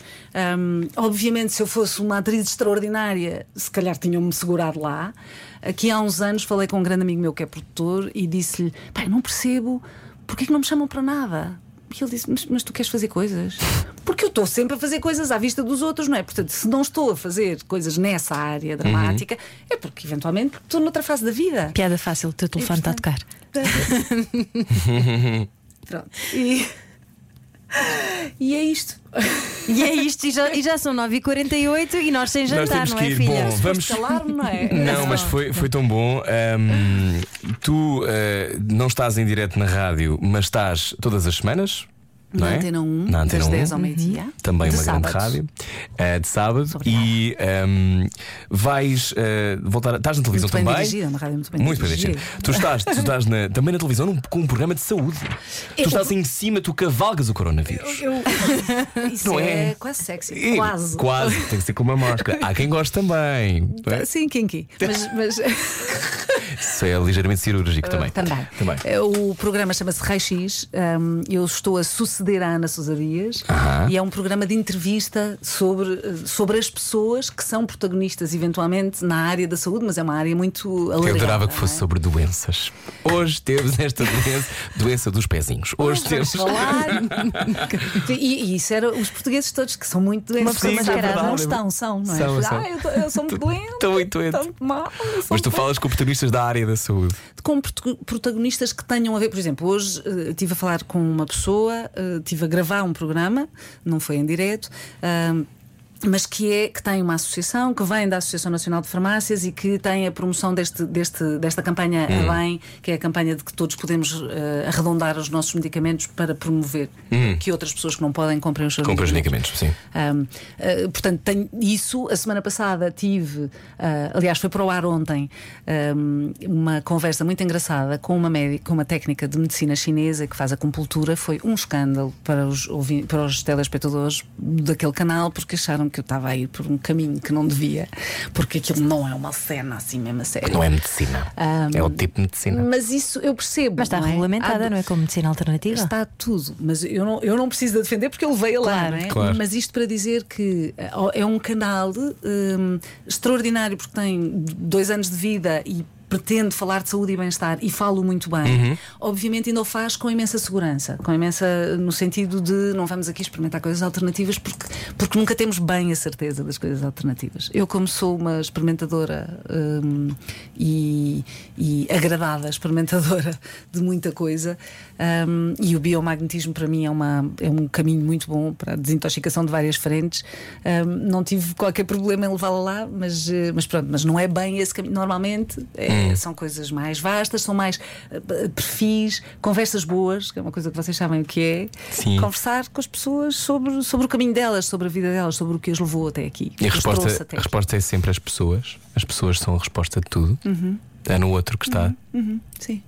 Hum, obviamente, se eu fosse uma atriz extraordinária, se calhar tinham-me segurado lá. Aqui há uns anos falei com um grande amigo meu que é produtor e disse-lhe: pai, não percebo, porque é que não me chamam para nada? E ele disse: mas, mas tu queres fazer coisas? Porque eu estou sempre a fazer coisas à vista dos outros, não é? Portanto, se não estou a fazer coisas nessa área dramática, é porque eventualmente estou noutra fase da vida. Piada fácil, o teu telefone está a tocar. [laughs] [laughs] Pronto. E, e é isto. E é isto, e já, e já são 9h48 e nós sem Nós jantar, temos não que é, ir. filha? Bom, vamos. Calar-me, não é? [laughs] Não, mas foi, foi tão bom. Ahm, tu ah, não estás em direto na rádio, mas estás todas as semanas. Não Na é? Antena 1, Na Antena das 1. 10 ao meio-dia. Também de uma grande sábados. rádio eh, de sábado Obrigada. e ehm, vais eh, voltar. Estás na televisão Muito bem também? dirigida, uma rádio muito bem Muito bem dirigida. dirigida. Tu estás, tu estás na- também na televisão num- com um programa de saúde. Tu estás em cima, tu cavalgas o coronavírus. Isso [laughs] Não é, é? quase sexy. E- Quase. Quase, tem que ser com uma máscara. Há quem goste também. é? Sim, Kinky. Mas, mas [laughs] Isso é ligeiramente cirúrgico também. também. também. Eh, O programa chama-se Rei X. Um, eu estou a suceder a Ana Sousa Dias e é um programa de entrevista sobre, sobre as pessoas que são protagonistas, eventualmente, na área da saúde, mas é uma área muito alargada. Eu adorava que não fosse é? sobre doenças. Hoje temos esta doença, doença dos pezinhos. Hoje temos. falar. [laughs] e, e isso era os portugueses todos que são muito doentes. Pessoa mas mascarada. não estão, são, não é? São, são. Ah, eu, tô- eu sou muito [laughs] doente. Estou muito doente. estou mal. Mas tu falas com protagonistas da área da saúde. com protagonistas que tenham a ver, por exemplo, hoje eh, estive a falar com uma pessoa, eh, estive a gravar um programa, não foi em direto. ahm, mas que, é, que tem uma associação que vem da Associação Nacional de Farmácias e que tem a promoção deste, deste, desta campanha Hum. a bem, que é a campanha de que todos podemos eh, arredondar os nossos medicamentos para promover que outras pessoas que não podem comprem os seus Compras medicamentos. Hum. medicamentos, sim. Um, uh, portanto, tenho isso. A semana passada tive, uh, aliás, foi para o ar ontem, um, uma conversa muito engraçada com uma médica, com uma técnica de medicina chinesa que faz acupuntura. Foi um escândalo para os, para os telespectadores daquele canal, porque acharam que eu estava a ir por um caminho que não devia, porque aquilo não é uma cena assim mesmo a sério. Não é medicina. É o tipo de medicina. Mas isso eu percebo. Mas está não é? regulamentada, Há- não é? Como medicina alternativa? Está tudo, mas eu não, eu não preciso de defender porque ele veio lá, Claro. não é? Claro. Mas isto para dizer que eh, é um canal hum, extraordinário porque tem dois anos de vida e pretende falar de saúde e bem-estar e falo muito bem, obviamente ainda o faz com imensa segurança, com imensa no sentido de não vamos aqui experimentar coisas alternativas porque, porque nunca temos bem a certeza das coisas alternativas. Eu, como sou uma experimentadora hum, e, e agradada experimentadora [laughs] de muita coisa, hum, e o biomagnetismo para mim é, uma, é um caminho muito bom para a desintoxicação de várias frentes. Hum, não tive qualquer problema em levá-la lá, mas, eh, mas pronto, mas não é bem esse caminho. Normalmente é, são coisas mais vastas, são mais eh, perfis, conversas boas, que é uma coisa que vocês sabem o que é. Sim. Conversar com as pessoas sobre, sobre o caminho delas, sobre a vida delas, sobre o que as levou até aqui. E a resposta, a aqui. resposta é sempre as pessoas. As pessoas são a resposta de tudo. É no outro que está. Uhum, sim, sim.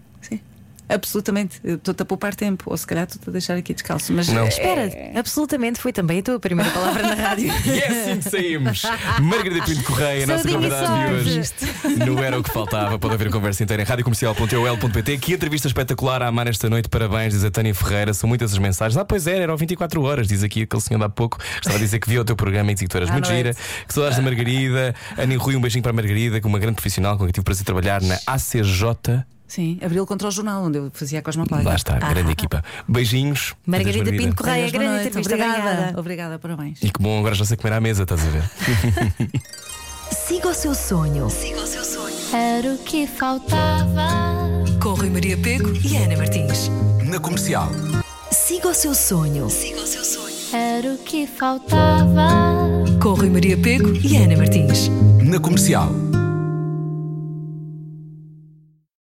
Absolutamente. Estou-te a poupar tempo, ou se calhar estou-te a deixar aqui descalço. Mas Não. é- Espera, absolutamente foi também a tua primeira palavra na rádio. [laughs] E é assim que saímos. Margarida Pinto Correia, a nossa convidada de hoje. Não era o que faltava. Pode haver a conversa inteira em radiocomercial.ol.pt. Que entrevista espetacular a amar esta noite. Parabéns, diz a Tânia Ferreira. São muitas as mensagens. Ah, pois é, eram 24 horas. Diz aqui aquele senhor de há pouco. Estava a dizer que viu o teu programa e dizia que tu eras À muito noite. gira. Que saudades da Margarida. Ana Rui, um beijinho para a Margarida, que é uma grande profissional com quem tive o prazer de trabalhar na ACJ. Sim, abriu contra o jornal, onde eu fazia a Cosmopolitan. Lá está, grande equipa. Beijinhos. [laughs] Margarida Adeus, Pinto Correia, grande noite. entrevista. Obrigada. Obrigada. Obrigada, parabéns. E que bom, agora já sei comer à mesa, estás a ver? [laughs] Siga o seu sonho. Era o que faltava. Com Rui Maria Pego e Ana Martins. Na comercial. Siga o seu sonho. Era o que faltava. Com Rui Maria Pego e Ana Martins. Na comercial.